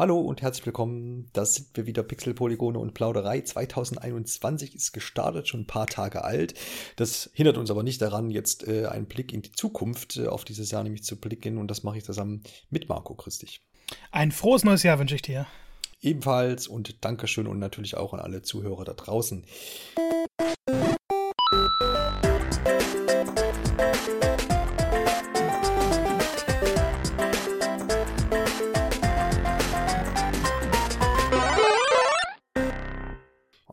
Hallo und herzlich willkommen. Das sind wir wieder Pixel, Polygone und Plauderei. 2021 ist gestartet, schon ein paar Tage alt. Das hindert uns aber nicht daran, jetzt äh, einen Blick in die Zukunft äh, auf dieses Jahr nämlich zu blicken. Und das mache ich zusammen mit Marco Christig. Ein frohes neues Jahr wünsche ich dir. Ebenfalls und Dankeschön und natürlich auch an alle Zuhörer da draußen.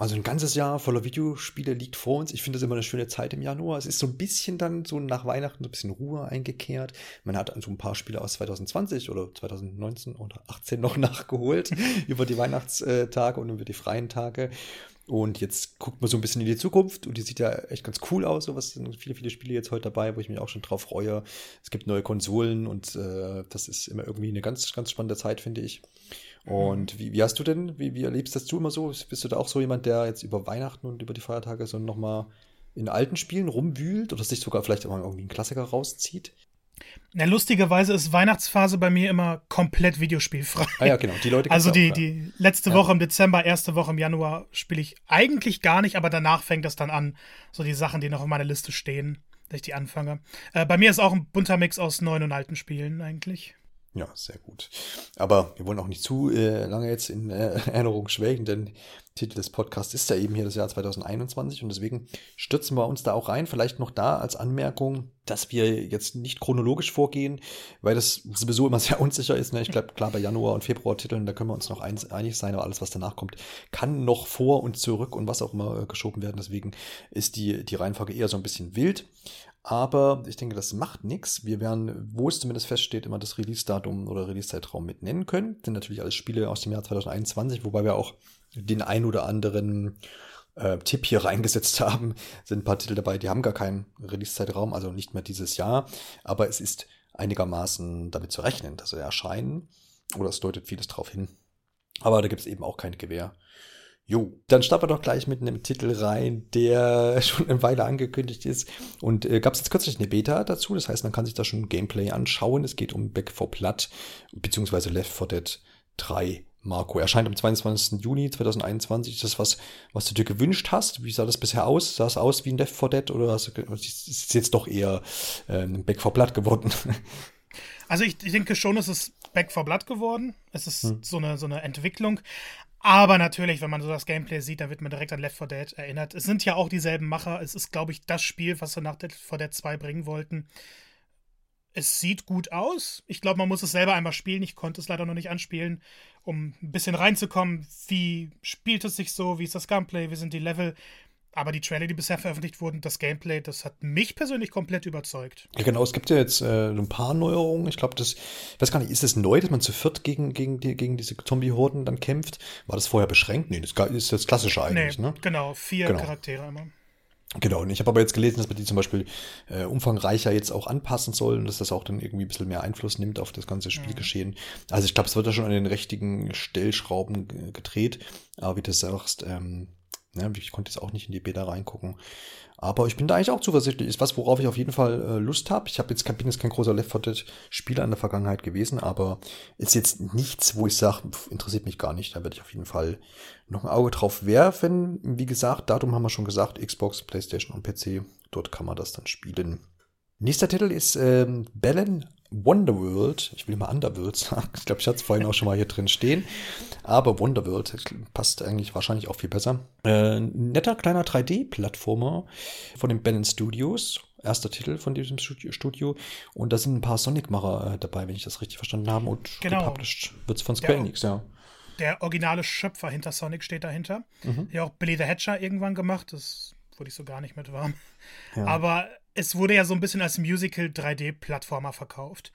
Also ein ganzes Jahr voller Videospiele liegt vor uns. Ich finde das immer eine schöne Zeit im Januar. Es ist so ein bisschen dann so nach Weihnachten so ein bisschen Ruhe eingekehrt. Man hat so ein paar Spiele aus 2020 oder 2019 oder 18 noch nachgeholt über die Weihnachtstage und über die freien Tage. Und jetzt guckt man so ein bisschen in die Zukunft und die sieht ja echt ganz cool aus. So was sind viele, viele Spiele jetzt heute dabei, wo ich mich auch schon drauf freue. Es gibt neue Konsolen und äh, das ist immer irgendwie eine ganz, ganz spannende Zeit, finde ich. Und wie, wie hast du denn, wie, wie erlebst das du immer so? Bist du da auch so jemand, der jetzt über Weihnachten und über die Feiertage so nochmal in alten Spielen rumwühlt oder sich sogar vielleicht mal irgendwie einen Klassiker rauszieht? Na, lustigerweise ist Weihnachtsphase bei mir immer komplett videospielfrei. Ah ja, genau. Die Leute also die, auch, die letzte ja. Woche im Dezember, erste Woche im Januar spiele ich eigentlich gar nicht, aber danach fängt das dann an. So die Sachen, die noch auf meiner Liste stehen, dass ich die anfange. Äh, bei mir ist auch ein bunter Mix aus neuen und alten Spielen eigentlich. Ja, sehr gut. Aber wir wollen auch nicht zu äh, lange jetzt in äh, Erinnerung schwelgen, denn Titel des Podcasts ist ja eben hier das Jahr 2021 und deswegen stürzen wir uns da auch rein. Vielleicht noch da als Anmerkung, dass wir jetzt nicht chronologisch vorgehen, weil das sowieso immer sehr unsicher ist. Ne? Ich glaube, klar, bei Januar und Februar Titeln, da können wir uns noch einig sein, aber alles, was danach kommt, kann noch vor und zurück und was auch immer äh, geschoben werden. Deswegen ist die, die Reihenfolge eher so ein bisschen wild. Aber ich denke, das macht nichts. Wir werden, wo es zumindest feststeht, immer das Release-Datum oder Release-Zeitraum mit nennen können. Sind natürlich alles Spiele aus dem Jahr 2021, wobei wir auch den ein oder anderen äh, Tipp hier reingesetzt haben. Sind ein paar Titel dabei, die haben gar keinen Release-Zeitraum, also nicht mehr dieses Jahr. Aber es ist einigermaßen damit zu rechnen, dass sie erscheinen. Oder es deutet vieles darauf hin. Aber da gibt es eben auch keine Gewähr. Jo, dann starten wir doch gleich mit einem Titel rein, der schon eine Weile angekündigt ist. Und äh, gab es jetzt kürzlich eine Beta dazu, das heißt, man kann sich da schon Gameplay anschauen. Es geht um Back 4 Blood, beziehungsweise Left 4 Dead 3. Marco, erscheint am 22. Juni 2021. Ist das was, was du dir gewünscht hast? Wie sah das bisher aus? Sah es aus wie ein Left 4 Dead oder ist es jetzt doch eher äh, ein Back 4 Blood geworden? Also ich, ich denke schon, es ist Back 4 Blood geworden. Es ist hm. so, eine, so eine Entwicklung. Aber natürlich, wenn man so das Gameplay sieht, dann wird man direkt an Left 4 Dead erinnert. Es sind ja auch dieselben Macher. Es ist, glaube ich, das Spiel, was sie nach Left 4 Dead 2 bringen wollten. Es sieht gut aus. Ich glaube, man muss es selber einmal spielen. Ich konnte es leider noch nicht anspielen, um ein bisschen reinzukommen. Wie spielt es sich so? Wie ist das Gameplay? Wie sind die Level? Aber die Trailer, die bisher veröffentlicht wurden, das Gameplay, das hat mich persönlich komplett überzeugt. Ja, genau. Es gibt ja jetzt äh, ein paar Neuerungen. Ich glaube, das, ich weiß gar nicht, ist es neu, dass man zu viert gegen, gegen, die, gegen diese Zombie-Horden dann kämpft? War das vorher beschränkt? Nee, das ist das Klassische eigentlich, nee, ne? Genau, vier genau. Charaktere immer. Genau, und ich habe aber jetzt gelesen, dass man die zum Beispiel äh, umfangreicher jetzt auch anpassen soll und dass das auch dann irgendwie ein bisschen mehr Einfluss nimmt auf das ganze Spielgeschehen. Mhm. Also ich glaube, es wird da schon an den richtigen Stellschrauben gedreht. Aber wie du sagst, ähm, Ne, ich konnte jetzt auch nicht in die Beta reingucken. Aber ich bin da eigentlich auch zuversichtlich. Ist was, worauf ich auf jeden Fall äh, Lust habe. Ich hab jetzt, bin jetzt kein großer Left 4 Dead Spieler in der Vergangenheit gewesen, aber ist jetzt nichts, wo ich sage, interessiert mich gar nicht. Da werde ich auf jeden Fall noch ein Auge drauf werfen. Wie gesagt, Datum haben wir schon gesagt, Xbox, Playstation und PC. Dort kann man das dann spielen. Nächster Titel ist ähm, Bellen Wonderworld. Ich will mal Underworld sagen. Ich glaube, ich hatte es vorhin auch schon mal hier drin stehen. Aber Wonderworld passt eigentlich wahrscheinlich auch viel besser. Äh, netter kleiner 3D-Plattformer von den Ben Studios. Erster Titel von diesem Studio. Und da sind ein paar Sonic-Macher äh, dabei, wenn ich das richtig verstanden habe. Und genau. gepublished wird es von Square Enix, ja. Der originale Schöpfer hinter Sonic steht dahinter. Mhm. Der auch Billy the Hatcher irgendwann gemacht. Das wurde ich so gar nicht mit warm. Ja. Aber es wurde ja so ein bisschen als Musical 3D-Plattformer verkauft.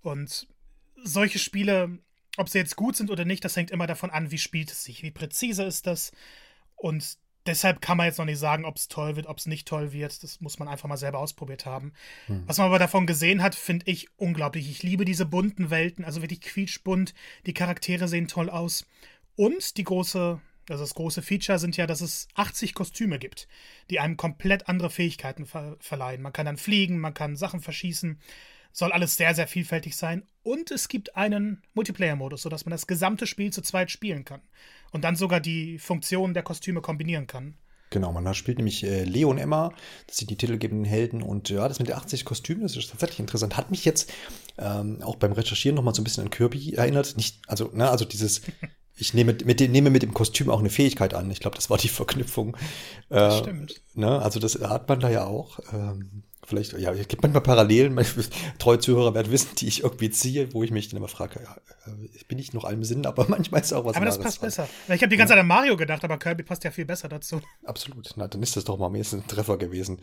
Und solche Spiele, ob sie jetzt gut sind oder nicht, das hängt immer davon an, wie spielt es sich, wie präzise ist das. Und deshalb kann man jetzt noch nicht sagen, ob es toll wird, ob es nicht toll wird. Das muss man einfach mal selber ausprobiert haben. Hm. Was man aber davon gesehen hat, finde ich unglaublich. Ich liebe diese bunten Welten, also wirklich quietschbunt. Die Charaktere sehen toll aus. Und die große also das große Feature sind ja, dass es 80 Kostüme gibt, die einem komplett andere Fähigkeiten ver verleihen. Man kann dann fliegen, man kann Sachen verschießen, soll alles sehr, sehr vielfältig sein. und es gibt einen Multiplayer-Modus, sodass man das gesamte Spiel zu zweit spielen kann. Und dann sogar die Funktionen der Kostüme kombinieren kann. Genau, man spielt nämlich äh, Leo und Emma, das sind die titelgebenden Helden und ja, das mit den 80 Kostümen, das ist tatsächlich interessant. Hat mich jetzt ähm, auch beim Recherchieren nochmal so ein bisschen an Kirby erinnert. Nicht, also, ne, also dieses, ich nehme mit, dem, nehme mit dem Kostüm auch eine Fähigkeit an. Ich glaube, das war die Verknüpfung. Äh, stimmt. Ne, also das hat man da ja auch. Ähm, vielleicht, ja, es gibt manchmal Parallelen, treue Zuhörer werden wissen, die ich irgendwie ziehe, wo ich mich dann immer frage, ja, äh, bin ich noch allem Sinn, aber manchmal ist auch was Aber das passt dran. besser. Ich habe die ganze Zeit an Mario gedacht, aber Kirby passt ja viel besser dazu. Absolut, na, dann ist das doch mal mindestens ein Treffer gewesen.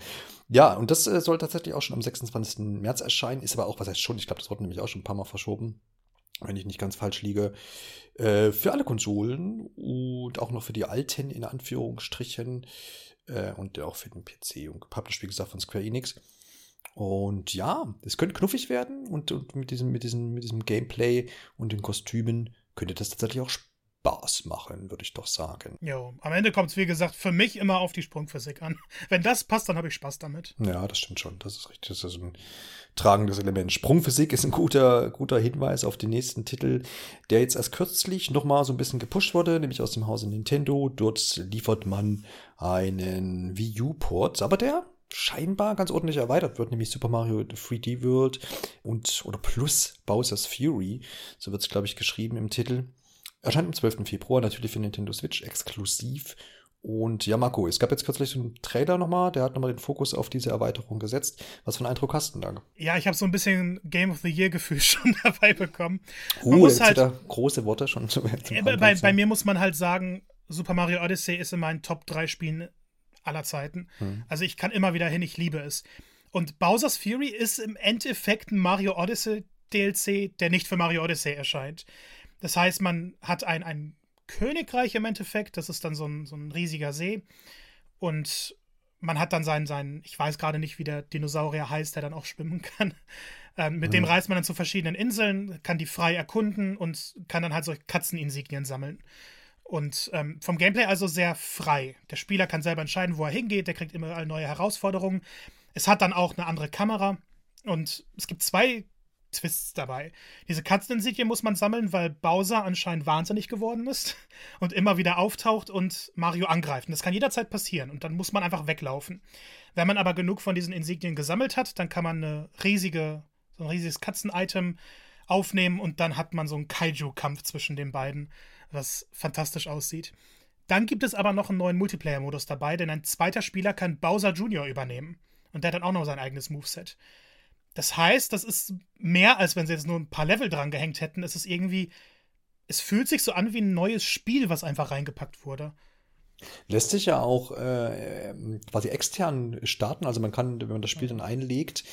Ja, und das äh, soll tatsächlich auch schon am 26. März erscheinen, ist aber auch, was heißt schon, ich glaube, das wurde nämlich auch schon ein paar Mal verschoben wenn ich nicht ganz falsch liege, äh, für alle Konsolen und auch noch für die alten, in Anführungsstrichen, äh, und auch für den PC und gepublished, wie gesagt, von Square Enix. Und ja, es könnte knuffig werden und, und mit, diesem, mit, diesem, mit diesem Gameplay und den Kostümen könnte das tatsächlich auch Spaß machen, würde ich doch sagen. Jo, am Ende kommt es, wie gesagt, für mich immer auf die Sprungphysik an. Wenn das passt, dann habe ich Spaß damit. Ja, das stimmt schon. Das ist richtig. Das ist ein tragendes Element. Sprungphysik ist ein guter, guter Hinweis auf den nächsten Titel, der jetzt erst kürzlich nochmal so ein bisschen gepusht wurde, nämlich aus dem Hause Nintendo. Dort liefert man einen Wii U-Port, aber der scheinbar ganz ordentlich erweitert wird, nämlich Super Mario 3D World und oder plus Bowser's Fury, so wird es glaube ich geschrieben im Titel. Erscheint am 12. Februar natürlich für Nintendo Switch exklusiv und ja, Marco, es gab jetzt kürzlich so einen Trailer nochmal, der hat nochmal den Fokus auf diese Erweiterung gesetzt. Was für einen Eindruck hast du da? Ja, ich habe so ein bisschen Game of the Year-Gefühl schon dabei bekommen. Man uh, muss halt, da große Worte schon zu äh, bei, bei mir muss man halt sagen, Super Mario Odyssey ist in meinen Top 3 Spielen aller Zeiten. Hm. Also ich kann immer wieder hin, ich liebe es. Und Bowser's Fury ist im Endeffekt ein Mario Odyssey DLC, der nicht für Mario Odyssey erscheint. Das heißt, man hat ein, ein Königreich im Endeffekt. Das ist dann so ein, so ein riesiger See. Und man hat dann seinen, seinen, ich weiß gerade nicht, wie der Dinosaurier heißt, der dann auch schwimmen kann. Ähm, mit mhm. dem reist man dann zu verschiedenen Inseln, kann die frei erkunden und kann dann halt solche Katzeninsignien sammeln. Und ähm, vom Gameplay also sehr frei. Der Spieler kann selber entscheiden, wo er hingeht, der kriegt immer neue Herausforderungen. Es hat dann auch eine andere Kamera. Und es gibt zwei Twists dabei. Diese Katzeninsignien muss man sammeln, weil Bowser anscheinend wahnsinnig geworden ist und immer wieder auftaucht und Mario angreift. Und das kann jederzeit passieren und dann muss man einfach weglaufen. Wenn man aber genug von diesen Insignien gesammelt hat, dann kann man eine riesige, so ein riesiges Katzen-Item aufnehmen und dann hat man so einen Kaiju-Kampf zwischen den beiden, was fantastisch aussieht. Dann gibt es aber noch einen neuen Multiplayer-Modus dabei, denn ein zweiter Spieler kann Bowser Jr. übernehmen. Und der hat dann auch noch sein eigenes Moveset. Das heißt, das ist mehr, als wenn sie jetzt nur ein paar Level dran gehängt hätten. Es ist irgendwie, es fühlt sich so an wie ein neues Spiel, was einfach reingepackt wurde. Lässt sich ja auch äh, quasi extern starten. Also man kann, wenn man das Spiel dann einlegt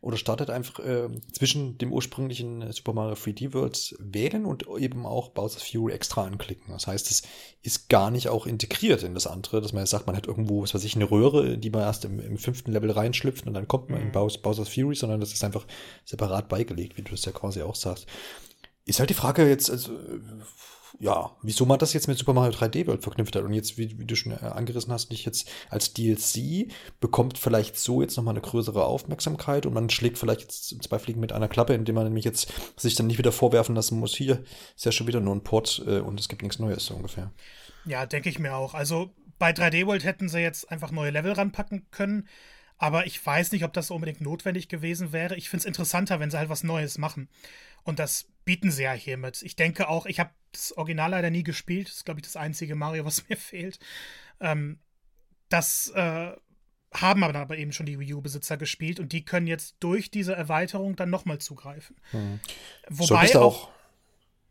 oder startet, einfach äh, zwischen dem ursprünglichen Super Mario 3D World wählen und eben auch Bowser's Fury extra anklicken. Das heißt, es ist gar nicht auch integriert in das andere, dass man jetzt sagt, man hat irgendwo, was weiß ich, eine Röhre, die man erst im, im fünften Level reinschlüpft und dann kommt man mhm. in Bowser's Fury, sondern das ist einfach separat beigelegt, wie du das ja quasi auch sagst. Ist halt die Frage jetzt, also ja, wieso man das jetzt mit Super Mario 3D World verknüpft hat und jetzt, wie, wie du schon äh, angerissen hast, nicht jetzt als DLC bekommt vielleicht so jetzt nochmal eine größere Aufmerksamkeit und man schlägt vielleicht jetzt zwei Fliegen mit einer Klappe, indem man nämlich jetzt sich dann nicht wieder vorwerfen lassen muss, hier ist ja schon wieder nur ein Port äh, und es gibt nichts Neues so ungefähr. Ja, denke ich mir auch. Also bei 3D World hätten sie jetzt einfach neue Level ranpacken können. Aber ich weiß nicht, ob das unbedingt notwendig gewesen wäre. Ich finde es interessanter, wenn sie halt was Neues machen. Und das bieten sie ja hiermit. Ich denke auch, ich habe das Original leider nie gespielt. Das ist, glaube ich, das einzige Mario, was mir fehlt. Ähm, das äh, haben aber eben schon die Wii U-Besitzer gespielt und die können jetzt durch diese Erweiterung dann nochmal zugreifen. Hm. Wobei auch,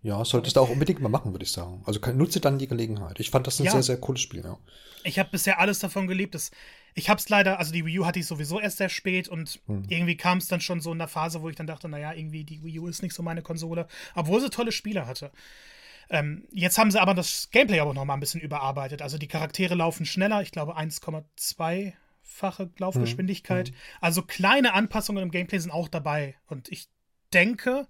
ja, solltest du auch unbedingt mal machen, würde ich sagen. Also nutze dann die Gelegenheit. Ich fand das ein ja. sehr, sehr cooles Spiel, ja. Ich habe bisher alles davon geliebt. Das, ich habe es leider, also die Wii U hatte ich sowieso erst sehr spät und hm. irgendwie kam es dann schon so in der Phase, wo ich dann dachte, naja, irgendwie die Wii U ist nicht so meine Konsole, obwohl sie tolle Spiele hatte. Ähm, jetzt haben sie aber das Gameplay aber noch mal ein bisschen überarbeitet. Also die Charaktere laufen schneller, ich glaube 1,2-fache Laufgeschwindigkeit. Hm. Also kleine Anpassungen im Gameplay sind auch dabei. Und ich denke,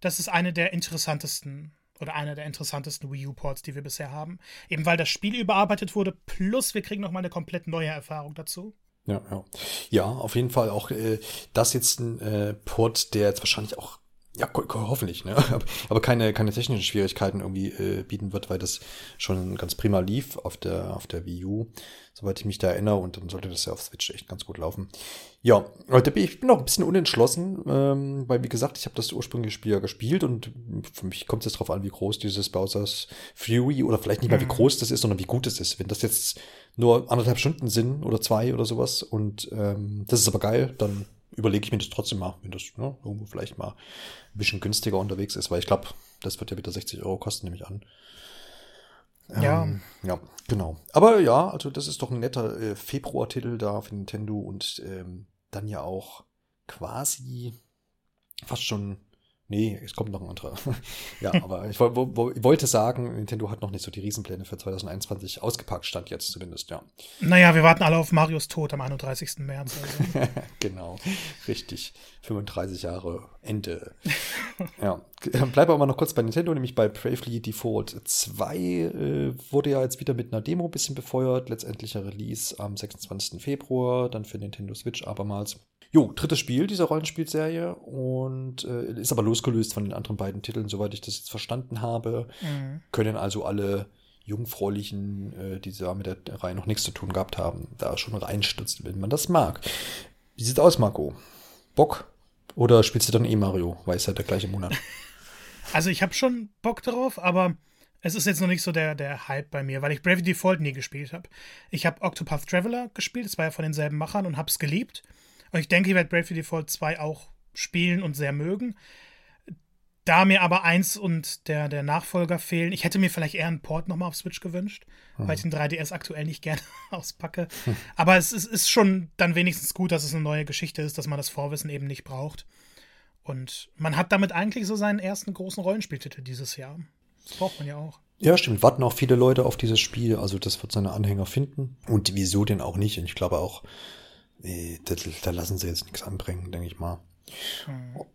das ist eine der interessantesten oder einer der interessantesten Wii U-Ports, die wir bisher haben. Eben weil das Spiel überarbeitet wurde, plus wir kriegen noch mal eine komplett neue Erfahrung dazu. Ja, ja. Ja, auf jeden Fall auch äh, das jetzt ein äh, Port, der jetzt wahrscheinlich auch ja, hoffentlich, ne? Aber keine, keine technischen Schwierigkeiten irgendwie äh, bieten wird, weil das schon ganz prima lief auf der, auf der Wii U, soweit ich mich da erinnere. Und dann sollte das ja auf Switch echt ganz gut laufen. Ja, heute bin ich bin noch ein bisschen unentschlossen, ähm, weil wie gesagt, ich habe das ursprüngliche Spiel ja gespielt und für mich kommt es jetzt drauf an, wie groß dieses Bowser's Fury oder vielleicht nicht mal wie mhm. groß das ist, sondern wie gut es ist. Wenn das jetzt nur anderthalb Stunden sind oder zwei oder sowas und ähm, das ist aber geil, dann überlege ich mir das trotzdem mal, wenn das ne, irgendwo vielleicht mal ein bisschen günstiger unterwegs ist, weil ich glaube, das wird ja wieder 60 Euro kosten, nehme ich an. Ja. Ähm, ja, genau. Aber ja, also das ist doch ein netter äh, Februar-Titel da für Nintendo und ähm, dann ja auch quasi fast schon Nee, es kommt noch ein anderer. ja, aber ich wollte sagen, Nintendo hat noch nicht so die Riesenpläne für 2021 ausgepackt, stand jetzt zumindest, ja. Naja, wir warten alle auf Marios Tod am 31. März. Also. genau, richtig. 35 Jahre Ende. ja, bleiben wir mal noch kurz bei Nintendo, nämlich bei Bravely Default 2 äh, wurde ja jetzt wieder mit einer Demo ein bisschen befeuert. Letztendlicher Release am 26. Februar, dann für Nintendo Switch abermals. Jo, drittes Spiel dieser Rollenspielserie und äh, ist aber losgelöst von den anderen beiden Titeln, soweit ich das jetzt verstanden habe. Mhm. Können also alle Jungfräulichen, äh, die da mit der Reihe noch nichts zu tun gehabt haben, da schon reinstürzen, wenn man das mag. Wie sieht's aus, Marco? Bock? Oder spielst du dann eh Mario? Weil es halt der gleiche Monat. Also ich habe schon Bock darauf, aber es ist jetzt noch nicht so der, der Hype bei mir, weil ich Bravely Default nie gespielt habe. Ich habe Octopath Traveler gespielt, das war ja von denselben Machern und habe es geliebt. Und ich denke, ich werde Bravely Default 2 auch spielen und sehr mögen. Da mir aber eins und der, der Nachfolger fehlen, ich hätte mir vielleicht eher einen Port nochmal auf Switch gewünscht, hm. weil ich den 3DS aktuell nicht gerne auspacke. Aber es, es ist schon dann wenigstens gut, dass es eine neue Geschichte ist, dass man das Vorwissen eben nicht braucht. Und man hat damit eigentlich so seinen ersten großen Rollenspieltitel dieses Jahr. Das braucht man ja auch. Ja, stimmt. Warten auch viele Leute auf dieses Spiel. Also das wird seine Anhänger finden. Und wieso denn auch nicht? Und ich glaube auch, Nee, da, da lassen sie jetzt nichts anbringen, denke ich mal. Hm.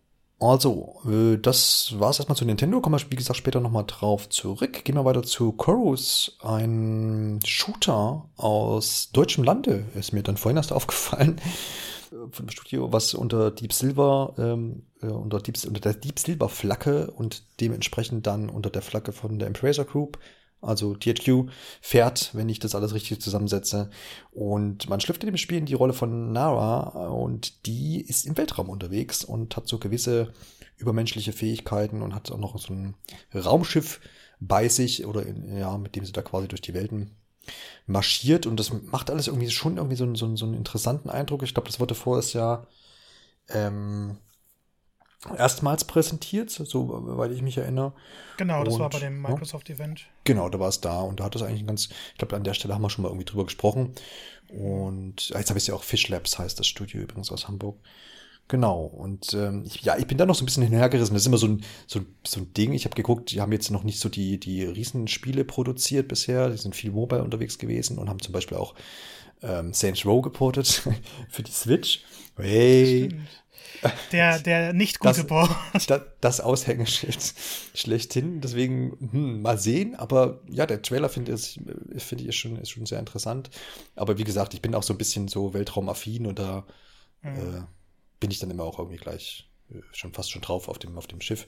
Also, äh, das war's erstmal zu Nintendo. Kommen wir, wie gesagt, später nochmal drauf zurück. Gehen wir weiter zu Chorus, ein Shooter aus deutschem Lande. Ist mir dann vorhin erst aufgefallen. Von dem Studio, was unter Deep Silver, ähm, äh, unter, Deep, unter der Deep Silver Flagge und dementsprechend dann unter der Flagge von der Embracer Group also THQ fährt, wenn ich das alles richtig zusammensetze. Und man schlüpft in dem Spiel in die Rolle von Nara und die ist im Weltraum unterwegs und hat so gewisse übermenschliche Fähigkeiten und hat auch noch so ein Raumschiff bei sich oder in, ja, mit dem sie da quasi durch die Welten marschiert und das macht alles irgendwie schon irgendwie so, so, so einen interessanten Eindruck. Ich glaube, das wurde vorher ja ähm, erstmals präsentiert, so weil ich mich erinnere. Genau, das und, war bei dem Microsoft-Event. Ja, genau, da war es da und da hat es eigentlich ganz, ich glaube, an der Stelle haben wir schon mal irgendwie drüber gesprochen. Und jetzt habe ich es ja auch Fish Labs, heißt das Studio übrigens aus Hamburg. Genau, und ähm, ich, ja, ich bin da noch so ein bisschen hinhergerissen. Das ist immer so ein, so, so ein Ding. Ich habe geguckt, die haben jetzt noch nicht so die, die Riesenspiele produziert bisher. Die sind viel mobile unterwegs gewesen und haben zum Beispiel auch ähm, Saints Row geportet für die Switch. Hey, der, der nicht gute Bord. Das, das Aushängeschild schlechthin. Deswegen, hm, mal sehen. Aber ja, der Trailer finde ich, find ich ist, schon, ist schon sehr interessant. Aber wie gesagt, ich bin auch so ein bisschen so weltraumaffin und da mhm. äh, bin ich dann immer auch irgendwie gleich äh, schon fast schon drauf auf dem, auf dem Schiff.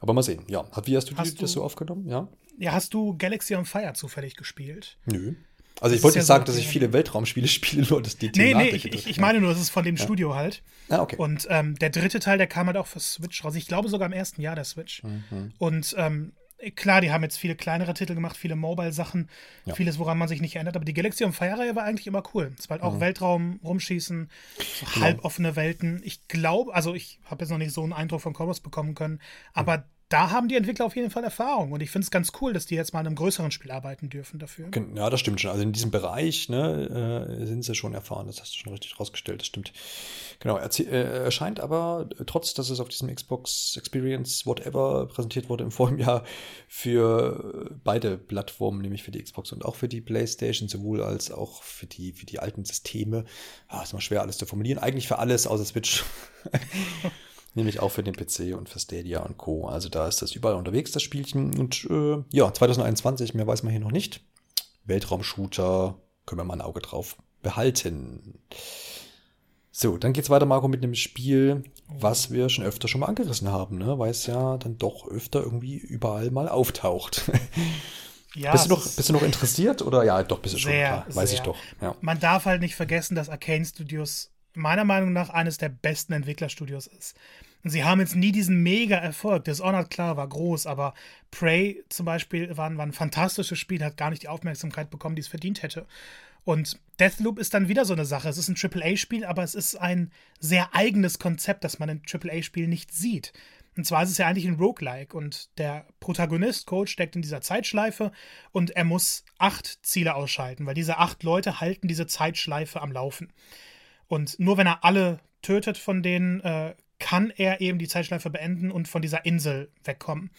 Aber mal sehen. Ja, wie hast du, hast du das so aufgenommen? Ja? Ja, hast du Galaxy on Fire zufällig gespielt? Nö. Also ich wollte nicht ja sagen, so, dass ich viele Weltraumspiele spiele, nur dass die Nee, nee, ich, ich, ich meine nur, das ist von dem ja. Studio halt. Ah, okay. Und ähm, der dritte Teil, der kam halt auch für Switch raus. Ich glaube sogar im ersten Jahr der Switch. Mhm. Und ähm, klar, die haben jetzt viele kleinere Titel gemacht, viele Mobile-Sachen, ja. vieles, woran man sich nicht erinnert. Aber die Galaxy on Fire-Reihe war eigentlich immer cool. Es war halt auch mhm. Weltraum, rumschießen, so genau. halboffene Welten. Ich glaube, also ich habe jetzt noch nicht so einen Eindruck von Chorus bekommen können, aber mhm da haben die Entwickler auf jeden Fall Erfahrung. Und ich finde es ganz cool, dass die jetzt mal an einem größeren Spiel arbeiten dürfen dafür. Ja, das stimmt schon. Also in diesem Bereich ne, äh, sind sie schon erfahren. Das hast du schon richtig rausgestellt. Das stimmt. Genau. Er äh, erscheint aber, trotz dass es auf diesem Xbox Experience Whatever präsentiert wurde im Vorjahr, für beide Plattformen, nämlich für die Xbox und auch für die PlayStation, sowohl als auch für die, für die alten Systeme. Ah, ist mal schwer alles zu formulieren. Eigentlich für alles außer Switch. Nämlich auch für den PC und für Stadia und Co. Also da ist das überall unterwegs, das Spielchen. Und äh, ja, 2021, mehr weiß man hier noch nicht. Weltraumshooter, können wir mal ein Auge drauf behalten. So, dann geht's weiter, Marco, mit einem Spiel, was wir schon öfter schon mal angerissen haben, ne? weil es ja dann doch öfter irgendwie überall mal auftaucht. Ja, bist, du noch, bist du noch interessiert oder ja, doch, bist du schon, klar, weiß sehr. ich doch. Ja. Man darf halt nicht vergessen, dass Arcane Studios meiner Meinung nach eines der besten Entwicklerstudios ist. Sie haben jetzt nie diesen Mega-Erfolg. Dishonored, klar, war groß, aber Prey zum Beispiel war, war ein fantastisches Spiel, hat gar nicht die Aufmerksamkeit bekommen, die es verdient hätte. Und Deathloop ist dann wieder so eine Sache. Es ist ein AAA-Spiel, aber es ist ein sehr eigenes Konzept, das man in AAA-Spielen nicht sieht. Und zwar ist es ja eigentlich ein Roguelike und der Protagonist, Coach, steckt in dieser Zeitschleife und er muss acht Ziele ausschalten, weil diese acht Leute halten diese Zeitschleife am Laufen. Und nur wenn er alle tötet von denen, äh, kann er eben die Zeitschleife beenden und von dieser Insel wegkommen.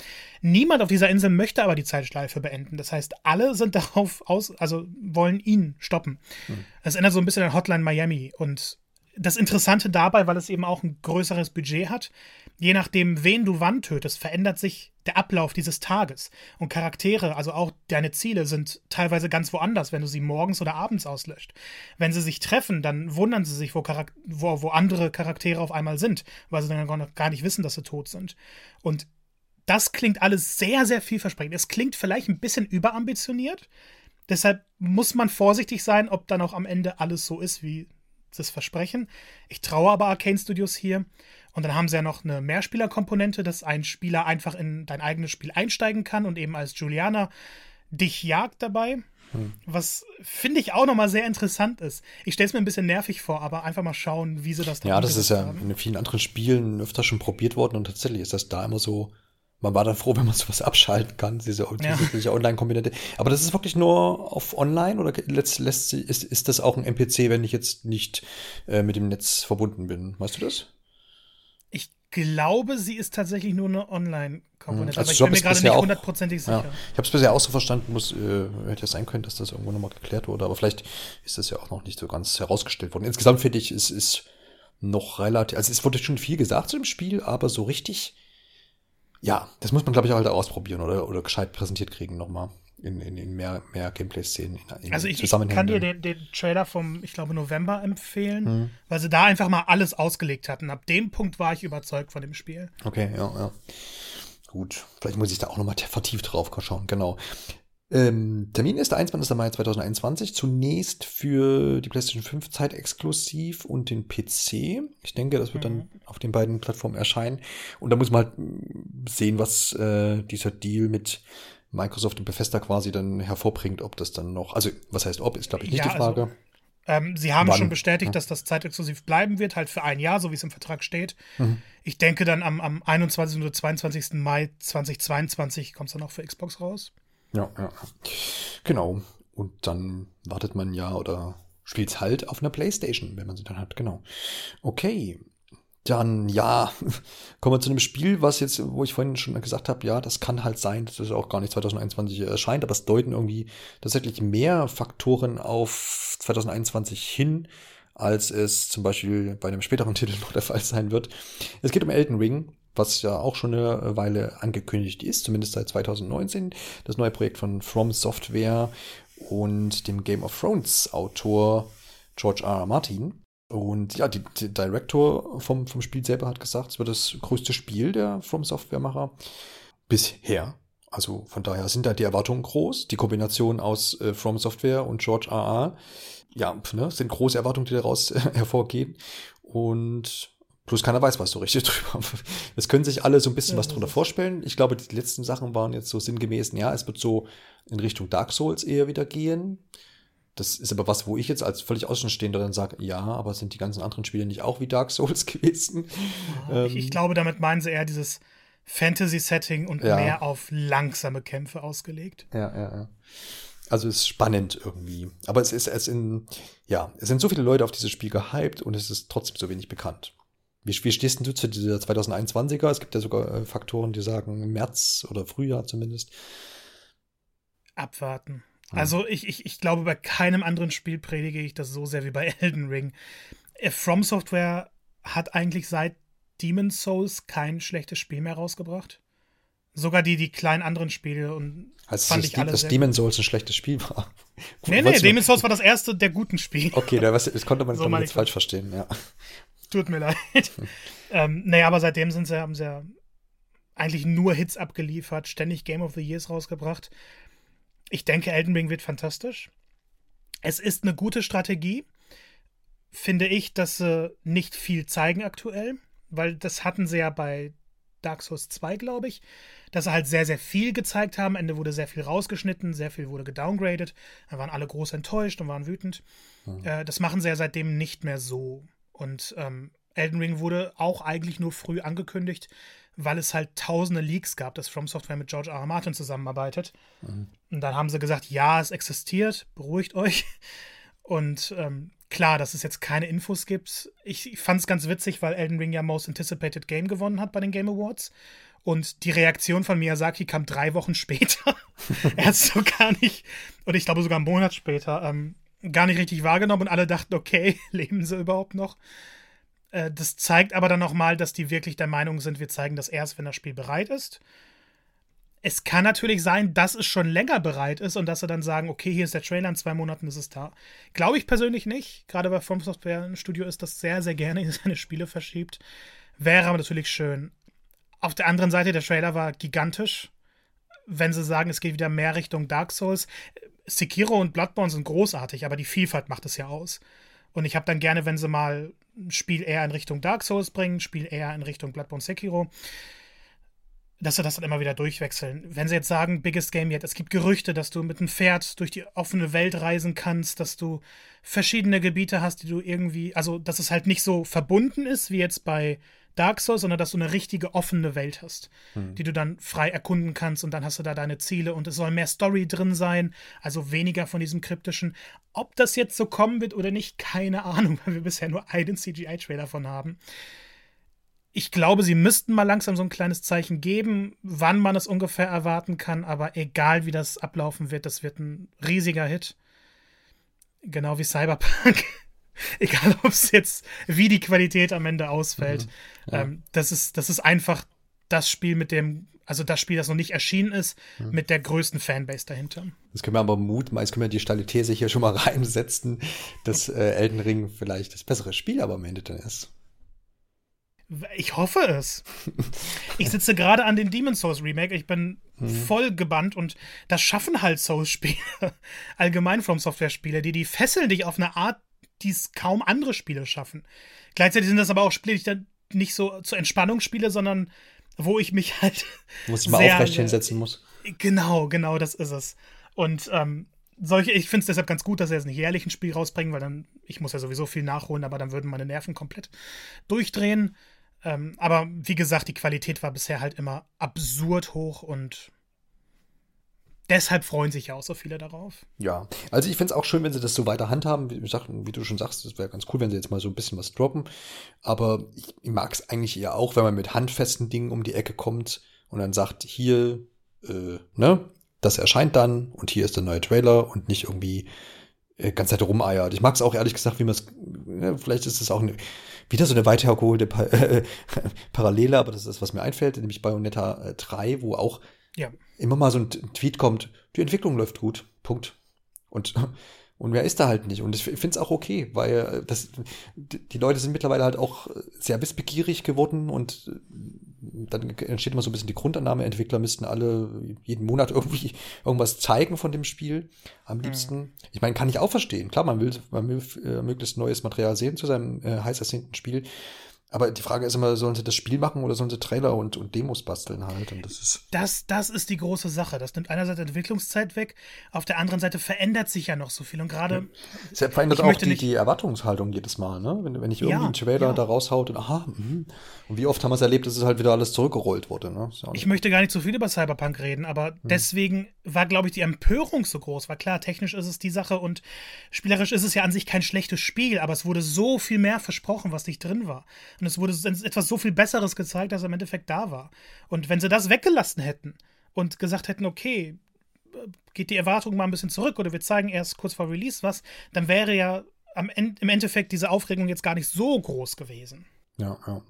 Niemand auf dieser Insel möchte aber die Zeitschleife beenden. Das heißt, alle sind darauf aus, also wollen ihn stoppen. Es erinnert so ein bisschen an Hotline Miami und das Interessante dabei, weil es eben auch ein größeres Budget hat, je nachdem, wen du wann tötest, verändert sich der Ablauf dieses Tages. Und Charaktere, also auch deine Ziele, sind teilweise ganz woanders, wenn du sie morgens oder abends auslöscht. Wenn sie sich treffen, dann wundern sie sich, wo, Charak wo, wo andere Charaktere auf einmal sind, weil sie dann gar nicht wissen, dass sie tot sind. Und das klingt alles sehr, sehr vielversprechend. Es klingt vielleicht ein bisschen überambitioniert. Deshalb muss man vorsichtig sein, ob dann auch am Ende alles so ist, wie das Versprechen. Ich traue aber Arcane Studios hier. Und dann haben sie ja noch eine Mehrspielerkomponente, dass ein Spieler einfach in dein eigenes Spiel einsteigen kann und eben als Juliana dich jagt dabei. Hm. Was finde ich auch nochmal sehr interessant ist. Ich stelle es mir ein bisschen nervig vor, aber einfach mal schauen, wie sie das da Ja, das ist ja haben. in vielen anderen Spielen öfter schon probiert worden und tatsächlich ist das da immer so man war dann froh, wenn man sowas abschalten kann, diese zusätzliche ja. Online-Komponente. Aber das ist wirklich nur auf Online oder lässt, lässt, ist, ist das auch ein NPC, wenn ich jetzt nicht äh, mit dem Netz verbunden bin? Weißt du das? Ich glaube, sie ist tatsächlich nur eine Online-Komponente, also aber ich bin mir gerade nicht hundertprozentig sicher. Ja, ich habe es bisher auch so verstanden, muss, äh, hätte ja sein können, dass das irgendwo nochmal geklärt wurde, aber vielleicht ist das ja auch noch nicht so ganz herausgestellt worden. Insgesamt finde ich, es ist noch relativ, also es wurde schon viel gesagt zu dem Spiel, aber so richtig ja, das muss man, glaube ich, auch halt ausprobieren oder, oder gescheit präsentiert kriegen nochmal. In, in, in mehr, mehr Gameplay-Szenen. Also ich, ich kann dir den, den, Trailer vom, ich glaube, November empfehlen, mhm. weil sie da einfach mal alles ausgelegt hatten. Ab dem Punkt war ich überzeugt von dem Spiel. Okay, ja, ja. Gut, vielleicht muss ich da auch nochmal vertieft drauf schauen, genau. Ähm, Termin ist der 21. Mai 2021. Zunächst für die PlayStation 5 Zeit exklusiv und den PC. Ich denke, das wird mhm. dann auf den beiden Plattformen erscheinen. Und da muss man halt mm, sehen, was äh, dieser Deal mit Microsoft und Bethesda quasi dann hervorbringt, ob das dann noch, also was heißt ob, ist glaube ich nicht ja, die Frage. Also, ähm, sie haben Wann? schon bestätigt, ja. dass das zeitexklusiv bleiben wird, halt für ein Jahr, so wie es im Vertrag steht. Mhm. Ich denke dann am, am 21. oder 22. Mai 2022 kommt es dann auch für Xbox raus. Ja, ja. Genau. Und dann wartet man ja oder spielt halt auf einer Playstation, wenn man sie dann hat. Genau. Okay. Dann, ja, kommen wir zu einem Spiel, was jetzt, wo ich vorhin schon gesagt habe, ja, das kann halt sein, dass es auch gar nicht 2021 erscheint, aber es deuten irgendwie tatsächlich mehr Faktoren auf 2021 hin, als es zum Beispiel bei einem späteren Titel noch der Fall sein wird. Es geht um Elden Ring was ja auch schon eine Weile angekündigt ist, zumindest seit 2019, das neue Projekt von From Software und dem Game of Thrones Autor George R. R. Martin. Und ja, die Director vom, vom Spiel selber hat gesagt, es wird das größte Spiel der From Software-Macher bisher. Also von daher sind da die Erwartungen groß. Die Kombination aus äh, From Software und George R. R. Ja, ne, sind große Erwartungen, die daraus äh, hervorgehen. Und Plus keiner weiß was so richtig drüber. Es können sich alle so ein bisschen ja, was drunter vorstellen. Ich glaube, die letzten Sachen waren jetzt so sinngemäß, ja, es wird so in Richtung Dark Souls eher wieder gehen. Das ist aber was, wo ich jetzt als völlig Außenstehender dann sage, ja, aber sind die ganzen anderen Spiele nicht auch wie Dark Souls gewesen? Ja, ich, ich, glaube, damit meinen sie eher dieses Fantasy-Setting und ja. mehr auf langsame Kämpfe ausgelegt. Ja, ja, ja. Also es ist spannend irgendwie. Aber es ist es in, ja, es sind so viele Leute auf dieses Spiel gehypt und es ist trotzdem so wenig bekannt. Wie, wie stehst du zu dieser 2021er? Es gibt ja sogar äh, Faktoren, die sagen März oder Frühjahr zumindest. Abwarten. Hm. Also ich, ich, ich glaube, bei keinem anderen Spiel predige ich das so sehr wie bei Elden Ring. Äh, From Software hat eigentlich seit Demon's Souls kein schlechtes Spiel mehr rausgebracht. Sogar die, die kleinen anderen Spiele und also fand ich alle dass Demon's Souls ein schlechtes Spiel war. nee, nee, Demon's Souls war das erste der guten Spiele. Okay, das konnte man, so man jetzt falsch verstehen, ja. Tut mir leid. ähm, naja, aber seitdem sind sie, haben sie ja eigentlich nur Hits abgeliefert, ständig Game of the Years rausgebracht. Ich denke, Elden Ring wird fantastisch. Es ist eine gute Strategie, finde ich, dass sie nicht viel zeigen aktuell, weil das hatten sie ja bei Dark Souls 2, glaube ich, dass sie halt sehr, sehr viel gezeigt haben. Am Ende wurde sehr viel rausgeschnitten, sehr viel wurde gedowngraded. Da waren alle groß enttäuscht und waren wütend. Mhm. Äh, das machen sie ja seitdem nicht mehr so. Und ähm, Elden Ring wurde auch eigentlich nur früh angekündigt, weil es halt tausende Leaks gab, dass From Software mit George R. R. Martin zusammenarbeitet. Mhm. Und dann haben sie gesagt, ja, es existiert, beruhigt euch. Und ähm, klar, dass es jetzt keine Infos gibt. Ich, ich fand es ganz witzig, weil Elden Ring ja Most Anticipated Game gewonnen hat bei den Game Awards. Und die Reaktion von Miyazaki kam drei Wochen später. er es so gar nicht, oder ich glaube sogar einen Monat später, ähm, gar nicht richtig wahrgenommen und alle dachten, okay, leben sie überhaupt noch? Äh, das zeigt aber dann nochmal, dass die wirklich der Meinung sind, wir zeigen das erst, wenn das Spiel bereit ist. Es kann natürlich sein, dass es schon länger bereit ist und dass sie dann sagen, okay, hier ist der Trailer, in zwei Monaten ist es da. Glaube ich persönlich nicht. Gerade bei From Software ein Studio ist das sehr, sehr gerne seine Spiele verschiebt. Wäre aber natürlich schön. Auf der anderen Seite, der Trailer war gigantisch. Wenn sie sagen, es geht wieder mehr Richtung Dark Souls. Sekiro und Bloodborne sind großartig, aber die Vielfalt macht es ja aus. Und ich habe dann gerne, wenn sie mal ein Spiel eher in Richtung Dark Souls bringen, ein Spiel eher in Richtung Bloodborne Sekiro dass sie das dann immer wieder durchwechseln. Wenn sie jetzt sagen, biggest game yet, es gibt Gerüchte, dass du mit einem Pferd durch die offene Welt reisen kannst, dass du verschiedene Gebiete hast, die du irgendwie, also dass es halt nicht so verbunden ist wie jetzt bei Dark Souls, sondern dass du eine richtige offene Welt hast, mhm. die du dann frei erkunden kannst und dann hast du da deine Ziele und es soll mehr Story drin sein, also weniger von diesem kryptischen. Ob das jetzt so kommen wird oder nicht, keine Ahnung, weil wir bisher nur einen CGI-Trailer davon haben ich glaube, sie müssten mal langsam so ein kleines Zeichen geben, wann man es ungefähr erwarten kann, aber egal wie das ablaufen wird, das wird ein riesiger Hit. Genau wie Cyberpunk. egal, ob es jetzt, wie die Qualität am Ende ausfällt. Mhm, ja. ähm, das, ist, das ist einfach das Spiel mit dem, also das Spiel, das noch nicht erschienen ist, mhm. mit der größten Fanbase dahinter. Das können wir aber Mut, meist können wir die Stabilität sicher schon mal reinsetzen, dass äh, Elden Ring vielleicht das bessere Spiel aber am Ende dann ist. Ich hoffe es. Ich sitze gerade an den Demon's Souls Remake. Ich bin mhm. voll gebannt und das schaffen halt Souls-Spiele. Allgemein From Software-Spiele, die, die fesseln dich auf eine Art, die es kaum andere Spiele schaffen. Gleichzeitig sind das aber auch Spiele, die ich dann nicht so zur Entspannung spiele, sondern wo ich mich halt. Wo ich mal aufrecht hinsetzen muss. Genau, genau, das ist es. Und ähm, solche, ich finde es deshalb ganz gut, dass sie jetzt nicht jährlich ein Spiel rausbringen, weil dann, ich muss ja sowieso viel nachholen, aber dann würden meine Nerven komplett durchdrehen. Ähm, aber wie gesagt, die Qualität war bisher halt immer absurd hoch und deshalb freuen sich ja auch so viele darauf. Ja, also ich finde es auch schön, wenn sie das so weiter handhaben. Wie, wie du schon sagst, es wäre ganz cool, wenn sie jetzt mal so ein bisschen was droppen. Aber ich, ich mag es eigentlich eher auch, wenn man mit handfesten Dingen um die Ecke kommt und dann sagt, hier, äh, ne, das erscheint dann und hier ist der neue Trailer und nicht irgendwie äh, ganz Zeit rumeiert. Ich mag es auch ehrlich gesagt, wie man es, ne, vielleicht ist es auch eine wieder so eine weit hergeholte pa äh, Parallele, aber das ist das, was mir einfällt, nämlich Bayonetta 3, äh, wo auch ja. Immer mal so ein Tweet kommt, die Entwicklung läuft gut, Punkt. Und, und mehr ist da halt nicht. Und ich finde es auch okay, weil äh, das, die Leute sind mittlerweile halt auch sehr wissbegierig geworden und dann entsteht immer so ein bisschen die Grundannahme, Entwickler müssten alle jeden Monat irgendwie irgendwas zeigen von dem Spiel. Am mhm. liebsten. Mhm. Ich meine, kann ich auch verstehen. Klar, man will, man will äh, möglichst neues Material sehen zu seinem äh, heiß ersehnten Spiel. Aber die Frage ist immer, sollen sie das Spiel machen oder sollen sie Trailer und, und Demos basteln halt? Und das, ist das, das ist die große Sache. Das nimmt einerseits Entwicklungszeit weg, auf der anderen Seite verändert sich ja noch so viel. Und gerade. Ja. Es verändert auch die, die Erwartungshaltung jedes Mal, ne? Wenn, wenn ich irgendwie ja, einen Trailer ja. da raushaut und aha, mh. und wie oft haben wir es erlebt, dass es halt wieder alles zurückgerollt wurde, ne? Ich möchte gar nicht so viel über Cyberpunk reden, aber hm. deswegen war, glaube ich, die Empörung so groß. War klar, technisch ist es die Sache und spielerisch ist es ja an sich kein schlechtes Spiel, aber es wurde so viel mehr versprochen, was nicht drin war. Und es wurde etwas so viel Besseres gezeigt, als im Endeffekt da war. Und wenn sie das weggelassen hätten und gesagt hätten, okay, geht die Erwartung mal ein bisschen zurück oder wir zeigen erst kurz vor Release was, dann wäre ja am Ende, im Endeffekt diese Aufregung jetzt gar nicht so groß gewesen. Ja, ja.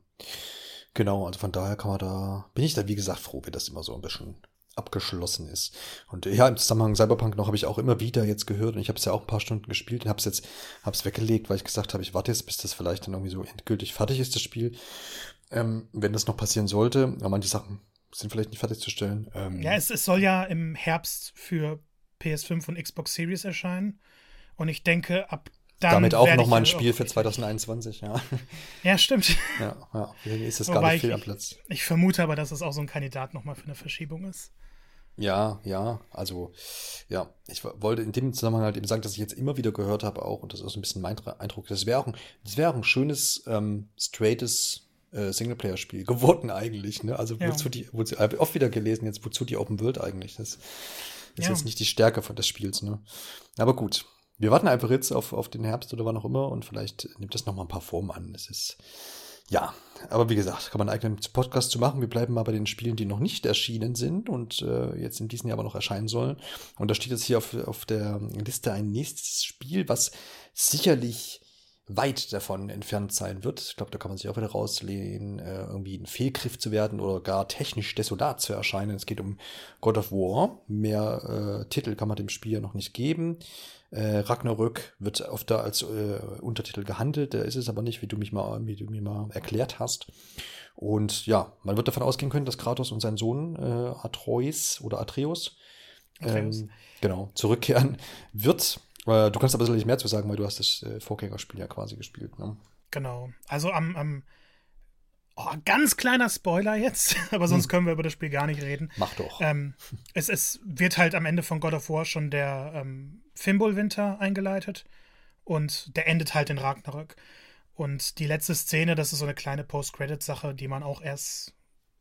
Genau, also von daher kann man da, bin ich da wie gesagt froh, wenn das immer so ein bisschen abgeschlossen ist. Und ja, im Zusammenhang Cyberpunk noch habe ich auch immer wieder jetzt gehört und ich habe es ja auch ein paar Stunden gespielt und habe es jetzt hab's weggelegt, weil ich gesagt habe, ich warte jetzt, bis das vielleicht dann irgendwie so endgültig fertig ist, das Spiel. Ähm, wenn das noch passieren sollte, aber manche Sachen sind vielleicht nicht fertigzustellen. Ähm, ja, es, es soll ja im Herbst für PS5 und Xbox Series erscheinen. Und ich denke, ab dann. Damit auch nochmal ein Spiel für 2021, ja. Ja, stimmt. Ja, ja. Deswegen ist es gar nicht viel am Platz. Ich, ich vermute aber, dass es auch so ein Kandidat nochmal für eine Verschiebung ist. Ja, ja, also ja, ich wollte in dem Zusammenhang halt eben sagen, dass ich jetzt immer wieder gehört habe auch, und das ist auch so ein bisschen mein Eindruck, das wäre auch, ein, das wäre auch ein schönes, ähm, straightes äh, Singleplayer-Spiel geworden eigentlich, ne? Also ja. wozu die, wozu, habe oft wieder gelesen jetzt, wozu die Open World eigentlich, das ist ja. jetzt nicht die Stärke von des Spiels, ne? Aber gut, wir warten einfach jetzt auf, auf den Herbst oder wann auch immer und vielleicht nimmt das nochmal ein paar Formen an, es ist, ja, aber wie gesagt, kann man einen eigenen Podcast zu machen. Wir bleiben mal bei den Spielen, die noch nicht erschienen sind und äh, jetzt in diesem Jahr aber noch erscheinen sollen. Und da steht jetzt hier auf, auf der Liste ein nächstes Spiel, was sicherlich weit davon entfernt sein wird. Ich glaube, da kann man sich auch wieder rauslehnen, äh, irgendwie ein Fehlgriff zu werden oder gar technisch desolat zu erscheinen. Es geht um God of War. Mehr äh, Titel kann man dem Spiel ja noch nicht geben. Äh, Ragnarök wird oft da als äh, Untertitel gehandelt, der ist es aber nicht, wie du mich mal, wie du mir mal erklärt hast. Und ja, man wird davon ausgehen können, dass Kratos und sein Sohn äh, Atreus oder Atreus, ähm, genau zurückkehren wird. Äh, du kannst aber sicherlich mehr zu sagen, weil du hast das äh, Vorgängerspiel ja quasi gespielt. Ne? Genau. Also am, am Oh, ganz kleiner Spoiler jetzt, aber sonst hm. können wir über das Spiel gar nicht reden. Mach doch. Ähm, es, es wird halt am Ende von God of War schon der ähm, Fimbul-Winter eingeleitet und der endet halt in Ragnarök. Und die letzte Szene, das ist so eine kleine Post-Credit-Sache, die man auch erst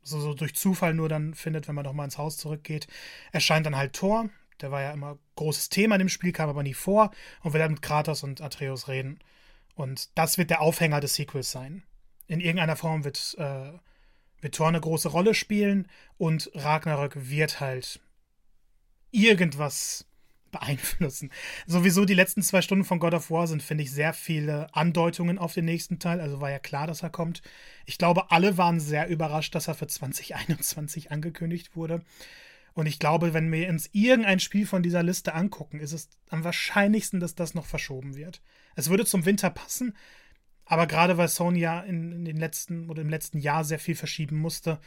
so, so, durch Zufall nur dann findet, wenn man nochmal ins Haus zurückgeht. Erscheint dann halt Thor, der war ja immer großes Thema in dem Spiel, kam aber nie vor und will dann mit Kratos und Atreus reden. Und das wird der Aufhänger des Sequels sein in irgendeiner Form wird, äh, wird Thor eine große Rolle spielen und Ragnarök wird halt irgendwas beeinflussen. Sowieso die letzten zwei Stunden von God of War sind, finde ich, sehr viele Andeutungen auf den nächsten Teil. Also war ja klar, dass er kommt. Ich glaube, alle waren sehr überrascht, dass er für 2021 angekündigt wurde. Und ich glaube, wenn wir uns irgendein Spiel von dieser Liste angucken, ist es am wahrscheinlichsten, dass das noch verschoben wird. Es würde zum Winter passen, aber gerade weil Sony ja in, in, den letzten oder im letzten Jahr sehr viel verschieben musste,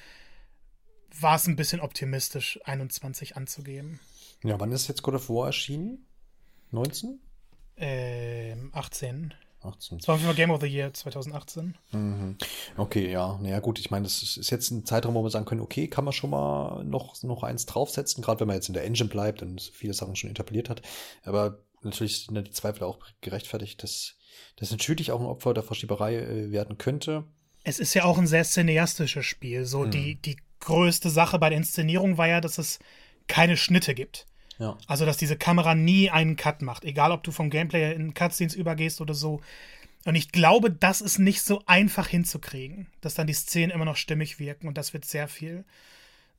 war es ein bisschen optimistisch, 21 anzugeben. Ja, wann ist jetzt God of War erschienen? 19? Ähm, 18. 18. Das war auf Game of the Year 2018. Mhm. Okay, ja. Naja, gut, ich meine, das ist jetzt ein Zeitraum, wo wir sagen können, okay, kann man schon mal noch, noch eins draufsetzen, gerade wenn man jetzt in der Engine bleibt und viele Sachen schon etabliert hat. Aber natürlich sind die Zweifel auch gerechtfertigt, dass das natürlich auch ein Opfer der Verschieberei äh, werden könnte. Es ist ja auch ein sehr cineastisches Spiel. So hm. die, die größte Sache bei der Inszenierung war ja, dass es keine Schnitte gibt. Ja. Also, dass diese Kamera nie einen Cut macht. Egal, ob du vom Gameplay in Cutscenes übergehst oder so. Und ich glaube, das ist nicht so einfach hinzukriegen, dass dann die Szenen immer noch stimmig wirken. Und das wird sehr viel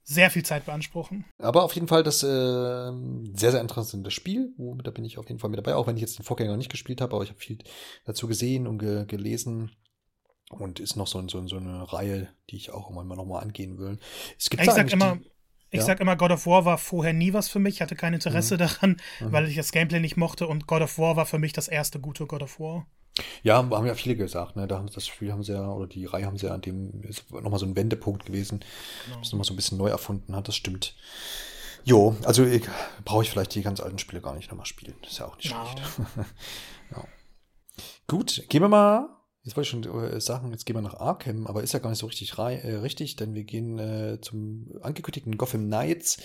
sehr viel Zeit beanspruchen. Aber auf jeden Fall das äh, sehr, sehr interessante Spiel. Wo, da bin ich auf jeden Fall mit dabei, auch wenn ich jetzt den Vorgänger nicht gespielt habe, aber ich habe viel dazu gesehen und ge gelesen. Und ist noch so, so, so eine Reihe, die ich auch immer noch mal angehen will. Es gibt ich sag immer, die, ich ja? sag immer, God of War war vorher nie was für mich, hatte kein Interesse mhm. daran, mhm. weil ich das Gameplay nicht mochte und God of War war für mich das erste gute God of War. Ja, haben ja viele gesagt, ne? Da haben das Spiel haben sie ja, oder die Reihe haben sie ja an dem, ist nochmal so ein Wendepunkt gewesen, genau. das nochmal so ein bisschen neu erfunden hat, das stimmt. Jo, also brauche ich vielleicht die ganz alten Spiele gar nicht nochmal spielen. ist ja auch nicht schlecht. ja. Gut, gehen wir mal. Jetzt wollte ich schon äh, sagen, jetzt gehen wir nach Arkham, aber ist ja gar nicht so richtig äh, richtig, denn wir gehen äh, zum angekündigten Gotham Knights.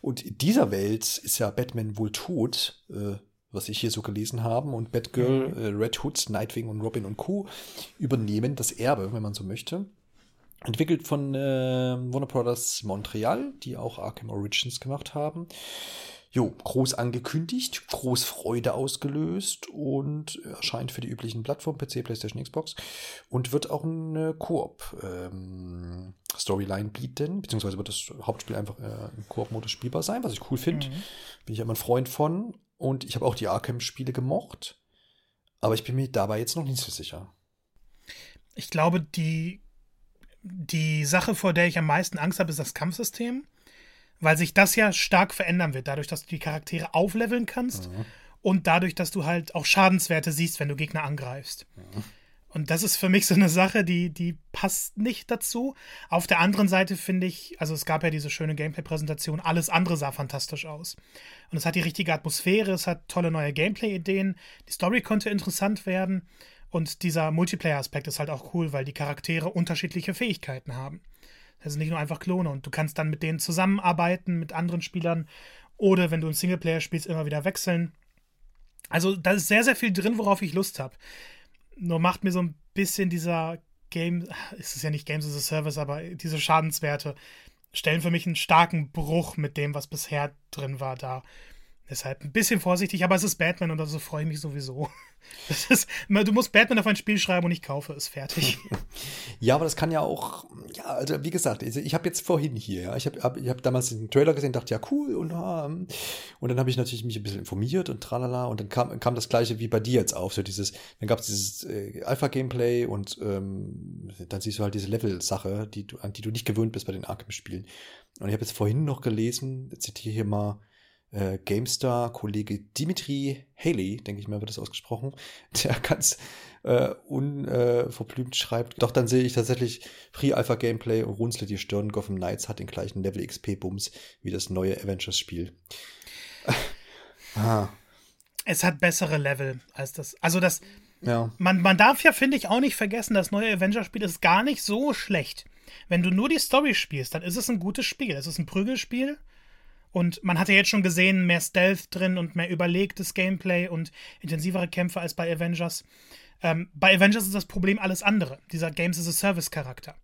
Und in dieser Welt ist ja Batman wohl tot. Äh, was ich hier so gelesen habe. Und Batgirl, mhm. äh, Red Hood, Nightwing und Robin und Co. übernehmen das Erbe, wenn man so möchte. Entwickelt von Warner Brothers Montreal, die auch Arkham Origins gemacht haben. Jo, groß angekündigt, groß Freude ausgelöst und erscheint für die üblichen Plattformen PC, PlayStation, Xbox und wird auch eine Koop ähm, bieten, beziehungsweise wird das Hauptspiel einfach äh, im Koop-Modus spielbar sein, was ich cool finde. Mhm. Bin ich immer ein Freund von. Und ich habe auch die Arkham-Spiele gemocht. Aber ich bin mir dabei jetzt noch nicht so sicher. Ich glaube, die die Sache, vor der ich am meisten Angst habe, ist das Kampfsystem, weil sich das ja stark verändern wird, dadurch, dass du die Charaktere aufleveln kannst mhm. und dadurch, dass du halt auch Schadenswerte siehst, wenn du Gegner angreifst. Mhm. Und das ist für mich so eine Sache, die, die passt nicht dazu. Auf der anderen Seite finde ich, also es gab ja diese schöne Gameplay-Präsentation, alles andere sah fantastisch aus. Und es hat die richtige Atmosphäre, es hat tolle neue Gameplay-Ideen, die Story konnte interessant werden und dieser Multiplayer-Aspekt ist halt auch cool, weil die Charaktere unterschiedliche Fähigkeiten haben. Das sind nicht nur einfach Klone und du kannst dann mit denen zusammenarbeiten, mit anderen Spielern oder wenn du ein Singleplayer spielst, immer wieder wechseln. Also da ist sehr, sehr viel drin, worauf ich Lust habe. Nur macht mir so ein bisschen dieser Game, ist es ja nicht Games as a Service, aber diese Schadenswerte stellen für mich einen starken Bruch mit dem, was bisher drin war, da. Deshalb ein bisschen vorsichtig, aber es ist Batman und also freue ich mich sowieso. Ist, du musst Batman auf ein Spiel schreiben und ich kaufe es fertig. ja, aber das kann ja auch, ja, also wie gesagt, ich habe jetzt vorhin hier, ja, ich habe hab, hab damals den Trailer gesehen, dachte ja cool und ähm, und dann habe ich natürlich mich ein bisschen informiert und tralala und dann kam, kam das gleiche wie bei dir jetzt auf, so dieses, dann gab es dieses äh, Alpha-Gameplay und ähm, dann siehst du halt diese Level-Sache, die du, an die du nicht gewöhnt bist bei den Arkham-Spielen. Und ich habe jetzt vorhin noch gelesen, zitiere hier mal, äh, GameStar-Kollege Dimitri Haley, denke ich mal, wird das ausgesprochen, der ganz äh, unverblümt äh, schreibt. Doch dann sehe ich tatsächlich Pre-Alpha-Gameplay und runzle die Stirn. Gotham Knights hat den gleichen Level XP-Bums wie das neue Avengers-Spiel. ah. Es hat bessere Level als das. Also das. Ja. Man, man darf ja, finde ich, auch nicht vergessen, das neue Avengers-Spiel ist gar nicht so schlecht. Wenn du nur die Story spielst, dann ist es ein gutes Spiel. Es ist ein Prügelspiel und man hatte jetzt schon gesehen, mehr Stealth drin und mehr überlegtes Gameplay und intensivere Kämpfe als bei Avengers. Ähm, bei Avengers ist das Problem alles andere, dieser Games as a Service-Charakter.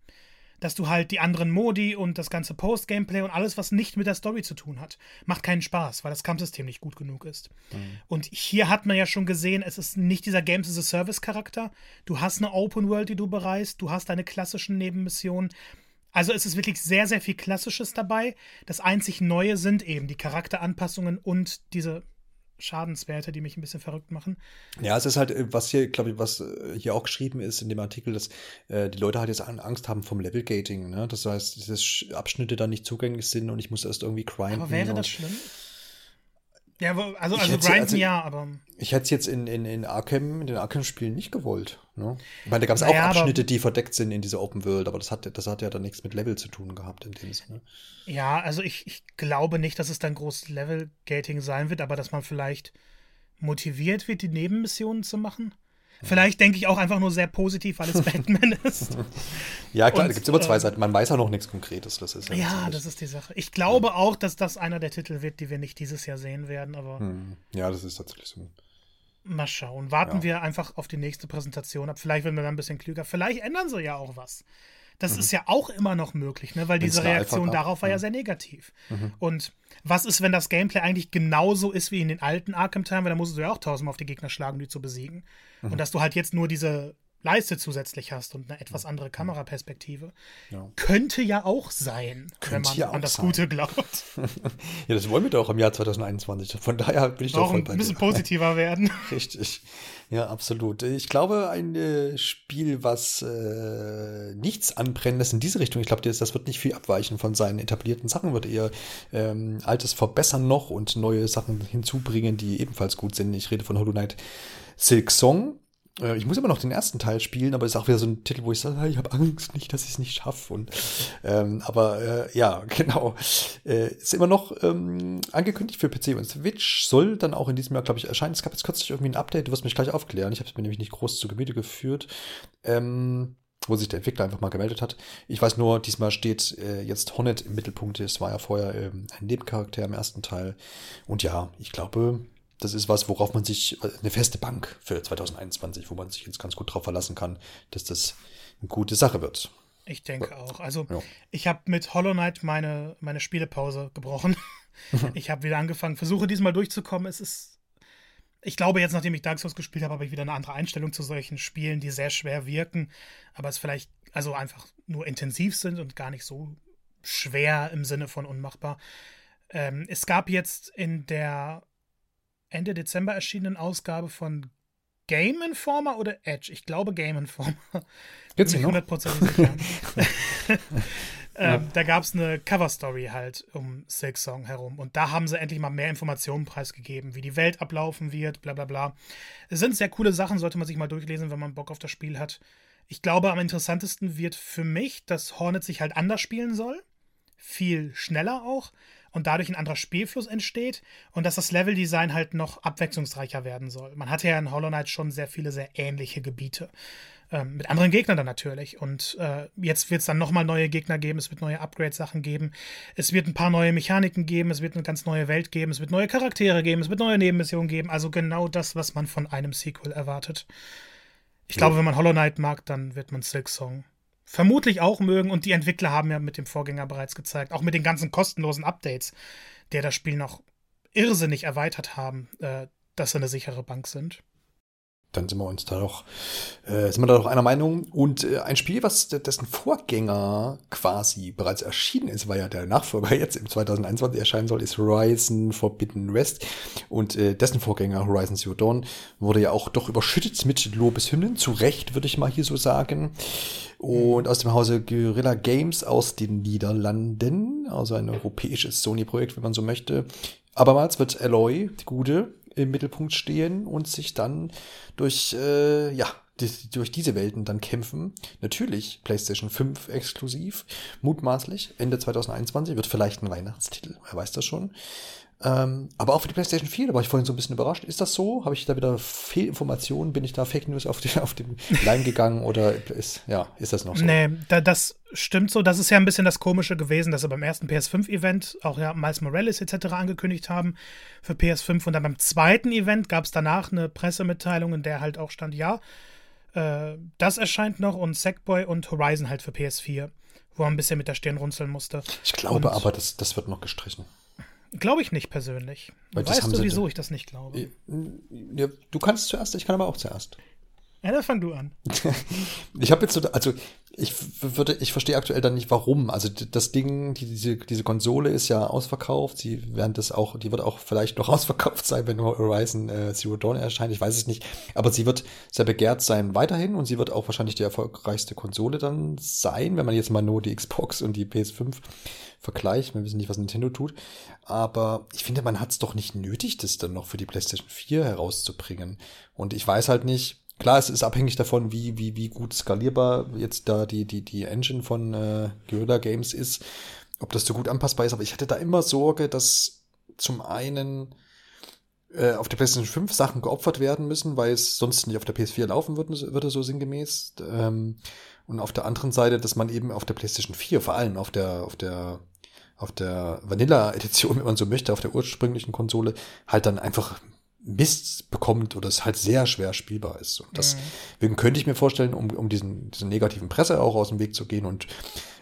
Dass du halt die anderen Modi und das ganze Post-Gameplay und alles, was nicht mit der Story zu tun hat, macht keinen Spaß, weil das Kampfsystem nicht gut genug ist. Mhm. Und hier hat man ja schon gesehen, es ist nicht dieser Games as a Service-Charakter. Du hast eine Open World, die du bereist, du hast deine klassischen Nebenmissionen. Also es ist wirklich sehr, sehr viel Klassisches dabei. Das einzig Neue sind eben die Charakteranpassungen und diese Schadenswerte, die mich ein bisschen verrückt machen. Ja, es ist halt, äh, was hier, glaube ich, was äh, hier auch geschrieben ist in dem Artikel, dass äh, die Leute halt jetzt Angst haben vom Level-Gating. Ne? Das heißt, dass Abschnitte da nicht zugänglich sind und ich muss erst irgendwie grinden. Aber wäre das schlimm? Ja, also, also grinden also, ja, aber. Ich hätte es jetzt in, in, in Arkham, in den Arkham-Spielen nicht gewollt. Ne? Ich meine, da gab es naja, auch Abschnitte, die verdeckt sind in dieser Open World, aber das hat, das hat ja dann nichts mit Level zu tun gehabt in dem Sinne. Ja, also ich, ich glaube nicht, dass es dann groß Level-Gating sein wird, aber dass man vielleicht motiviert wird, die Nebenmissionen zu machen. Vielleicht denke ich auch einfach nur sehr positiv, weil es Batman ist. ja, klar, da gibt es immer zwei äh, Seiten. Man weiß auch noch nichts Konkretes. Das ist ja, ja das ist die Sache. Ich glaube ja. auch, dass das einer der Titel wird, die wir nicht dieses Jahr sehen werden, aber. Hm. Ja, das ist tatsächlich so. Mal schauen. Warten ja. wir einfach auf die nächste Präsentation ab. Vielleicht werden wir dann ein bisschen klüger. Vielleicht ändern sie ja auch was. Das mhm. ist ja auch immer noch möglich, ne? weil Wenn's diese Reaktion darauf war ja mhm. sehr negativ. Mhm. Und was ist, wenn das Gameplay eigentlich genauso ist wie in den alten Arkham-Teilen? Weil da musst du ja auch tausendmal auf die Gegner schlagen, um die zu besiegen. Mhm. Und dass du halt jetzt nur diese Leiste zusätzlich hast und eine etwas andere Kameraperspektive. Ja. Könnte ja auch sein, Könnte wenn man ja an das sein. Gute glaubt. ja, das wollen wir doch im Jahr 2021. Von daher bin ich doch voll bei ein bisschen positiver werden. Richtig. Ja, absolut. Ich glaube, ein äh, Spiel, was äh, nichts anbrennendes in diese Richtung, ich glaube, das, das, wird nicht viel abweichen von seinen etablierten Sachen, wird eher ähm, Altes verbessern noch und neue Sachen hinzubringen, die ebenfalls gut sind. Ich rede von Hollow Knight Silk Song äh, ich muss immer noch den ersten Teil spielen, aber es ist auch wieder so ein Titel, wo ich sage, ich habe Angst nicht, dass ich es nicht schaffe. ähm, aber äh, ja, genau. Äh, ist immer noch ähm, angekündigt für PC und Switch, soll dann auch in diesem Jahr, glaube ich, erscheinen. Es gab jetzt kürzlich irgendwie ein Update, du wirst mich gleich aufklären. Ich habe es mir nämlich nicht groß zu Gemüte geführt. Ähm, wo sich der Entwickler einfach mal gemeldet hat. Ich weiß nur, diesmal steht äh, jetzt Hornet im Mittelpunkt. Es war ja vorher ähm, ein Nebencharakter im ersten Teil. Und ja, ich glaube, das ist was, worauf man sich, eine feste Bank für 2021, wo man sich jetzt ganz gut drauf verlassen kann, dass das eine gute Sache wird. Ich denke auch. Also, ja. ich habe mit Hollow Knight meine, meine Spielepause gebrochen. ich habe wieder angefangen, versuche diesmal durchzukommen. Es ist. Ich glaube, jetzt, nachdem ich Dark Souls gespielt habe, habe ich wieder eine andere Einstellung zu solchen Spielen, die sehr schwer wirken, aber es vielleicht, also einfach nur intensiv sind und gar nicht so schwer im Sinne von unmachbar. Ähm, es gab jetzt in der Ende Dezember erschienenen Ausgabe von Game Informer oder Edge? Ich glaube Game Informer. Gibt's Bin ich hundertprozentig sicher. ähm, ja. Da gab es eine Cover-Story halt um Silk Song herum. Und da haben sie endlich mal mehr Informationen preisgegeben, wie die Welt ablaufen wird, bla bla bla. Es sind sehr coole Sachen, sollte man sich mal durchlesen, wenn man Bock auf das Spiel hat. Ich glaube, am interessantesten wird für mich, dass Hornet sich halt anders spielen soll. Viel schneller auch und dadurch ein anderer Spielfluss entsteht und dass das Leveldesign halt noch abwechslungsreicher werden soll. Man hatte ja in Hollow Knight schon sehr viele sehr ähnliche Gebiete. Ähm, mit anderen Gegnern dann natürlich. Und äh, jetzt wird es dann nochmal neue Gegner geben, es wird neue Upgrade-Sachen geben, es wird ein paar neue Mechaniken geben, es wird eine ganz neue Welt geben, es wird neue Charaktere geben, es wird neue Nebenmissionen geben. Also genau das, was man von einem Sequel erwartet. Ich ja. glaube, wenn man Hollow Knight mag, dann wird man Silk Song vermutlich auch mögen. Und die Entwickler haben ja mit dem Vorgänger bereits gezeigt, auch mit den ganzen kostenlosen Updates, der das Spiel noch irrsinnig erweitert haben, äh, dass sie eine sichere Bank sind dann sind wir uns da doch, äh, sind wir da doch einer Meinung. Und äh, ein Spiel, was dessen Vorgänger quasi bereits erschienen ist, weil ja der Nachfolger jetzt im 2021 erscheinen soll, ist Horizon Forbidden West. Und äh, dessen Vorgänger Horizon Zero Dawn wurde ja auch doch überschüttet mit Lobeshymnen. Zu Recht, würde ich mal hier so sagen. Und aus dem Hause Guerrilla Games aus den Niederlanden, also ein europäisches Sony-Projekt, wenn man so möchte. Abermals wird Alloy, die Gute, im Mittelpunkt stehen und sich dann durch, äh, ja, die, durch diese Welten dann kämpfen. Natürlich PlayStation 5 exklusiv, mutmaßlich Ende 2021, wird vielleicht ein Weihnachtstitel, wer weiß das schon. Ähm, aber auch für die PlayStation 4, da war ich vorhin so ein bisschen überrascht. Ist das so? Habe ich da wieder Fehlinformationen? Bin ich da Fake News auf, die, auf den Leim gegangen oder ist, ja, ist das noch so? Nee, da, das stimmt so. Das ist ja ein bisschen das Komische gewesen, dass sie beim ersten PS5-Event auch ja Miles Morales etc. angekündigt haben für PS5 und dann beim zweiten Event gab es danach eine Pressemitteilung, in der halt auch stand, ja, äh, das erscheint noch und Sackboy und Horizon halt für PS4, wo man ein bisschen mit der Stirn runzeln musste. Ich glaube und, aber, das, das wird noch gestrichen. Glaube ich nicht persönlich. Weil weißt du, wieso ich das nicht glaube? Ja, du kannst zuerst, ich kann aber auch zuerst. Ja, dann fang du an. ich habe jetzt so, also ich würde, ich verstehe aktuell dann nicht, warum. Also das Ding, die, diese, diese Konsole ist ja ausverkauft. Sie werden das auch, die wird auch vielleicht noch ausverkauft sein, wenn Horizon äh, Zero Dawn erscheint. Ich weiß es nicht. Aber sie wird sehr begehrt sein weiterhin und sie wird auch wahrscheinlich die erfolgreichste Konsole dann sein, wenn man jetzt mal nur die Xbox und die PS5 vergleicht. Wir wissen nicht, was Nintendo tut. Aber ich finde, man hat es doch nicht nötig, das dann noch für die PlayStation 4 herauszubringen. Und ich weiß halt nicht, Klar, es ist abhängig davon, wie, wie, wie gut skalierbar jetzt da die, die, die Engine von äh, Guerrilla Games ist, ob das so gut anpassbar ist, aber ich hatte da immer Sorge, dass zum einen äh, auf der PlayStation 5 Sachen geopfert werden müssen, weil es sonst nicht auf der PS4 laufen würde, würde so sinngemäß. Ähm, und auf der anderen Seite, dass man eben auf der PlayStation 4, vor allem auf der, auf der, auf der Vanilla-Edition, wenn man so möchte, auf der ursprünglichen Konsole, halt dann einfach Mist bekommt oder es halt sehr schwer spielbar ist. Und deswegen mhm. könnte ich mir vorstellen, um, um diesen, diesen negativen Presse auch aus dem Weg zu gehen und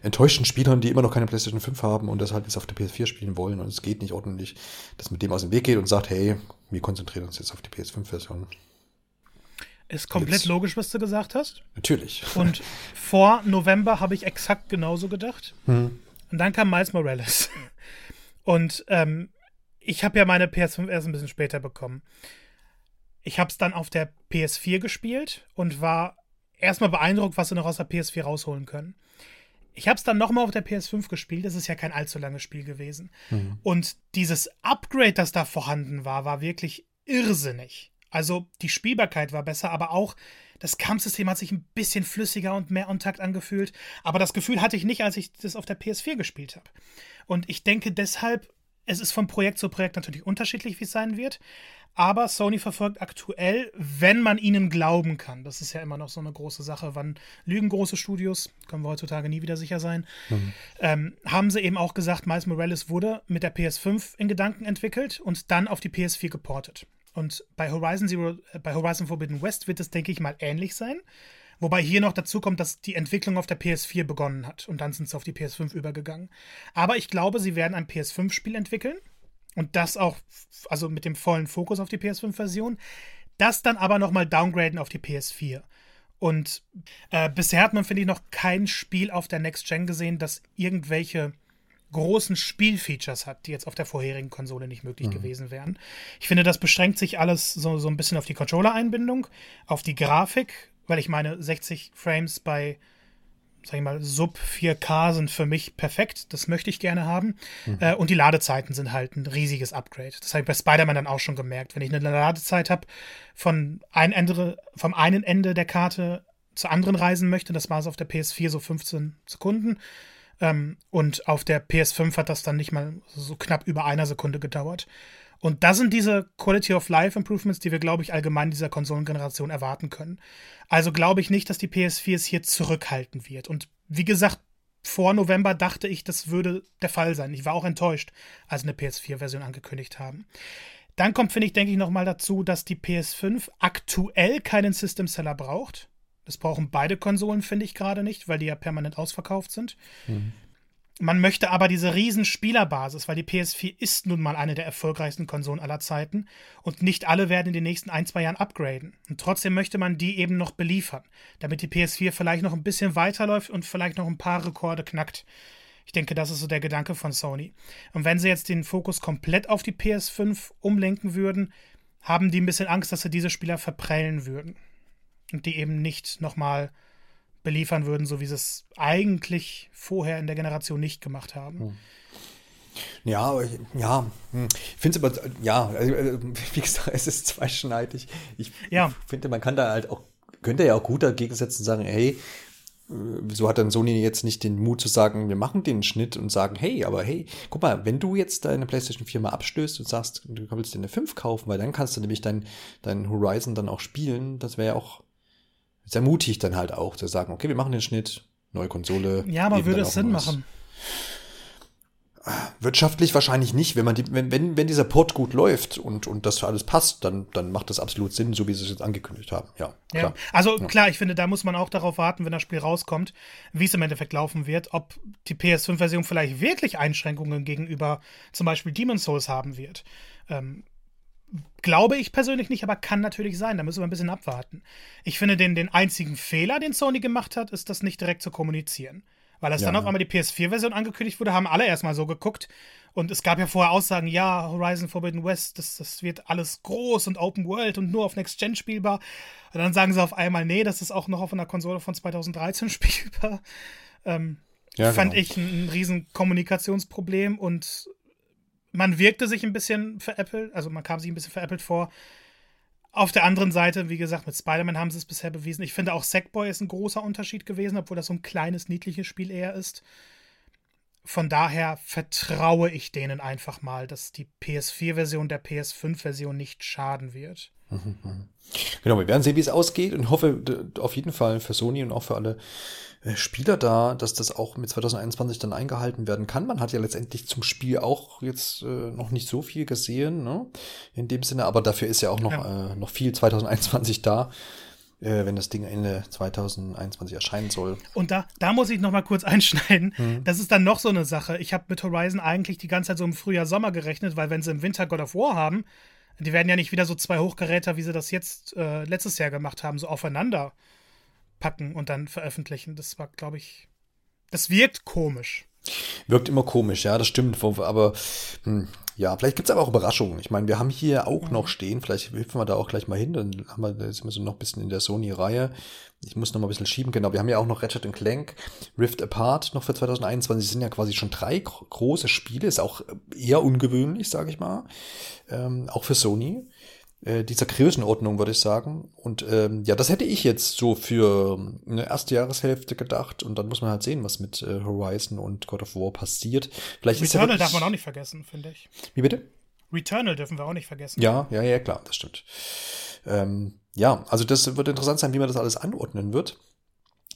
enttäuschten Spielern, die immer noch keine PlayStation 5 haben und das halt jetzt auf der PS4 spielen wollen und es geht nicht ordentlich, dass mit dem aus dem Weg geht und sagt, hey, wir konzentrieren uns jetzt auf die PS5-Version. Ist komplett jetzt. logisch, was du gesagt hast. Natürlich. Und vor November habe ich exakt genauso gedacht. Hm. Und dann kam Miles Morales. Und ähm, ich habe ja meine PS5 erst ein bisschen später bekommen. Ich habe es dann auf der PS4 gespielt und war erstmal beeindruckt, was sie noch aus der PS4 rausholen können. Ich habe es dann nochmal auf der PS5 gespielt. Das ist ja kein allzu langes Spiel gewesen. Mhm. Und dieses Upgrade, das da vorhanden war, war wirklich irrsinnig. Also die Spielbarkeit war besser, aber auch das Kampfsystem hat sich ein bisschen flüssiger und mehr on Takt angefühlt. Aber das Gefühl hatte ich nicht, als ich das auf der PS4 gespielt habe. Und ich denke deshalb es ist von Projekt zu Projekt natürlich unterschiedlich, wie es sein wird. Aber Sony verfolgt aktuell, wenn man ihnen glauben kann, das ist ja immer noch so eine große Sache, wann lügen große Studios, können wir heutzutage nie wieder sicher sein, mhm. ähm, haben sie eben auch gesagt, Miles Morales wurde mit der PS5 in Gedanken entwickelt und dann auf die PS4 geportet. Und bei Horizon Zero, äh, bei Horizon Forbidden West wird es, denke ich mal, ähnlich sein. Wobei hier noch dazu kommt, dass die Entwicklung auf der PS4 begonnen hat und dann sind sie auf die PS5 übergegangen. Aber ich glaube, sie werden ein PS5-Spiel entwickeln und das auch, also mit dem vollen Fokus auf die PS5-Version. Das dann aber nochmal downgraden auf die PS4. Und äh, bisher hat man, finde ich, noch kein Spiel auf der Next Gen gesehen, das irgendwelche großen Spielfeatures hat, die jetzt auf der vorherigen Konsole nicht möglich mhm. gewesen wären. Ich finde, das beschränkt sich alles so, so ein bisschen auf die Controller-Einbindung, auf die Grafik, weil ich meine, 60 Frames bei, sag ich mal, Sub 4K sind für mich perfekt. Das möchte ich gerne haben. Mhm. Äh, und die Ladezeiten sind halt ein riesiges Upgrade. Das habe ich bei Spider-Man dann auch schon gemerkt. Wenn ich eine Ladezeit habe von ein Ende, vom einen Ende der Karte zur anderen reisen möchte, das war es auf der PS4 so 15 Sekunden ähm, und auf der PS5 hat das dann nicht mal so knapp über einer Sekunde gedauert. Und das sind diese Quality of Life Improvements, die wir, glaube ich, allgemein dieser Konsolengeneration erwarten können. Also glaube ich nicht, dass die PS4 es hier zurückhalten wird. Und wie gesagt, vor November dachte ich, das würde der Fall sein. Ich war auch enttäuscht, als eine PS4-Version angekündigt haben. Dann kommt, finde ich, denke ich, nochmal dazu, dass die PS5 aktuell keinen System Seller braucht. Das brauchen beide Konsolen, finde ich gerade nicht, weil die ja permanent ausverkauft sind. Mhm. Man möchte aber diese riesen Spielerbasis, weil die PS4 ist nun mal eine der erfolgreichsten Konsolen aller Zeiten und nicht alle werden in den nächsten ein, zwei Jahren upgraden. Und trotzdem möchte man die eben noch beliefern, damit die PS4 vielleicht noch ein bisschen weiterläuft und vielleicht noch ein paar Rekorde knackt. Ich denke, das ist so der Gedanke von Sony. Und wenn sie jetzt den Fokus komplett auf die PS5 umlenken würden, haben die ein bisschen Angst, dass sie diese Spieler verprellen würden und die eben nicht nochmal beliefern würden, so wie sie es eigentlich vorher in der Generation nicht gemacht haben. Hm. Ja, ja, hm. ich finde es aber, ja, also, äh, wie gesagt, es ist zweischneidig. Ich ja. finde, man kann da halt auch, könnte ja auch gut dagegen setzen und sagen, hey, wieso hat dann Sony jetzt nicht den Mut zu sagen, wir machen den Schnitt und sagen, hey, aber hey, guck mal, wenn du jetzt deine PlayStation 4 mal abstößt und sagst, du willst dir eine 5 kaufen, weil dann kannst du nämlich dein, dein Horizon dann auch spielen, das wäre ja auch sehr mutig dann halt auch zu sagen, okay, wir machen den Schnitt, neue Konsole. Ja, aber würde es Sinn machen? Wirtschaftlich wahrscheinlich nicht. Wenn, man die, wenn, wenn, wenn dieser Port gut läuft und, und das alles passt, dann, dann macht das absolut Sinn, so wie sie es jetzt angekündigt haben. Ja, ja. Klar. Also ja. klar, ich finde, da muss man auch darauf warten, wenn das Spiel rauskommt, wie es im Endeffekt laufen wird, ob die PS5-Version vielleicht wirklich Einschränkungen gegenüber zum Beispiel Demon's Souls haben wird. Ähm, Glaube ich persönlich nicht, aber kann natürlich sein. Da müssen wir ein bisschen abwarten. Ich finde, den, den einzigen Fehler, den Sony gemacht hat, ist das nicht direkt zu kommunizieren. Weil als ja. dann auf einmal die PS4-Version angekündigt wurde, haben alle erstmal so geguckt. Und es gab ja vorher Aussagen, ja, Horizon Forbidden West, das, das wird alles groß und Open World und nur auf Next Gen spielbar. Und dann sagen sie auf einmal, nee, das ist auch noch auf einer Konsole von 2013 spielbar. Ähm, ja, fand genau. ich ein, ein riesen Kommunikationsproblem und man wirkte sich ein bisschen veräppelt, also man kam sich ein bisschen veräppelt vor. Auf der anderen Seite, wie gesagt, mit Spider-Man haben sie es bisher bewiesen. Ich finde auch Sackboy ist ein großer Unterschied gewesen, obwohl das so ein kleines, niedliches Spiel eher ist. Von daher vertraue ich denen einfach mal, dass die PS4-Version der PS5-Version nicht schaden wird. Genau, wir werden sehen, wie es ausgeht und hoffe auf jeden Fall für Sony und auch für alle äh, Spieler da, dass das auch mit 2021 dann eingehalten werden kann. Man hat ja letztendlich zum Spiel auch jetzt äh, noch nicht so viel gesehen, ne? In dem Sinne, aber dafür ist ja auch noch, ja. Äh, noch viel 2021 da. Äh, wenn das Ding Ende 2021 erscheinen soll. Und da, da muss ich noch mal kurz einschneiden. Hm. Das ist dann noch so eine Sache. Ich habe mit Horizon eigentlich die ganze Zeit so im Frühjahr, Sommer gerechnet, weil wenn sie im Winter God of War haben, die werden ja nicht wieder so zwei Hochgeräte, wie sie das jetzt äh, letztes Jahr gemacht haben, so aufeinander packen und dann veröffentlichen. Das war, glaube ich, das wirkt komisch. Wirkt immer komisch, ja, das stimmt. Aber hm, ja, vielleicht gibt es aber auch Überraschungen. Ich meine, wir haben hier auch noch stehen, vielleicht hüpfen wir da auch gleich mal hin, dann haben wir, sind wir so noch ein bisschen in der Sony-Reihe. Ich muss noch mal ein bisschen schieben, genau. Wir haben ja auch noch Ratchet Clank, Rift Apart noch für 2021. Das sind ja quasi schon drei große Spiele, ist auch eher ungewöhnlich, sage ich mal. Ähm, auch für Sony. Äh, dieser Größenordnung, würde ich sagen. Und ähm, ja, das hätte ich jetzt so für eine erste Jahreshälfte gedacht. Und dann muss man halt sehen, was mit äh, Horizon und God of War passiert. Vielleicht Returnal ist darf man auch nicht vergessen, finde ich. Wie bitte? Returnal dürfen wir auch nicht vergessen. Ja, ja, ja, klar, das stimmt. Ähm, ja, also das wird interessant sein, wie man das alles anordnen wird.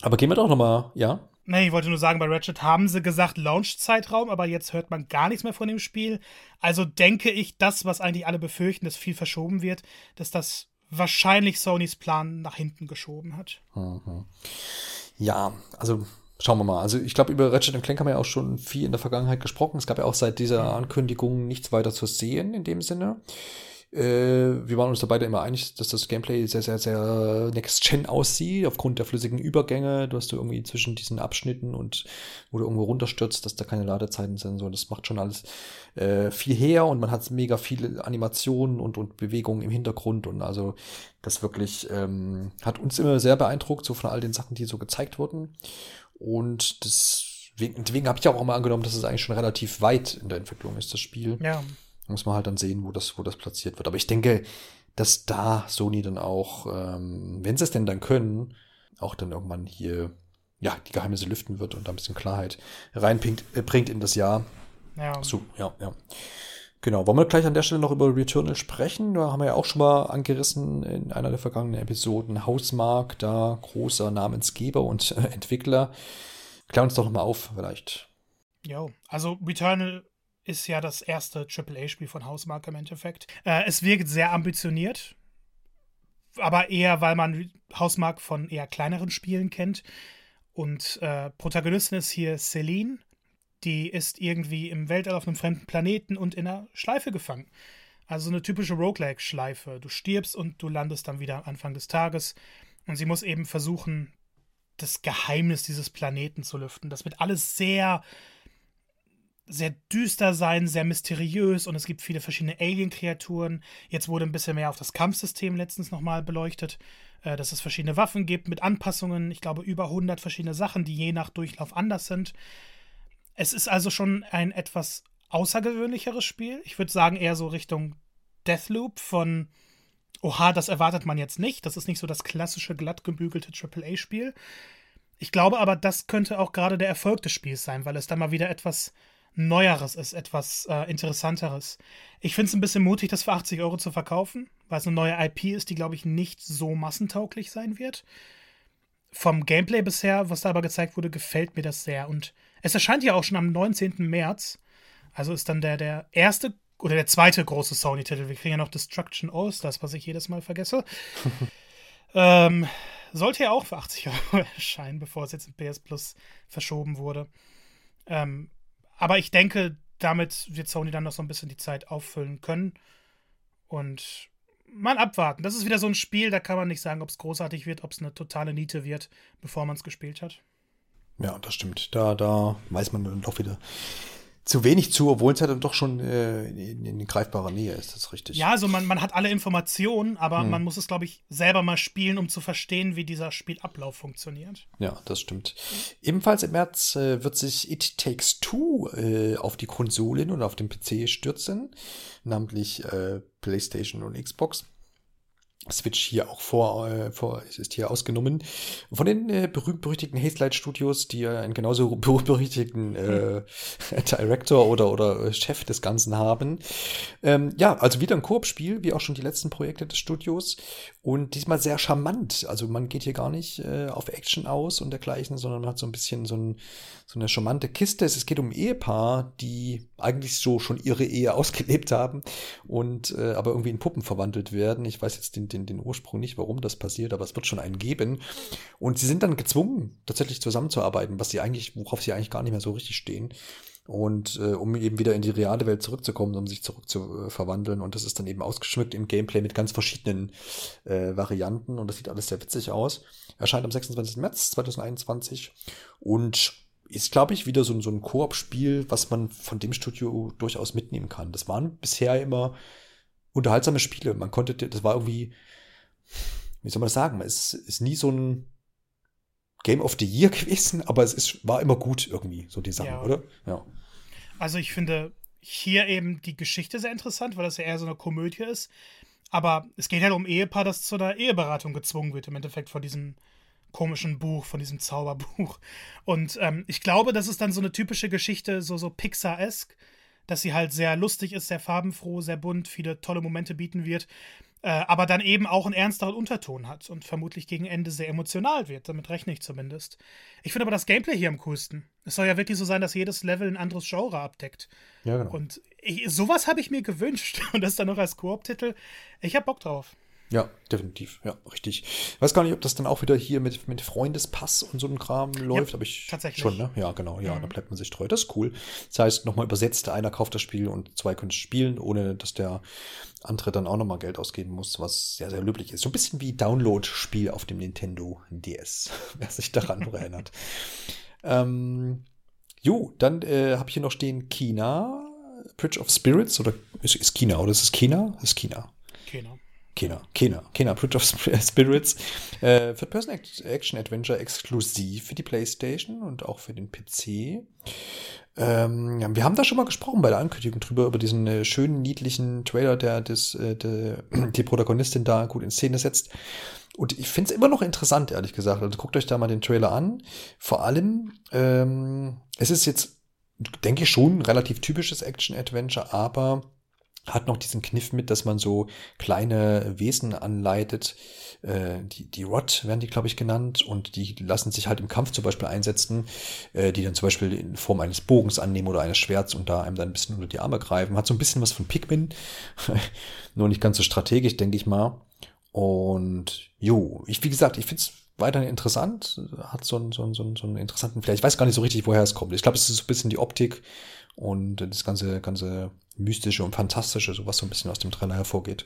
Aber gehen wir doch nochmal, ja? Nee, ich wollte nur sagen, bei Ratchet haben sie gesagt Launch-Zeitraum, aber jetzt hört man gar nichts mehr von dem Spiel. Also denke ich, das, was eigentlich alle befürchten, dass viel verschoben wird, dass das wahrscheinlich Sonys Plan nach hinten geschoben hat. Mhm. Ja, also schauen wir mal. Also ich glaube, über Ratchet Clank haben wir ja auch schon viel in der Vergangenheit gesprochen. Es gab ja auch seit dieser Ankündigung nichts weiter zu sehen in dem Sinne. Äh, wir waren uns da beide immer einig, dass das Gameplay sehr, sehr, sehr Next-Gen aussieht, aufgrund der flüssigen Übergänge. Du hast du irgendwie zwischen diesen Abschnitten und wo du irgendwo runterstürzt, dass da keine Ladezeiten sind. So, das macht schon alles äh, viel her und man hat mega viele Animationen und, und Bewegungen im Hintergrund und also das wirklich ähm, hat uns immer sehr beeindruckt, so von all den Sachen, die so gezeigt wurden. Und deswegen, deswegen habe ich auch immer angenommen, dass es eigentlich schon relativ weit in der Entwicklung ist, das Spiel. Ja. Muss man halt dann sehen, wo das, wo das platziert wird. Aber ich denke, dass da Sony dann auch, ähm, wenn sie es denn dann können, auch dann irgendwann hier ja, die Geheimnisse lüften wird und da ein bisschen Klarheit reinbringt äh, bringt in das Jahr. Ja. So, ja, ja. Genau, wollen wir gleich an der Stelle noch über Returnal sprechen? Da haben wir ja auch schon mal angerissen in einer der vergangenen Episoden. Hausmark, da großer Namensgeber und äh, Entwickler. Klär uns doch noch mal auf, vielleicht. Jo, also Returnal ist ja das erste AAA-Spiel von Hausmark im Endeffekt. Äh, es wirkt sehr ambitioniert, aber eher, weil man Hausmark von eher kleineren Spielen kennt. Und äh, Protagonistin ist hier Celine die ist irgendwie im Weltall auf einem fremden Planeten und in einer Schleife gefangen. Also eine typische Roguelike-Schleife. Du stirbst und du landest dann wieder am Anfang des Tages. Und sie muss eben versuchen, das Geheimnis dieses Planeten zu lüften. Das wird alles sehr, sehr düster sein, sehr mysteriös und es gibt viele verschiedene Alien-Kreaturen. Jetzt wurde ein bisschen mehr auf das Kampfsystem letztens nochmal beleuchtet, äh, dass es verschiedene Waffen gibt mit Anpassungen. Ich glaube, über 100 verschiedene Sachen, die je nach Durchlauf anders sind. Es ist also schon ein etwas außergewöhnlicheres Spiel. Ich würde sagen, eher so Richtung Deathloop von Oha, das erwartet man jetzt nicht. Das ist nicht so das klassische glatt gebügelte AAA-Spiel. Ich glaube aber, das könnte auch gerade der Erfolg des Spiels sein, weil es da mal wieder etwas Neueres ist, etwas äh, Interessanteres. Ich finde es ein bisschen mutig, das für 80 Euro zu verkaufen, weil es eine neue IP ist, die, glaube ich, nicht so massentauglich sein wird. Vom Gameplay bisher, was da aber gezeigt wurde, gefällt mir das sehr. Und es erscheint ja auch schon am 19. März. Also ist dann der, der erste oder der zweite große Sony-Titel. Wir kriegen ja noch Destruction All-Stars, was ich jedes Mal vergesse. ähm, sollte ja auch für 80 Euro erscheinen, bevor es jetzt in PS Plus verschoben wurde. Ähm, aber ich denke, damit wird Sony dann noch so ein bisschen die Zeit auffüllen können. Und mal abwarten. Das ist wieder so ein Spiel, da kann man nicht sagen, ob es großartig wird, ob es eine totale Niete wird, bevor man es gespielt hat. Ja, das stimmt. Da, da weiß man dann doch wieder zu wenig zu, obwohl es ja dann doch schon äh, in, in, greifbarer Nähe ist, das ist richtig. Ja, also man, man hat alle Informationen, aber hm. man muss es, glaube ich, selber mal spielen, um zu verstehen, wie dieser Spielablauf funktioniert. Ja, das stimmt. Ebenfalls im März äh, wird sich It Takes Two äh, auf die Konsolen und auf den PC stürzen, namentlich äh, PlayStation und Xbox. Switch hier auch vor, äh, vor ist hier ausgenommen. Von den äh, berühmt-berüchtigten Hazelight Studios, die äh, einen genauso berühmt-berüchtigten äh, Director oder, oder äh, Chef des Ganzen haben. Ähm, ja, also wieder ein Koop-Spiel, wie auch schon die letzten Projekte des Studios. Und diesmal sehr charmant. Also man geht hier gar nicht äh, auf Action aus und dergleichen, sondern man hat so ein bisschen so, ein, so eine charmante Kiste. Es geht um Ehepaar, die eigentlich so schon ihre Ehe ausgelebt haben und äh, aber irgendwie in Puppen verwandelt werden. Ich weiß jetzt den den, den Ursprung nicht, warum das passiert, aber es wird schon einen geben. Und sie sind dann gezwungen, tatsächlich zusammenzuarbeiten, was sie eigentlich, worauf sie eigentlich gar nicht mehr so richtig stehen. Und äh, um eben wieder in die reale Welt zurückzukommen, um sich zurück zu äh. Und das ist dann eben ausgeschmückt im Gameplay mit ganz verschiedenen äh, Varianten. Und das sieht alles sehr witzig aus. Erscheint am 26. März 2021. Und ist, glaube ich, wieder so, so ein Koop-Spiel, was man von dem Studio durchaus mitnehmen kann. Das waren bisher immer unterhaltsame Spiele. Man konnte, das war irgendwie, wie soll man das sagen? Es ist nie so ein Game of the Year gewesen, aber es ist, war immer gut irgendwie, so die Sachen, ja. oder? Ja. Also ich finde hier eben die Geschichte sehr interessant, weil das ja eher so eine Komödie ist. Aber es geht halt um Ehepaar, das zu einer Eheberatung gezwungen wird, im Endeffekt von diesem komischen Buch, von diesem Zauberbuch. Und ähm, ich glaube, das ist dann so eine typische Geschichte, so, so Pixar-esque, dass sie halt sehr lustig ist, sehr farbenfroh, sehr bunt, viele tolle Momente bieten wird, äh, aber dann eben auch einen ernsteren Unterton hat und vermutlich gegen Ende sehr emotional wird. Damit rechne ich zumindest. Ich finde aber das Gameplay hier am coolsten. Es soll ja wirklich so sein, dass jedes Level ein anderes Genre abdeckt. Ja, genau. Und ich, sowas habe ich mir gewünscht. Und das dann noch als Koop-Titel. Ich habe Bock drauf. Ja, definitiv. Ja, richtig. Ich weiß gar nicht, ob das dann auch wieder hier mit, mit Freundespass und so einem Kram läuft, ja, aber ich tatsächlich. schon, ne? Ja, genau. Ja, mhm. da bleibt man sich treu. Das ist cool. Das heißt, nochmal übersetzt, einer kauft das Spiel und zwei können es spielen, ohne dass der andere dann auch nochmal Geld ausgeben muss, was sehr, sehr löblich ist. So ein bisschen wie Download-Spiel auf dem Nintendo DS, wer sich daran noch erinnert. Ähm, jo, dann äh, habe ich hier noch stehen China, Bridge of Spirits, oder ist, ist China, oder ist es China? Ist China. China. Kena, Kena, Kena, Bridge of Spirits. Äh, Third-Person-Action-Adventure exklusiv für die PlayStation und auch für den PC. Ähm, wir haben da schon mal gesprochen bei der Ankündigung drüber, über diesen äh, schönen, niedlichen Trailer, der, des, äh, der die Protagonistin da gut in Szene setzt. Und ich finde es immer noch interessant, ehrlich gesagt. Also guckt euch da mal den Trailer an. Vor allem, ähm, es ist jetzt, denke ich, schon ein relativ typisches Action-Adventure, aber hat noch diesen Kniff mit, dass man so kleine Wesen anleitet. Äh, die, die Rot werden die, glaube ich, genannt. Und die lassen sich halt im Kampf zum Beispiel einsetzen, äh, die dann zum Beispiel in Form eines Bogens annehmen oder eines Schwerts und da einem dann ein bisschen unter die Arme greifen. Hat so ein bisschen was von Pikmin. Nur nicht ganz so strategisch, denke ich mal. Und jo, ich, wie gesagt, ich finde es weiterhin interessant. Hat so einen, so, einen, so einen interessanten, vielleicht, ich weiß gar nicht so richtig, woher es kommt. Ich glaube, es ist so ein bisschen die Optik und das ganze, ganze mystische und fantastische, so was so ein bisschen aus dem Trailer hervorgeht.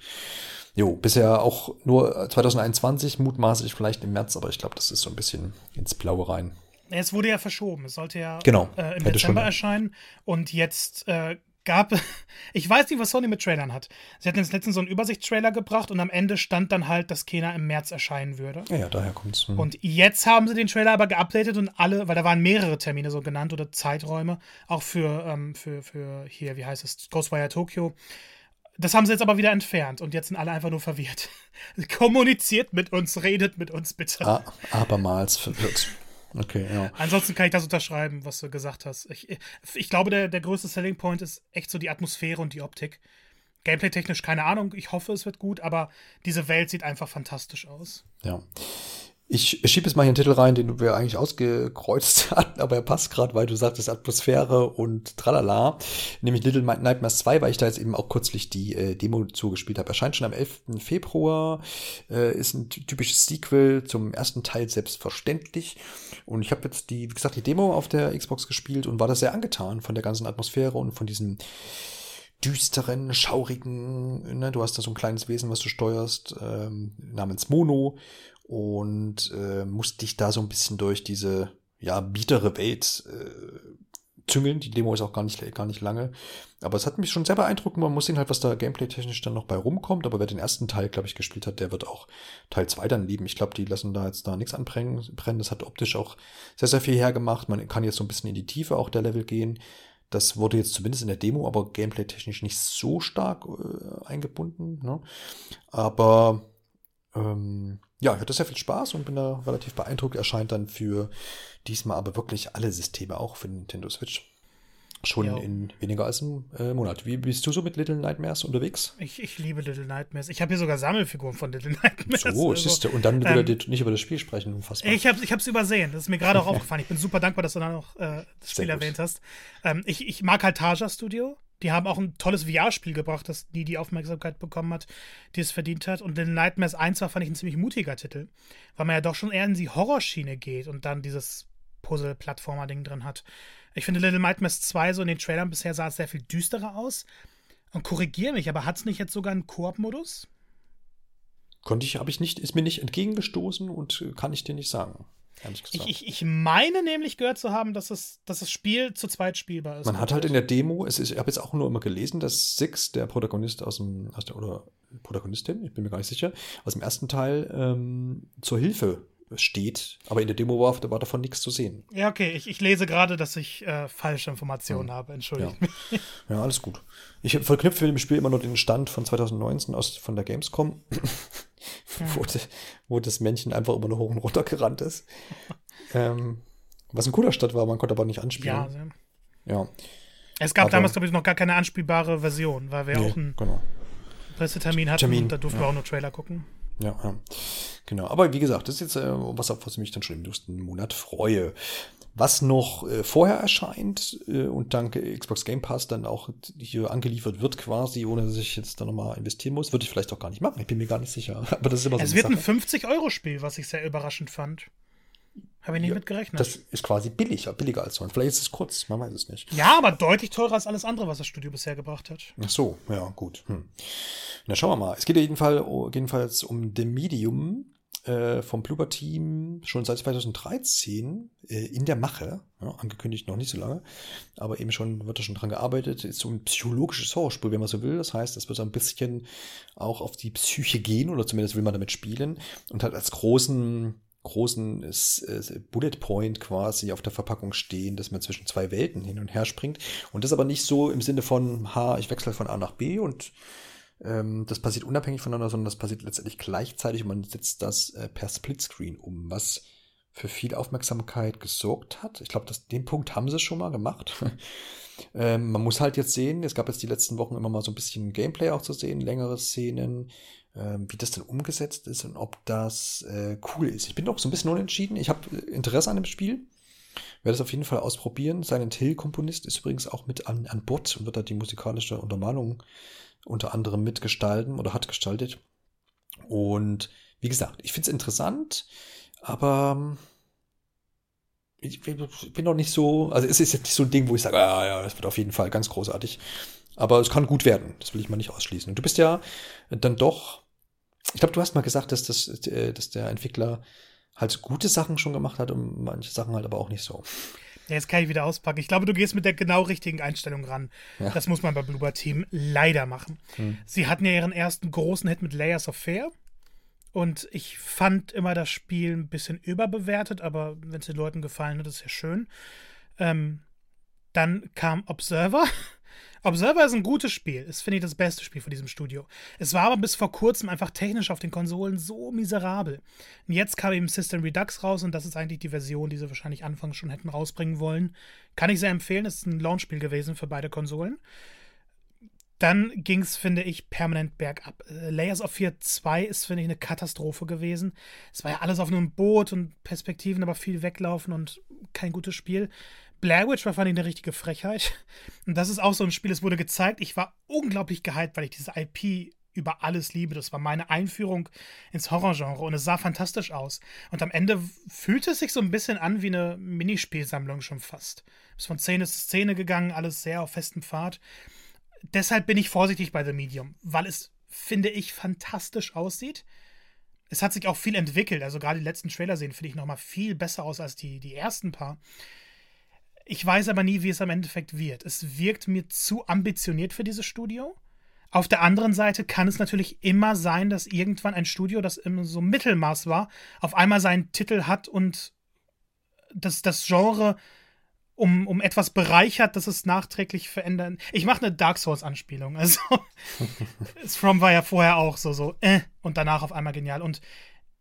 Jo, bisher auch nur 2021, mutmaßlich vielleicht im März, aber ich glaube, das ist so ein bisschen ins Blaue rein. Es wurde ja verschoben. Es sollte ja genau, äh, im Dezember erscheinen. Und jetzt äh, gab, ich weiß nicht, was Sony mit Trailern hat. Sie hatten jetzt letztens so einen Übersichtstrailer gebracht und am Ende stand dann halt, dass Kena im März erscheinen würde. Ja, ja daher kommt's. Hm. Und jetzt haben sie den Trailer aber geupdatet und alle, weil da waren mehrere Termine so genannt oder Zeiträume, auch für, ähm, für, für hier, wie heißt es, Ghostwire Tokyo. Das haben sie jetzt aber wieder entfernt und jetzt sind alle einfach nur verwirrt. Kommuniziert mit uns, redet mit uns bitte. Ah, abermals verwirrt. Okay, ja. Ansonsten kann ich das unterschreiben, was du gesagt hast. Ich, ich glaube, der, der größte Selling Point ist echt so die Atmosphäre und die Optik. Gameplay-technisch keine Ahnung, ich hoffe, es wird gut, aber diese Welt sieht einfach fantastisch aus. Ja. Ich schiebe jetzt mal hier einen Titel rein, den wir eigentlich ausgekreuzt hatten, aber er passt gerade, weil du sagtest Atmosphäre und tralala. Nämlich Little Nightmares 2, weil ich da jetzt eben auch kürzlich die äh, Demo zugespielt habe. Erscheint schon am 11. Februar, äh, ist ein typisches Sequel zum ersten Teil selbstverständlich. Und ich habe jetzt die, wie gesagt, die Demo auf der Xbox gespielt und war da sehr angetan von der ganzen Atmosphäre und von diesem düsteren, schaurigen, ne? du hast da so ein kleines Wesen, was du steuerst, ähm, namens Mono und äh, musst dich da so ein bisschen durch diese ja biedere Welt äh, züngeln. Die Demo ist auch gar nicht gar nicht lange, aber es hat mich schon sehr beeindruckt. Man muss sehen halt, was da gameplay-technisch dann noch bei rumkommt. Aber wer den ersten Teil, glaube ich, gespielt hat, der wird auch Teil 2 dann lieben. Ich glaube, die lassen da jetzt da nichts anbrennen. Das hat optisch auch sehr sehr viel hergemacht. Man kann jetzt so ein bisschen in die Tiefe auch der Level gehen. Das wurde jetzt zumindest in der Demo, aber gameplay-technisch nicht so stark äh, eingebunden. Ne? Aber ähm, ja, ich hatte sehr viel Spaß und bin da relativ beeindruckt. Erscheint dann für diesmal aber wirklich alle Systeme, auch für Nintendo Switch. Schon ja. in weniger als einem äh, Monat. Wie bist du so mit Little Nightmares unterwegs? Ich, ich liebe Little Nightmares. Ich habe hier sogar Sammelfiguren von Little Nightmares. So, also, siehst du. Und dann ähm, wieder nicht über das Spiel sprechen, unfassbar. Ich habe es übersehen. Das ist mir gerade auch aufgefallen. Ich bin super dankbar, dass du dann noch äh, das Spiel erwähnt hast. Ähm, ich, ich mag halt Tarja Studio. Die haben auch ein tolles VR-Spiel gebracht, das nie die Aufmerksamkeit bekommen hat, die es verdient hat. Und Little Nightmares 1 war, fand ich, ein ziemlich mutiger Titel, weil man ja doch schon eher in die Horrorschiene geht und dann dieses Puzzle-Plattformer-Ding drin hat. Ich finde Little Nightmares 2 so in den Trailern bisher sah es sehr viel düsterer aus. Und korrigiere mich, aber hat es nicht jetzt sogar einen Koop-Modus? Konnte ich, habe ich nicht, ist mir nicht entgegengestoßen und kann ich dir nicht sagen. Ich, ich, ich, meine nämlich gehört zu haben, dass, es, dass das Spiel zu zweit spielbar ist. Man hat halt in der Demo, es ist, ich habe jetzt auch nur immer gelesen, dass Six, der Protagonist aus dem, aus der, oder Protagonistin, ich bin mir gar nicht sicher, aus dem ersten Teil ähm, zur Hilfe steht, aber in der Demo war, war davon nichts zu sehen. Ja, okay, ich, ich lese gerade, dass ich äh, falsche Informationen ja. habe, entschuldigt ja. mich. Ja, alles gut. Ich verknüpfe mit dem Spiel immer nur den Stand von 2019 aus, von der Gamescom, wo, de, wo, das Männchen einfach immer nur hoch und runter gerannt ist. ähm, was ein cooler Stadt war, man konnte aber nicht anspielen. Ja, sehr. ja. Es gab aber, damals, glaube ich, noch gar keine anspielbare Version, weil wir nee, auch einen genau. Pressetermin hatten Termin, und da durften ja. wir auch nur Trailer gucken. Ja, ja. Genau. Aber wie gesagt, das ist jetzt äh, was, auf was ich mich dann schon im nächsten Monat freue. Was noch äh, vorher erscheint äh, und dank Xbox Game Pass dann auch hier angeliefert wird, quasi, ohne dass ich jetzt da nochmal investieren muss, würde ich vielleicht auch gar nicht machen. Ich bin mir gar nicht sicher. Aber das ist immer so. Es wird Sache. ein 50-Euro-Spiel, was ich sehr überraschend fand. Habe ich nicht ja, mit gerechnet. Das ist quasi billiger, billiger als man. Vielleicht ist es kurz, man weiß es nicht. Ja, aber deutlich teurer als alles andere, was das Studio bisher gebracht hat. Ach so, ja, gut. Hm. Na, schauen wir mal. Es geht jedenfalls um The Medium, äh, vom Blooper Team schon seit 2013 äh, in der Mache, ja, angekündigt noch nicht so lange, aber eben schon wird da schon dran gearbeitet, ist so ein psychologisches Horrorspiel, wenn man so will. Das heißt, es wird so ein bisschen auch auf die Psyche gehen oder zumindest will man damit spielen und hat als großen großen äh, Bullet Point quasi auf der Verpackung stehen, dass man zwischen zwei Welten hin und her springt. Und das aber nicht so im Sinne von, ha, ich wechsle von A nach B und ähm, das passiert unabhängig voneinander, sondern das passiert letztendlich gleichzeitig und man setzt das äh, per Splitscreen um, was für viel Aufmerksamkeit gesorgt hat. Ich glaube, den Punkt haben sie schon mal gemacht. ähm, man muss halt jetzt sehen, es gab jetzt die letzten Wochen immer mal so ein bisschen Gameplay auch zu sehen, längere Szenen, wie das denn umgesetzt ist und ob das äh, cool ist. Ich bin doch so ein bisschen unentschieden. Ich habe äh, Interesse an dem Spiel. Werde es auf jeden Fall ausprobieren. Sein Hill-Komponist ist übrigens auch mit an, an Bord und wird da die musikalische Untermalung unter anderem mitgestalten oder hat gestaltet. Und wie gesagt, ich finde es interessant, aber ähm, ich bin noch nicht so, also es ist jetzt nicht so ein Ding, wo ich sage, ah ja, das wird auf jeden Fall ganz großartig. Aber es kann gut werden, das will ich mal nicht ausschließen. Und du bist ja dann doch, ich glaube, du hast mal gesagt, dass, das, äh, dass der Entwickler halt gute Sachen schon gemacht hat und manche Sachen halt aber auch nicht so. Ja, jetzt kann ich wieder auspacken. Ich glaube, du gehst mit der genau richtigen Einstellung ran. Ja. Das muss man bei Bloober Team leider machen. Hm. Sie hatten ja ihren ersten großen Hit mit Layers of Fair. Und ich fand immer das Spiel ein bisschen überbewertet, aber wenn es den Leuten gefallen hat, ist ja schön. Ähm, dann kam Observer. Observer ist ein gutes Spiel. Ist, finde ich, das beste Spiel von diesem Studio. Es war aber bis vor kurzem einfach technisch auf den Konsolen so miserabel. Und jetzt kam eben System Redux raus und das ist eigentlich die Version, die sie wahrscheinlich anfangs schon hätten rausbringen wollen. Kann ich sehr empfehlen. Es ist ein Launchspiel gewesen für beide Konsolen. Dann ging es, finde ich, permanent bergab. Äh, Layers of Fear 2 ist, finde ich, eine Katastrophe gewesen. Es war ja alles auf einem Boot und Perspektiven, aber viel weglaufen und kein gutes Spiel. Blair Witch war, fand ich, eine richtige Frechheit. Und das ist auch so ein Spiel, es wurde gezeigt. Ich war unglaublich gehypt, weil ich diese IP über alles liebe. Das war meine Einführung ins Horrorgenre und es sah fantastisch aus. Und am Ende fühlte es sich so ein bisschen an wie eine Minispielsammlung schon fast. Ist von Szene zu Szene gegangen, alles sehr auf festem Pfad. Deshalb bin ich vorsichtig bei The Medium, weil es, finde ich, fantastisch aussieht. Es hat sich auch viel entwickelt. Also gerade die letzten Trailer sehen, finde ich, nochmal viel besser aus als die, die ersten paar. Ich weiß aber nie, wie es am Endeffekt wird. Es wirkt mir zu ambitioniert für dieses Studio. Auf der anderen Seite kann es natürlich immer sein, dass irgendwann ein Studio, das immer so Mittelmaß war, auf einmal seinen Titel hat und das, das Genre um, um etwas bereichert, dass es nachträglich verändern. Ich mache eine Dark Souls-Anspielung. Also, From war ja vorher auch so, so, äh, und danach auf einmal genial. Und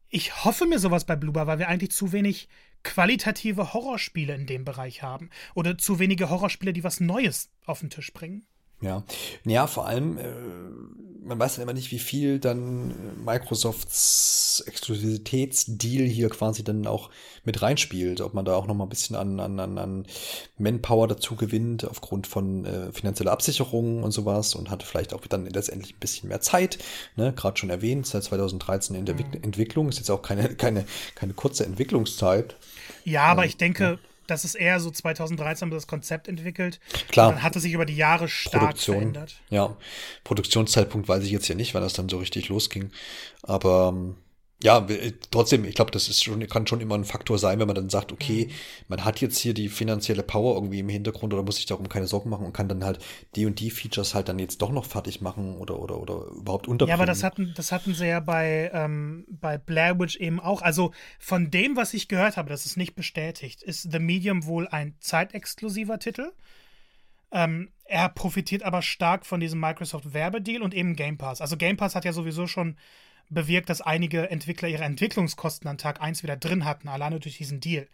ich hoffe mir sowas bei Bloober, weil wir eigentlich zu wenig qualitative Horrorspiele in dem Bereich haben. Oder zu wenige Horrorspiele, die was Neues auf den Tisch bringen. Ja, ja, vor allem, äh, man weiß ja immer nicht, wie viel dann äh, Microsofts Exklusivitätsdeal hier quasi dann auch mit reinspielt, ob man da auch noch mal ein bisschen an, an, an, an Manpower dazu gewinnt aufgrund von äh, finanzieller Absicherung und sowas und hat vielleicht auch dann letztendlich ein bisschen mehr Zeit, ne, gerade schon erwähnt, seit 2013 in der mhm. Entwicklung, ist jetzt auch keine, keine, keine kurze Entwicklungszeit. Ja, aber ähm, ich denke, ja das ist eher so 2013 das Konzept entwickelt. Klar. dann hat es sich über die Jahre stark Produktion, verändert. Ja, Produktionszeitpunkt weiß ich jetzt ja nicht, weil das dann so richtig losging. Aber ähm, ja, trotzdem, ich glaube, das ist schon, kann schon immer ein Faktor sein, wenn man dann sagt, okay, mhm. man hat jetzt hier die finanzielle Power irgendwie im Hintergrund oder muss sich darum keine Sorgen machen und kann dann halt die und die Features halt dann jetzt doch noch fertig machen oder oder oder überhaupt unterbringen. Ja, aber das hatten, das hatten sie ja bei, ähm, bei Blair Witch eben auch. Also von dem, was ich gehört habe, das ist nicht bestätigt, ist The Medium wohl ein zeitexklusiver Titel. Ähm, er profitiert aber stark von diesem Microsoft Werbedeal und eben Game Pass. Also Game Pass hat ja sowieso schon bewirkt, dass einige Entwickler ihre Entwicklungskosten an Tag 1 wieder drin hatten, alleine durch diesen Deal.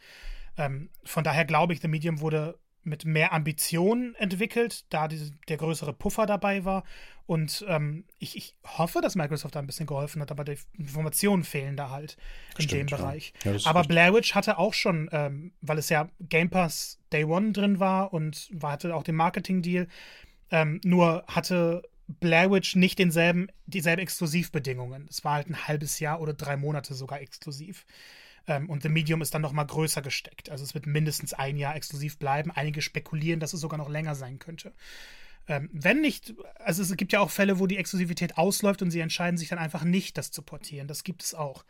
Ähm, von daher glaube ich, The Medium wurde mit mehr Ambitionen entwickelt, da die, der größere Puffer dabei war. Und ähm, ich, ich, hoffe, dass Microsoft da ein bisschen geholfen hat, aber die Informationen fehlen da halt in Stimmt, dem Bereich. Ja. Ja, aber Blair Witch hatte auch schon, ähm, weil es ja Game Pass Day One drin war und war, hatte auch den Marketing-Deal, ähm, nur hatte Blair Witch nicht denselben, dieselben Exklusivbedingungen. Es war halt ein halbes Jahr oder drei Monate sogar exklusiv. Ähm, und The Medium ist dann noch mal größer gesteckt. Also es wird mindestens ein Jahr exklusiv bleiben. Einige spekulieren, dass es sogar noch länger sein könnte. Ähm, wenn nicht, also es gibt ja auch Fälle, wo die Exklusivität ausläuft und sie entscheiden sich dann einfach nicht, das zu portieren. Das gibt es auch.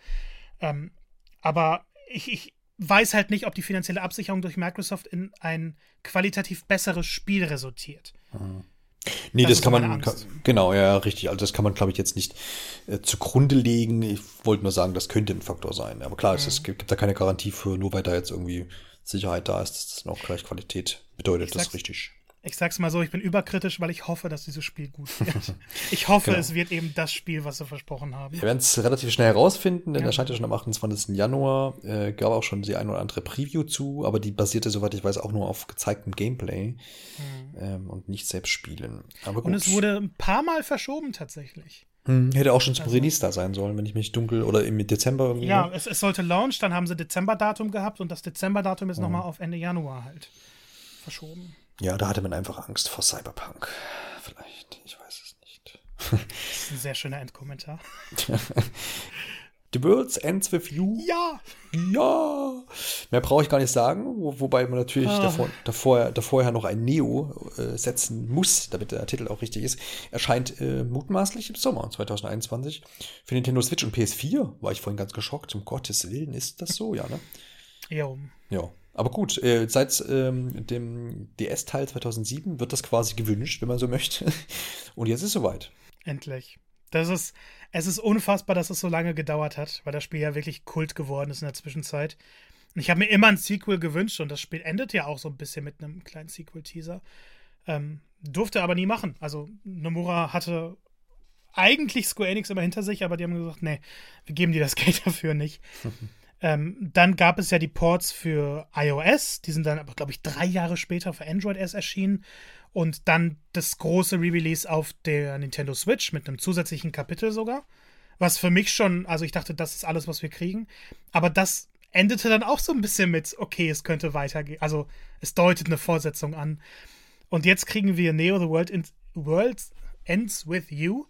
Ähm, aber ich, ich weiß halt nicht, ob die finanzielle Absicherung durch Microsoft in ein qualitativ besseres Spiel resultiert. Mhm. Nee, das, das kann man, kann, genau, ja, richtig. Also das kann man, glaube ich, jetzt nicht äh, zugrunde legen. Ich wollte nur sagen, das könnte ein Faktor sein. Aber klar, mhm. es, gibt, gibt da keine Garantie für, nur weil da jetzt irgendwie Sicherheit da ist, dass das noch gleich Qualität bedeutet. Das richtig ich sag's mal so, ich bin überkritisch, weil ich hoffe, dass dieses Spiel gut wird. Ich hoffe, genau. es wird eben das Spiel, was sie versprochen haben. Wir werden es relativ schnell herausfinden, denn ja. erscheint ja schon am 28. Januar. Äh, gab auch schon die ein oder andere Preview zu, aber die basierte, soweit ich weiß, auch nur auf gezeigtem Gameplay mhm. ähm, und nicht selbst spielen. Aber gut. Und es wurde ein paar Mal verschoben tatsächlich. Hm, hätte auch schon zum also, Release da sein sollen, wenn ich mich dunkel oder im Dezember. Ja, es, es sollte Launch, dann haben sie Dezember-Datum gehabt und das Dezember-Datum ist mhm. nochmal auf Ende Januar halt verschoben. Ja, da hatte man einfach Angst vor Cyberpunk. Vielleicht, ich weiß es nicht. Das ist ein sehr schöner Endkommentar. The World Ends with You. Ja. Ja. Mehr brauche ich gar nicht sagen, wo, wobei man natürlich ah. davor, davor, davor ja noch ein Neo äh, setzen muss, damit der Titel auch richtig ist. Erscheint äh, mutmaßlich im Sommer 2021 für Nintendo Switch und PS4. War ich vorhin ganz geschockt. Um Gottes Willen, ist das so, ja, ne? Ja. Ja. Aber gut, äh, seit ähm, dem DS-Teil 2007 wird das quasi gewünscht, wenn man so möchte. Und jetzt ist es soweit. Endlich. Das ist, es ist unfassbar, dass es so lange gedauert hat, weil das Spiel ja wirklich Kult geworden ist in der Zwischenzeit. Ich habe mir immer ein Sequel gewünscht und das Spiel endet ja auch so ein bisschen mit einem kleinen Sequel-Teaser. Ähm, durfte aber nie machen. Also Nomura hatte eigentlich Square Enix immer hinter sich, aber die haben gesagt, nee, wir geben dir das Geld dafür nicht. Ähm, dann gab es ja die Ports für iOS, die sind dann aber, glaube ich, drei Jahre später für Android erst erschienen. Und dann das große Re-Release auf der Nintendo Switch mit einem zusätzlichen Kapitel sogar. Was für mich schon, also ich dachte, das ist alles, was wir kriegen. Aber das endete dann auch so ein bisschen mit, okay, es könnte weitergehen. Also es deutet eine Fortsetzung an. Und jetzt kriegen wir Neo The World, in, World Ends With You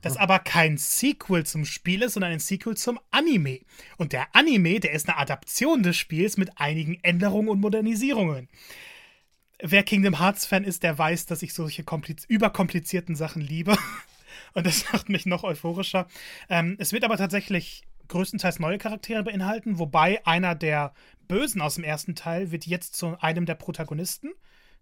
das aber kein Sequel zum Spiel ist, sondern ein Sequel zum Anime. Und der Anime, der ist eine Adaption des Spiels mit einigen Änderungen und Modernisierungen. Wer Kingdom Hearts-Fan ist, der weiß, dass ich solche überkomplizierten Sachen liebe. Und das macht mich noch euphorischer. Ähm, es wird aber tatsächlich größtenteils neue Charaktere beinhalten, wobei einer der Bösen aus dem ersten Teil wird jetzt zu einem der Protagonisten.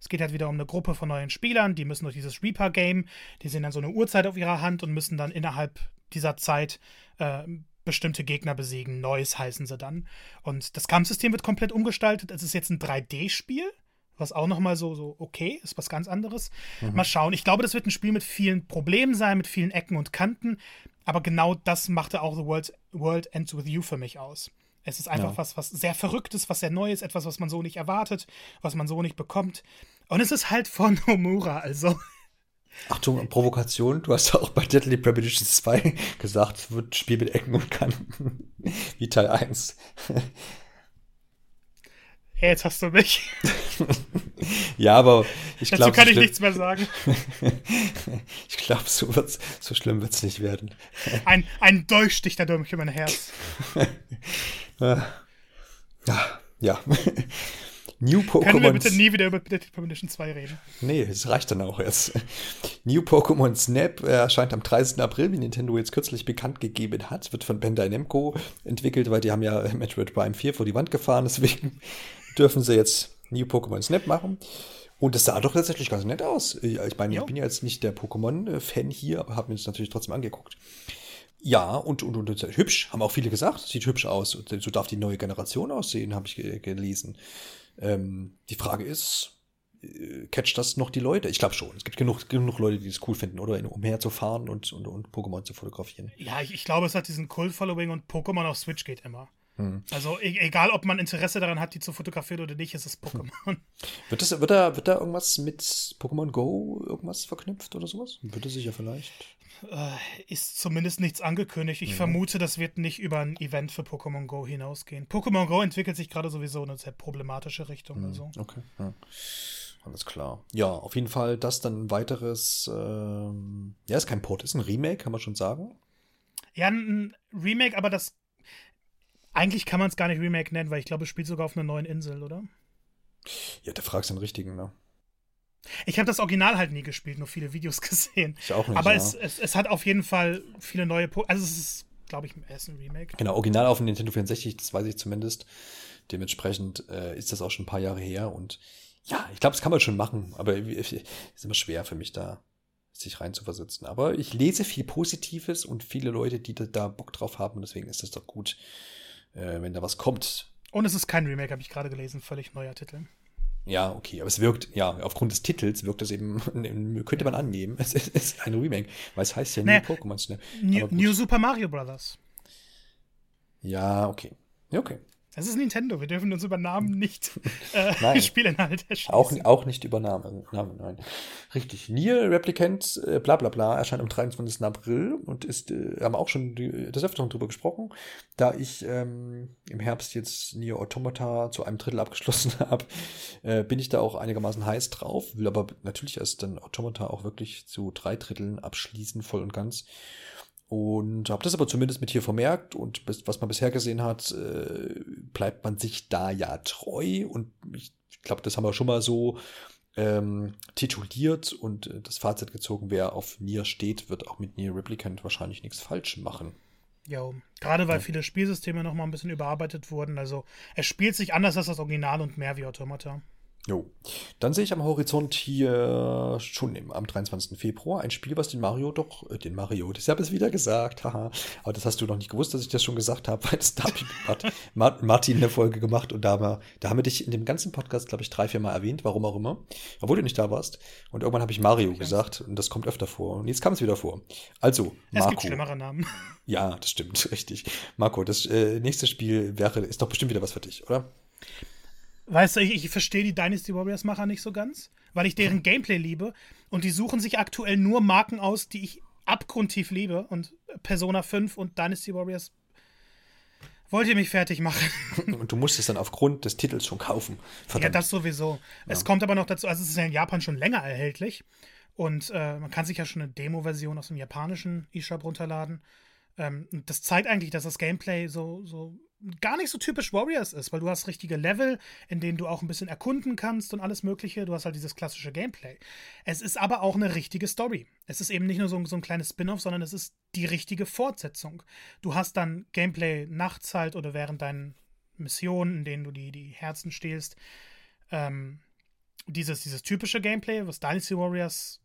Es geht halt wieder um eine Gruppe von neuen Spielern, die müssen durch dieses Reaper-Game, die sehen dann so eine Uhrzeit auf ihrer Hand und müssen dann innerhalb dieser Zeit äh, bestimmte Gegner besiegen. Neues heißen sie dann. Und das Kampfsystem wird komplett umgestaltet. Es ist jetzt ein 3D-Spiel, was auch nochmal so, so okay ist, was ganz anderes. Mhm. Mal schauen. Ich glaube, das wird ein Spiel mit vielen Problemen sein, mit vielen Ecken und Kanten. Aber genau das machte auch The World, World Ends With You für mich aus. Es ist einfach ja. was, was sehr Verrücktes, was sehr Neues, etwas, was man so nicht erwartet, was man so nicht bekommt. Und es ist halt von Nomura, also. Achtung, Provokation. Du hast auch bei Deadly Premonitions 2 gesagt, es wird ein Spiel mit Ecken und Kanten. Wie Teil 1. Hey, jetzt hast du mich. ja, aber ich glaube. Dazu kann ich nichts mehr sagen. ich glaube, so, so schlimm wird es nicht werden. ein, ein Dolchstich da durch mein Herz. ja. ja. New Pokémon. Können wir bitte nie wieder über Detective Premonition 2 reden? Nee, es reicht dann auch jetzt. New Pokémon Snap erscheint am 30. April, wie Nintendo jetzt kürzlich bekannt gegeben hat. Wird von Bandai Namco entwickelt, weil die haben ja Metroid Prime 4 vor die Wand gefahren. Deswegen dürfen sie jetzt New Pokémon Snap machen. Und das sah doch tatsächlich ganz nett aus. Ich meine, ich bin ja jetzt nicht der Pokémon-Fan hier, aber habe mir das natürlich trotzdem angeguckt. Ja, und, und, und, hübsch, haben auch viele gesagt. Sieht hübsch aus. So darf die neue Generation aussehen, habe ich gelesen. Ähm, die Frage ist, äh, catcht das noch die Leute? Ich glaube schon. Es gibt genug, genug Leute, die es cool finden, oder? Umherzufahren und, und, und Pokémon zu fotografieren. Ja, ich, ich glaube, es hat diesen Kult-Following und Pokémon auf Switch geht immer. Hm. Also e egal, ob man Interesse daran hat, die zu fotografieren oder nicht, ist es Pokémon. Wird, das, wird, da, wird da irgendwas mit Pokémon Go irgendwas verknüpft oder sowas? Würde sich ja vielleicht. Äh, ist zumindest nichts angekündigt. Ich ja. vermute, das wird nicht über ein Event für Pokémon Go hinausgehen. Pokémon Go entwickelt sich gerade sowieso in eine sehr problematische Richtung. Mhm. Also. Okay. Ja. Alles klar. Ja, auf jeden Fall das dann ein weiteres. Ähm, ja, ist kein Port, ist ein Remake, kann man schon sagen. Ja, ein Remake, aber das. Eigentlich kann man es gar nicht Remake nennen, weil ich glaube, es spielt sogar auf einer neuen Insel, oder? Ja, da fragst du den richtigen, ne? Ich habe das Original halt nie gespielt, nur viele Videos gesehen. Ich auch nicht. Aber ja. es, es, es, hat auf jeden Fall viele neue. Po also, es ist, glaube ich, erst ein Remake. Genau, Original auf dem Nintendo 64, das weiß ich zumindest. Dementsprechend äh, ist das auch schon ein paar Jahre her und ja, ich glaube, das kann man schon machen, aber es ist immer schwer für mich da, sich reinzuversetzen. Aber ich lese viel Positives und viele Leute, die da Bock drauf haben, deswegen ist das doch gut, äh, wenn da was kommt. Und es ist kein Remake, habe ich gerade gelesen, völlig neuer Titel. Ja, okay, aber es wirkt, ja, aufgrund des Titels wirkt das eben, könnte man annehmen, es ist ein Remake, weil es heißt ja nee, New Pokémon Snap. New, New Super Mario Brothers. Ja, okay. Ja, okay. Das ist Nintendo. Wir dürfen uns über Namen nicht äh, Spielinhalte erschließen. Auch, auch nicht über Namen. Namen nein. Richtig. Nier Replicant, äh, bla bla bla, erscheint am 23. April und ist, äh, haben auch schon die, des Öfteren drüber gesprochen. Da ich ähm, im Herbst jetzt Nier Automata zu einem Drittel abgeschlossen habe, äh, bin ich da auch einigermaßen heiß drauf. Will aber natürlich erst dann Automata auch wirklich zu drei Dritteln abschließen, voll und ganz. Und habe das aber zumindest mit hier vermerkt und bis, was man bisher gesehen hat, äh, bleibt man sich da ja treu. Und ich glaube, das haben wir schon mal so ähm, tituliert und äh, das Fazit gezogen, wer auf Nier steht, wird auch mit Nier Replicant wahrscheinlich nichts falsch machen. Ja, gerade weil ja. viele Spielsysteme noch mal ein bisschen überarbeitet wurden. Also es spielt sich anders als das Original und mehr wie Automata. Jo. Dann sehe ich am Horizont hier schon im, am 23. Februar ein Spiel, was den Mario doch, äh, den Mario, das habe ich wieder gesagt, haha. Aber das hast du noch nicht gewusst, dass ich das schon gesagt habe, weil das da hat Martin eine Folge gemacht und da haben, wir, da haben wir dich in dem ganzen Podcast, glaube ich, drei, vier Mal erwähnt, warum auch immer, obwohl du nicht da warst. Und irgendwann habe ich Mario ich gesagt und das kommt öfter vor. Und jetzt kam es wieder vor. Also, Marco. Es gibt schlimmere Namen. Ja, das stimmt, richtig. Marco, das äh, nächste Spiel wäre, ist doch bestimmt wieder was für dich, oder? Weißt du, ich, ich verstehe die Dynasty Warriors-Macher nicht so ganz, weil ich deren Gameplay liebe und die suchen sich aktuell nur Marken aus, die ich abgrundtief liebe und Persona 5 und Dynasty Warriors wollt ihr mich fertig machen. Und du musst es dann aufgrund des Titels schon kaufen. Verdammt. Ja, das sowieso. Ja. Es kommt aber noch dazu, also es ist ja in Japan schon länger erhältlich und äh, man kann sich ja schon eine Demo-Version aus dem japanischen eShop runterladen. Ähm, das zeigt eigentlich, dass das Gameplay so, so gar nicht so typisch Warriors ist, weil du hast richtige Level, in denen du auch ein bisschen erkunden kannst und alles Mögliche. Du hast halt dieses klassische Gameplay. Es ist aber auch eine richtige Story. Es ist eben nicht nur so, so ein kleines Spin-off, sondern es ist die richtige Fortsetzung. Du hast dann Gameplay nachts halt oder während deinen Missionen, in denen du die, die Herzen stehlst. Ähm, dieses, dieses typische Gameplay, was Dynasty Warriors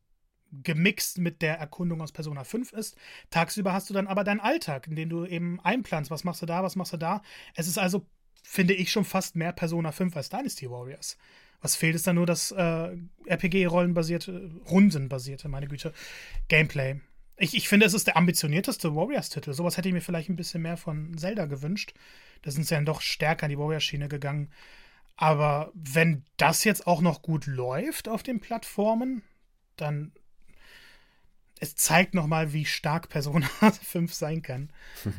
gemixt mit der Erkundung aus Persona 5 ist. Tagsüber hast du dann aber deinen Alltag, in dem du eben einplanst, was machst du da, was machst du da. Es ist also, finde ich, schon fast mehr Persona 5 als Dynasty Warriors. Was fehlt, ist dann nur das äh, RPG-rollenbasierte, rundenbasierte, meine Güte, Gameplay. Ich, ich finde, es ist der ambitionierteste Warriors-Titel. Sowas hätte ich mir vielleicht ein bisschen mehr von Zelda gewünscht. Da sind sie dann doch stärker in die Warriors-Schiene gegangen. Aber wenn das jetzt auch noch gut läuft auf den Plattformen, dann es zeigt nochmal, wie stark Persona 5 sein kann.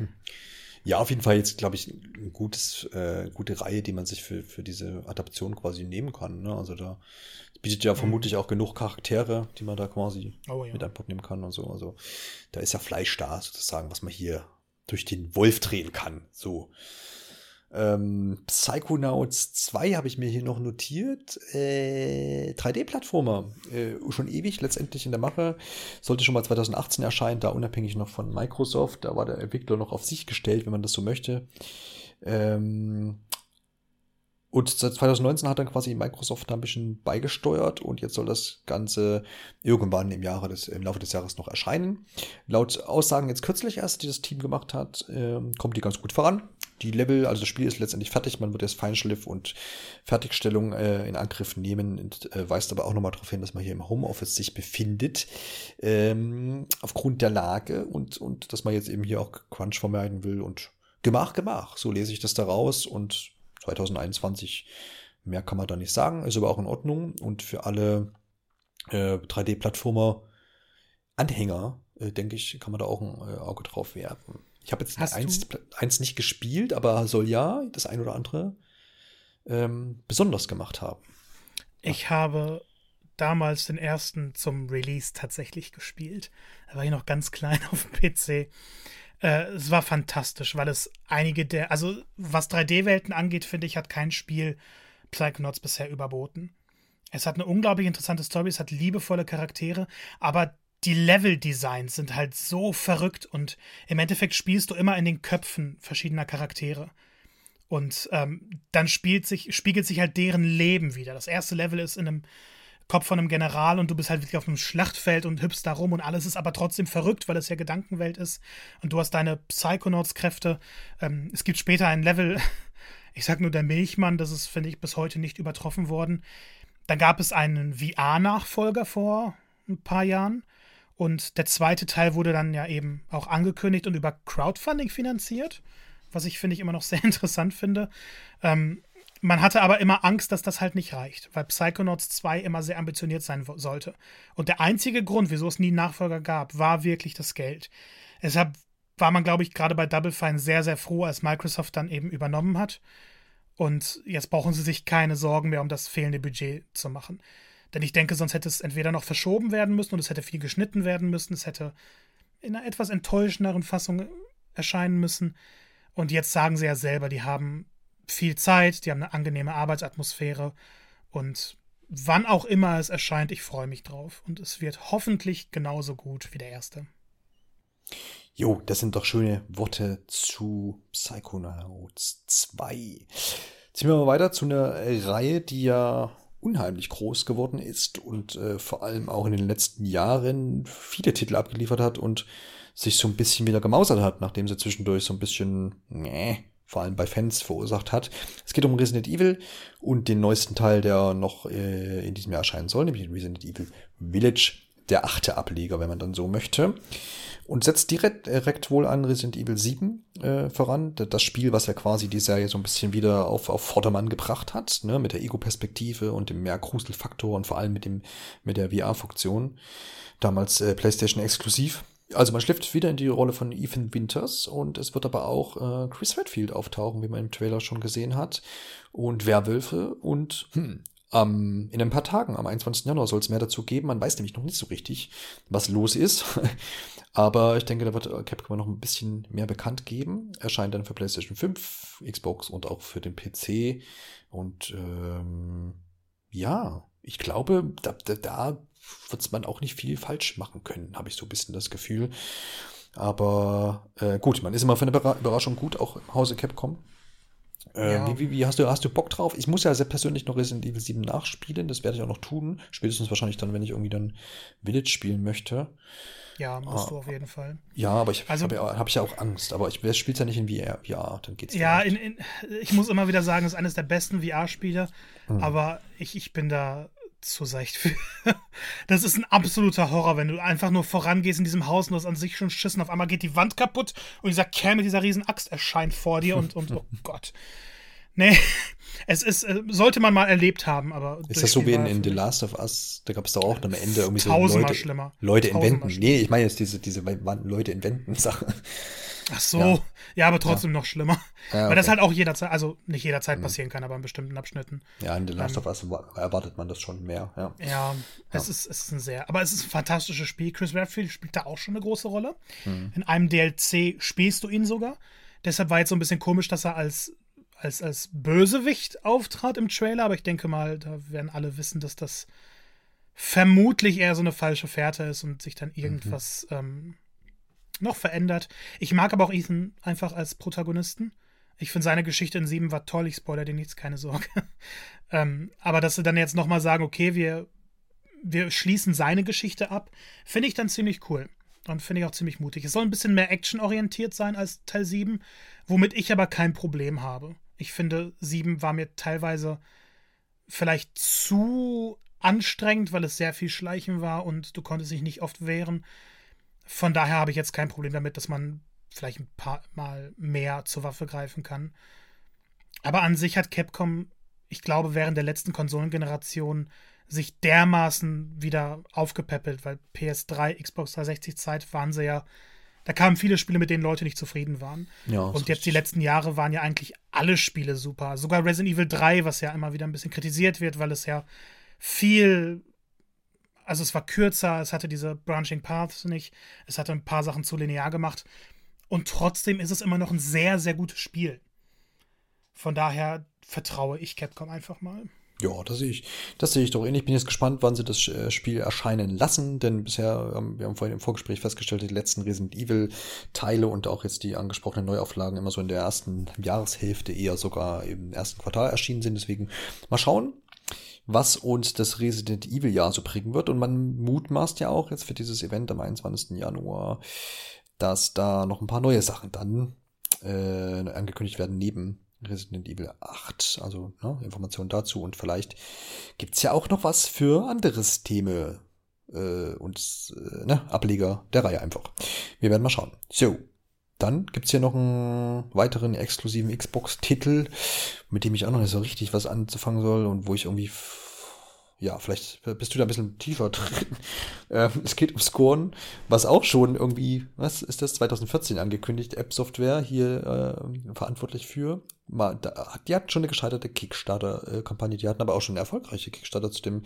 Ja, auf jeden Fall jetzt, glaube ich, eine äh, gute Reihe, die man sich für, für diese Adaption quasi nehmen kann. Ne? Also da bietet ja mhm. vermutlich auch genug Charaktere, die man da quasi oh, ja. mit an Bord nehmen kann und so. Also da ist ja Fleisch da, sozusagen, was man hier durch den Wolf drehen kann. So. Ähm, Psychonauts 2 habe ich mir hier noch notiert. Äh, 3D-Plattformer. Äh, schon ewig letztendlich in der Mache. Sollte schon mal 2018 erscheinen, da unabhängig noch von Microsoft. Da war der Entwickler noch auf sich gestellt, wenn man das so möchte. Ähm, und seit 2019 hat dann quasi Microsoft da ein bisschen beigesteuert und jetzt soll das Ganze irgendwann im, Jahre des, im Laufe des Jahres noch erscheinen. Laut Aussagen jetzt kürzlich erst, die das Team gemacht hat, ähm, kommt die ganz gut voran die Level, also das Spiel ist letztendlich fertig, man wird jetzt Feinschliff und Fertigstellung äh, in Angriff nehmen und äh, weist aber auch nochmal darauf hin, dass man hier im Homeoffice sich befindet, ähm, aufgrund der Lage und, und dass man jetzt eben hier auch Crunch vermeiden will und Gemach, Gemach. So lese ich das da raus und 2021 mehr kann man da nicht sagen, ist aber auch in Ordnung und für alle äh, 3D-Plattformer Anhänger, äh, denke ich, kann man da auch ein äh, Auge drauf werfen. Ich habe jetzt eins, eins, nicht gespielt, aber soll ja das ein oder andere ähm, besonders gemacht haben. Ich habe damals den ersten zum Release tatsächlich gespielt. Da war ich noch ganz klein auf dem PC. Äh, es war fantastisch, weil es einige der, also was 3D-Welten angeht, finde ich, hat kein Spiel Psychonauts bisher überboten. Es hat eine unglaublich interessante Story, es hat liebevolle Charaktere, aber die Level-Designs sind halt so verrückt und im Endeffekt spielst du immer in den Köpfen verschiedener Charaktere. Und ähm, dann sich, spiegelt sich halt deren Leben wieder. Das erste Level ist in einem Kopf von einem General und du bist halt wirklich auf einem Schlachtfeld und hüpfst da rum und alles ist aber trotzdem verrückt, weil es ja Gedankenwelt ist. Und du hast deine Psychonauts-Kräfte. Ähm, es gibt später ein Level, ich sag nur der Milchmann, das ist, finde ich, bis heute nicht übertroffen worden. Dann gab es einen VR-Nachfolger vor ein paar Jahren. Und der zweite Teil wurde dann ja eben auch angekündigt und über Crowdfunding finanziert, was ich, finde ich, immer noch sehr interessant finde. Ähm, man hatte aber immer Angst, dass das halt nicht reicht, weil Psychonauts 2 immer sehr ambitioniert sein sollte. Und der einzige Grund, wieso es nie Nachfolger gab, war wirklich das Geld. Deshalb war man, glaube ich, gerade bei Double Fine sehr, sehr froh, als Microsoft dann eben übernommen hat. Und jetzt brauchen sie sich keine Sorgen mehr um das fehlende Budget zu machen. Denn ich denke, sonst hätte es entweder noch verschoben werden müssen und es hätte viel geschnitten werden müssen, es hätte in einer etwas enttäuschenderen Fassung erscheinen müssen. Und jetzt sagen sie ja selber, die haben viel Zeit, die haben eine angenehme Arbeitsatmosphäre und wann auch immer es erscheint, ich freue mich drauf. Und es wird hoffentlich genauso gut wie der erste. Jo, das sind doch schöne Worte zu Psychonauts 2. Ziehen wir mal weiter zu einer Reihe, die ja unheimlich groß geworden ist und äh, vor allem auch in den letzten Jahren viele Titel abgeliefert hat und sich so ein bisschen wieder gemausert hat, nachdem sie zwischendurch so ein bisschen, nee, vor allem bei Fans verursacht hat. Es geht um Resident Evil und den neuesten Teil, der noch äh, in diesem Jahr erscheinen soll, nämlich Resident Evil Village, der achte Ableger, wenn man dann so möchte. Und setzt direkt, direkt wohl an Resident Evil 7 äh, voran. Das Spiel, was ja quasi die Serie so ein bisschen wieder auf, auf Vordermann gebracht hat, ne, mit der Ego-Perspektive und dem mehr Gruselfaktor und vor allem mit dem, mit der VR-Funktion. Damals äh, PlayStation exklusiv. Also man schlüpft wieder in die Rolle von Ethan Winters und es wird aber auch äh, Chris Redfield auftauchen, wie man im Trailer schon gesehen hat. Und Werwölfe und hm, ähm, in ein paar Tagen, am 21. Januar, soll es mehr dazu geben. Man weiß nämlich noch nicht so richtig, was los ist. aber ich denke, da wird Capcom noch ein bisschen mehr bekannt geben. Erscheint dann für PlayStation 5, Xbox und auch für den PC. Und ähm, ja, ich glaube, da, da, da wird man auch nicht viel falsch machen können, habe ich so ein bisschen das Gefühl. Aber äh, gut, man ist immer für eine Überraschung gut, auch im Hause Capcom. Äh, ja. wie, wie, wie, hast du, hast du Bock drauf? Ich muss ja sehr persönlich noch Resident Evil 7 nachspielen, das werde ich auch noch tun. Spätestens wahrscheinlich dann, wenn ich irgendwie dann Village spielen möchte. Ja, musst ah, du auf jeden Fall. Ja, aber ich also, habe ja, hab ja auch Angst. Aber ich spiele ja nicht in VR, VR dann geht's Ja, in, in, ich muss immer wieder sagen, es ist eines der besten VR-Spiele. Mhm. Aber ich, ich bin da zu seicht für. Das ist ein absoluter Horror, wenn du einfach nur vorangehst in diesem Haus und du hast an sich schon schissen. Auf einmal geht die Wand kaputt und dieser Kerl mit dieser riesen Axt erscheint vor dir und, und oh Gott. Nee, es ist, äh, sollte man mal erlebt haben, aber. Ist das so wie in, in The Last of Us? Da gab es doch auch am Ende irgendwie so Leute, schlimmer. Leute in Wänden. Nee, ich meine jetzt diese, diese Leute in Wänden Sache. Ach so, ja, ja aber trotzdem ja. noch schlimmer. Ja, okay. Weil das halt auch jederzeit, also nicht jederzeit mhm. passieren kann, aber in bestimmten Abschnitten. Ja, in The Last of Us erwartet man das schon mehr, ja. Ja, Es, ist, es ist ein sehr, aber es ist ein fantastisches Spiel. Chris Redfield spielt da auch schon eine große Rolle. Mhm. In einem DLC spielst du ihn sogar. Deshalb war jetzt so ein bisschen komisch, dass er als, als, als Bösewicht auftrat im Trailer, aber ich denke mal, da werden alle wissen, dass das vermutlich eher so eine falsche Fährte ist und sich dann mhm. irgendwas mhm. ähm, noch verändert. Ich mag aber auch Ethan einfach als Protagonisten. Ich finde seine Geschichte in 7 war toll, ich spoiler dir nichts, keine Sorge. ähm, aber dass sie dann jetzt nochmal sagen, okay, wir, wir schließen seine Geschichte ab, finde ich dann ziemlich cool. Und finde ich auch ziemlich mutig. Es soll ein bisschen mehr actionorientiert sein als Teil 7, womit ich aber kein Problem habe. Ich finde, 7 war mir teilweise vielleicht zu anstrengend, weil es sehr viel Schleichen war und du konntest dich nicht oft wehren. Von daher habe ich jetzt kein Problem damit, dass man vielleicht ein paar Mal mehr zur Waffe greifen kann. Aber an sich hat Capcom, ich glaube, während der letzten Konsolengeneration sich dermaßen wieder aufgepäppelt, weil PS3, Xbox 360 Zeit waren sie ja, da kamen viele Spiele, mit denen Leute nicht zufrieden waren. Ja, und jetzt die letzten Jahre waren ja eigentlich alle Spiele super. Sogar Resident Evil 3, was ja immer wieder ein bisschen kritisiert wird, weil es ja viel, also es war kürzer, es hatte diese Branching Paths nicht, es hatte ein paar Sachen zu linear gemacht. Und trotzdem ist es immer noch ein sehr, sehr gutes Spiel. Von daher vertraue ich Capcom einfach mal. Ja, das sehe ich. Das sehe ich doch ähnlich. Ich bin jetzt gespannt, wann sie das äh, Spiel erscheinen lassen, denn bisher, ähm, wir haben vorhin im Vorgespräch festgestellt, die letzten Resident Evil Teile und auch jetzt die angesprochenen Neuauflagen immer so in der ersten Jahreshälfte eher sogar im ersten Quartal erschienen sind. Deswegen mal schauen, was uns das Resident Evil Jahr so bringen wird. Und man mutmaßt ja auch jetzt für dieses Event am 21. Januar, dass da noch ein paar neue Sachen dann äh, angekündigt werden neben Resident Evil 8. Also ne, Informationen dazu. Und vielleicht gibt's ja auch noch was für andere Systeme äh, und äh, ne, Ableger der Reihe einfach. Wir werden mal schauen. So. Dann gibt's hier noch einen weiteren exklusiven Xbox-Titel, mit dem ich auch noch nicht so richtig was anzufangen soll und wo ich irgendwie ja, vielleicht bist du da ein bisschen tiefer drin. Ähm, es geht um Scorn, was auch schon irgendwie, was ist das, 2014 angekündigt, App-Software hier äh, verantwortlich für. Mal, da, die hatten schon eine gescheiterte Kickstarter-Kampagne, die hatten aber auch schon eine erfolgreiche Kickstarter zu dem,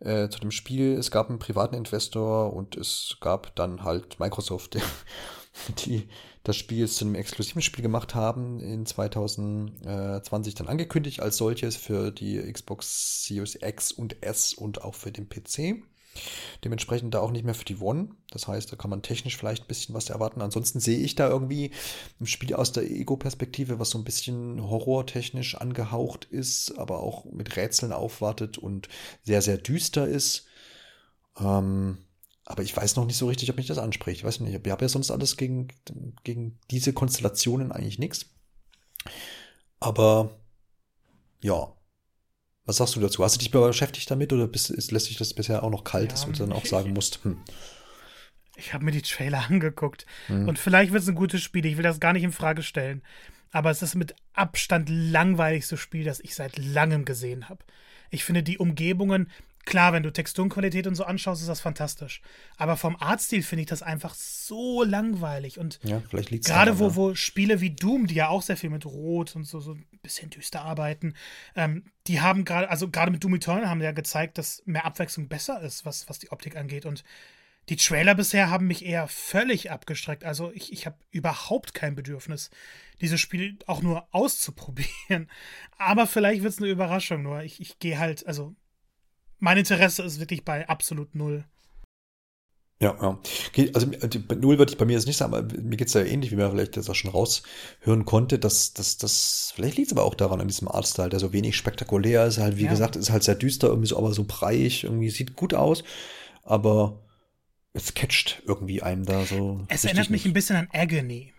äh, zu dem Spiel. Es gab einen privaten Investor und es gab dann halt Microsoft, die das Spiel zu einem exklusiven Spiel gemacht haben, in 2020 dann angekündigt als solches für die Xbox Series X und S und auch für den PC. Dementsprechend da auch nicht mehr für die One. Das heißt, da kann man technisch vielleicht ein bisschen was erwarten. Ansonsten sehe ich da irgendwie ein Spiel aus der Ego-Perspektive, was so ein bisschen horrortechnisch angehaucht ist, aber auch mit Rätseln aufwartet und sehr, sehr düster ist. Ähm, aber ich weiß noch nicht so richtig, ob mich das anspricht. Ich weiß nicht. Ich habe ja sonst alles gegen, gegen diese Konstellationen eigentlich nichts. Aber ja. Was sagst du dazu? Hast du dich beschäftigt damit oder bist, ist, lässt sich das bisher auch noch kalt, ja, dass du dann auch sagen musst, hm. Ich habe mir die Trailer angeguckt hm. und vielleicht wird es ein gutes Spiel. Ich will das gar nicht in Frage stellen. Aber es ist mit Abstand langweiligste Spiel, das ich seit langem gesehen habe. Ich finde die Umgebungen, Klar, wenn du Texturenqualität und so anschaust, ist das fantastisch. Aber vom Artstil finde ich das einfach so langweilig. Und ja, gerade wo, wo Spiele wie Doom, die ja auch sehr viel mit Rot und so, so ein bisschen düster arbeiten, ähm, die haben gerade, also gerade mit Doom Eternal haben ja gezeigt, dass mehr Abwechslung besser ist, was, was die Optik angeht. Und die Trailer bisher haben mich eher völlig abgestreckt. Also ich, ich habe überhaupt kein Bedürfnis, dieses Spiel auch nur auszuprobieren. Aber vielleicht wird es eine Überraschung. Nur ich, ich gehe halt, also mein Interesse ist wirklich bei absolut null. Ja, ja. Also null würde ich bei mir jetzt nicht sagen, aber mir geht es ja ähnlich, wie man vielleicht jetzt auch schon raushören konnte, dass das, das, vielleicht liegt es aber auch daran, an diesem Artstyle, der so wenig spektakulär ist, halt, wie ja. gesagt, ist halt sehr düster, irgendwie so, aber so breiig, irgendwie sieht gut aus, aber es catcht irgendwie einem da so. Es erinnert mich nicht. ein bisschen an Agony.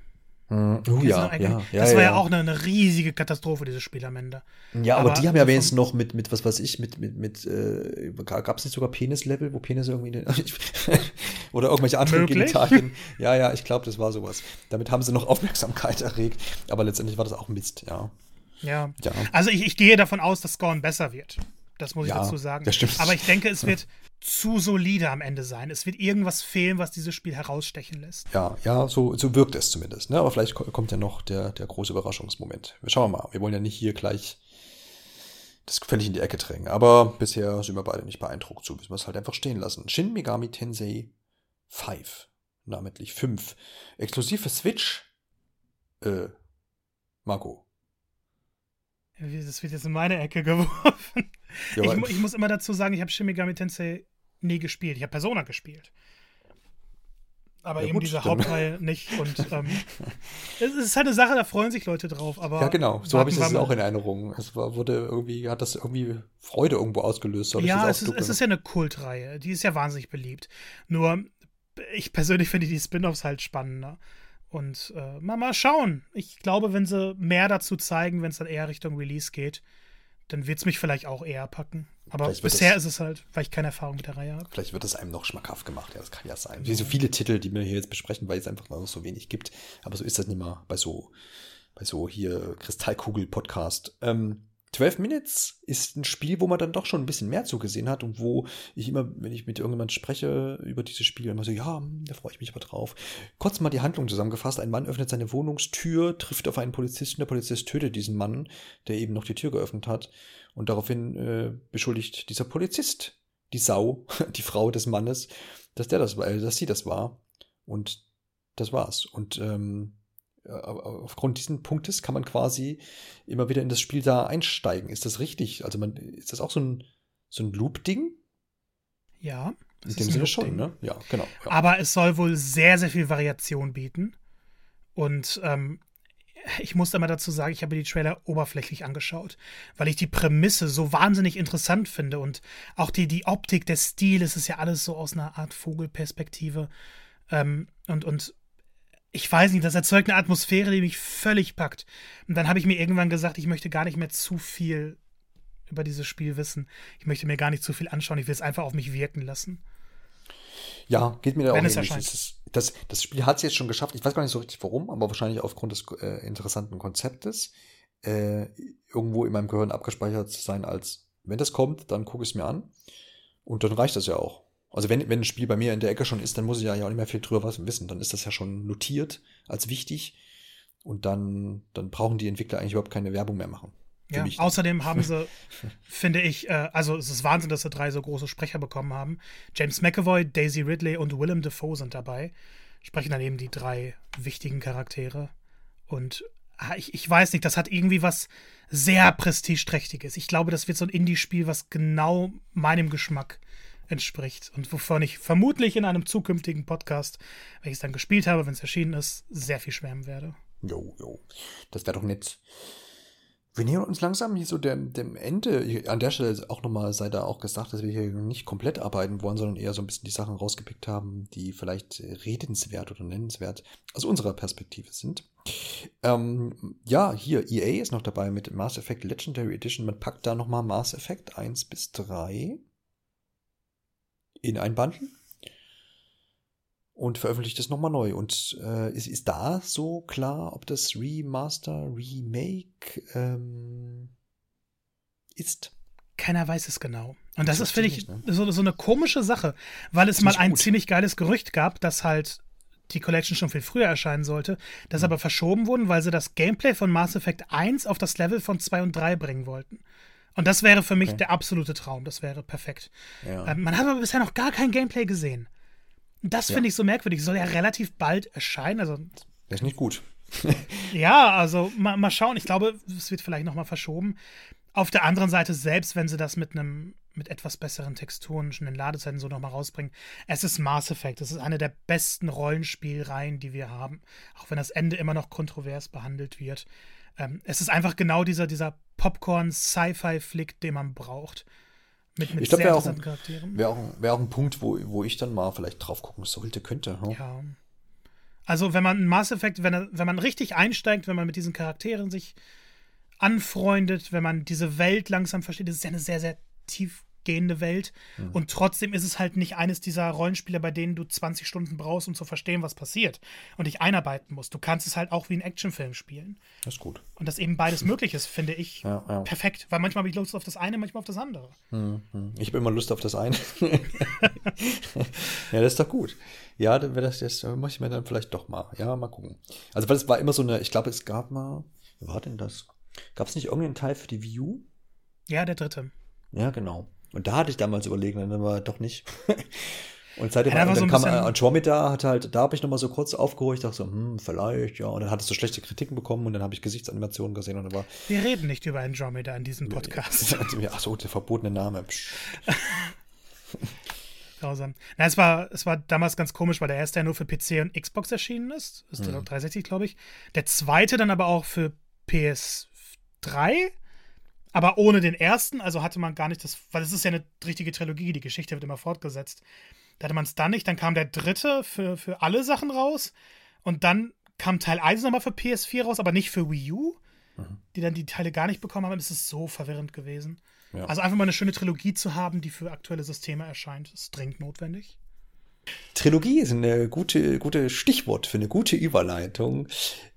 Uh, ja, ja, ja, das war ja, ja auch eine, eine, riesige Katastrophe, dieses Spiel am Ende. Ja, aber, aber die haben ja wenigstens noch mit, mit, was weiß ich, mit, mit, mit, äh, gab es nicht sogar Penis-Level, wo Penis irgendwie, oder irgendwelche anderen Genitalien. Ja, ja, ich glaube, das war sowas. Damit haben sie noch Aufmerksamkeit erregt, aber letztendlich war das auch Mist, ja. Ja. ja. Also ich, ich gehe davon aus, dass Scorn besser wird. Das muss ich dazu sagen. Aber ich denke, es wird zu solide am Ende sein. Es wird irgendwas fehlen, was dieses Spiel herausstechen lässt. Ja, ja, so, so wirkt es zumindest. Ne? Aber vielleicht kommt ja noch der, der große Überraschungsmoment. Wir schauen mal. Wir wollen ja nicht hier gleich das völlig in die Ecke drängen. Aber bisher sind wir beide nicht beeindruckt. So müssen wir es halt einfach stehen lassen. Shin Megami Tensei 5. Namentlich 5. Exklusiv für Switch. Äh, Marco. Das wird jetzt in meine Ecke geworfen. Ich, ich, muss immer dazu sagen, ich habe Shin Megami Tensei nie gespielt. Ich habe Persona gespielt. Aber ja, eben gut, diese stimmt. Hauptreihe nicht. Und ähm, es ist halt eine Sache, da freuen sich Leute drauf. Aber ja, genau. So habe ich das auch in Erinnerung. Es war, wurde irgendwie, hat das irgendwie Freude irgendwo ausgelöst. Ja, es ist, es ist ja eine Kultreihe. Die ist ja wahnsinnig beliebt. Nur, ich persönlich finde die Spin-offs halt spannender. Und äh, mal, mal schauen. Ich glaube, wenn sie mehr dazu zeigen, wenn es dann eher Richtung Release geht, dann wird es mich vielleicht auch eher packen. Aber bisher das, ist es halt, weil ich keine Erfahrung mit der Reihe habe. Vielleicht wird es einem noch schmackhaft gemacht, ja, das kann ja sein. Wie so viele Titel, die wir hier jetzt besprechen, weil es einfach noch so wenig gibt. Aber so ist das nicht mal bei so, bei so hier Kristallkugel-Podcast. Ähm, 12 Minutes ist ein Spiel, wo man dann doch schon ein bisschen mehr zugesehen hat und wo ich immer, wenn ich mit irgendjemandem spreche über dieses Spiel, immer so, ja, hm, da freue ich mich aber drauf. Kurz mal die Handlung zusammengefasst. Ein Mann öffnet seine Wohnungstür, trifft auf einen Polizisten, der Polizist tötet diesen Mann, der eben noch die Tür geöffnet hat. Und daraufhin äh, beschuldigt dieser Polizist die Sau, die Frau des Mannes, dass der das war, äh, dass sie das war. Und das war's. Und ähm, äh, aufgrund diesen Punktes kann man quasi immer wieder in das Spiel da einsteigen. Ist das richtig? Also man, ist das auch so ein, so ein Loop-Ding? Ja. In dem Sinne schon, ne? Ja, genau. Ja. Aber es soll wohl sehr, sehr viel Variation bieten. Und ähm, ich muss immer dazu sagen, ich habe die Trailer oberflächlich angeschaut, weil ich die Prämisse so wahnsinnig interessant finde und auch die, die Optik, der Stil, es ist ja alles so aus einer Art Vogelperspektive. Ähm, und, und ich weiß nicht, das erzeugt eine Atmosphäre, die mich völlig packt. Und dann habe ich mir irgendwann gesagt, ich möchte gar nicht mehr zu viel über dieses Spiel wissen. Ich möchte mir gar nicht zu viel anschauen. Ich will es einfach auf mich wirken lassen. Ja, geht mir da Wenn auch ähnlich. Das, das, das, Spiel hat es jetzt schon geschafft. Ich weiß gar nicht so richtig warum, aber wahrscheinlich aufgrund des äh, interessanten Konzeptes, äh, irgendwo in meinem Gehirn abgespeichert zu sein, als wenn das kommt, dann gucke ich es mir an. Und dann reicht das ja auch. Also wenn, wenn ein Spiel bei mir in der Ecke schon ist, dann muss ich ja auch nicht mehr viel drüber wissen. Dann ist das ja schon notiert als wichtig. Und dann, dann brauchen die Entwickler eigentlich überhaupt keine Werbung mehr machen. Ja, außerdem haben sie, finde ich, äh, also es ist Wahnsinn, dass sie drei so große Sprecher bekommen haben. James McAvoy, Daisy Ridley und Willem Dafoe sind dabei. Sprechen dann eben die drei wichtigen Charaktere. Und ah, ich, ich weiß nicht, das hat irgendwie was sehr prestigeträchtiges. Ich glaube, das wird so ein Indie-Spiel, was genau meinem Geschmack entspricht und wovon ich vermutlich in einem zukünftigen Podcast, wenn ich es dann gespielt habe, wenn es erschienen ist, sehr viel schwärmen werde. Jo, jo. Das wäre doch nett. Wir nähern uns langsam hier so dem, dem Ende. An der Stelle auch nochmal sei da auch gesagt, dass wir hier nicht komplett arbeiten wollen, sondern eher so ein bisschen die Sachen rausgepickt haben, die vielleicht redenswert oder nennenswert aus unserer Perspektive sind. Ähm, ja, hier, EA ist noch dabei mit Mass Effect Legendary Edition. Man packt da nochmal Mass Effect 1 bis 3 in ein Bundle und veröffentlicht es nochmal neu. Und äh, ist, ist da so klar, ob das Remaster, Remake ähm, ist? Keiner weiß es genau. Und das, das ist, finde ich, ne? so, so eine komische Sache, weil es mal ein gut. ziemlich geiles Gerücht gab, dass halt die Collection schon viel früher erscheinen sollte, das mhm. aber verschoben wurden, weil sie das Gameplay von Mass Effect 1 auf das Level von 2 und 3 bringen wollten. Und das wäre für mich okay. der absolute Traum. Das wäre perfekt. Ja. Ähm, man hat aber bisher noch gar kein Gameplay gesehen. Das ja. finde ich so merkwürdig. Soll ja relativ bald erscheinen. Also, das ist nicht gut. ja, also mal, mal schauen. Ich glaube, es wird vielleicht noch mal verschoben. Auf der anderen Seite, selbst wenn sie das mit einem mit etwas besseren Texturen schon in Ladezeiten so nochmal rausbringen. Es ist Mass Effect. Es ist eine der besten Rollenspielreihen, die wir haben. Auch wenn das Ende immer noch kontrovers behandelt wird. Ähm, es ist einfach genau dieser, dieser Popcorn-Sci-Fi-Flick, den man braucht. Mit, mit ich glaube, wäre auch, wär auch, wär auch ein Punkt, wo, wo ich dann mal vielleicht drauf gucken sollte, könnte. Hm? Ja. Also, wenn man Mass Effect, wenn, wenn man richtig einsteigt, wenn man mit diesen Charakteren sich anfreundet, wenn man diese Welt langsam versteht, das ist ja eine sehr, sehr tief gehende Welt. Mhm. Und trotzdem ist es halt nicht eines dieser Rollenspiele, bei denen du 20 Stunden brauchst, um zu verstehen, was passiert und dich einarbeiten musst. Du kannst es halt auch wie ein Actionfilm spielen. Das ist gut. Und dass eben beides möglich ist, finde ich ja, ja. perfekt. Weil manchmal habe ich Lust auf das eine, manchmal auf das andere. Mhm. Ich habe immer Lust auf das eine. ja, das ist doch gut. Ja, dann wäre das, das muss ich mir dann vielleicht doch mal. Ja, mal gucken. Also, weil es war immer so eine, ich glaube, es gab mal, wie war denn das? Gab es nicht irgendeinen Teil für die Wii U? Ja, der dritte. Ja, genau. Und da hatte ich damals überlegt, dann war doch nicht. Und seitdem ja, dann so kam Andromeda, hat halt, da habe ich nochmal so kurz aufgeholt, dachte so, hm, vielleicht, ja. Und dann hattest du schlechte Kritiken bekommen und dann habe ich Gesichtsanimationen gesehen und dann war. Wir reden nicht über Andromeda in diesem Podcast. Achso, der verbotene Name. Grausam. Na, es war, es war damals ganz komisch, weil der erste ja nur für PC und Xbox erschienen ist. Das ist mhm. der 360, glaube ich. Der zweite dann aber auch für PS3 aber ohne den ersten, also hatte man gar nicht das, weil es ist ja eine richtige Trilogie, die Geschichte wird immer fortgesetzt. Da hatte man es dann nicht, dann kam der dritte für, für alle Sachen raus und dann kam Teil 1 nochmal für PS4 raus, aber nicht für Wii U. mhm. die dann die Teile gar nicht bekommen haben. Es ist so verwirrend gewesen. Ja. Also einfach mal eine schöne Trilogie zu haben, die für aktuelle Systeme erscheint, ist dringend notwendig. Trilogie ist ein gute, gute Stichwort für eine gute Überleitung.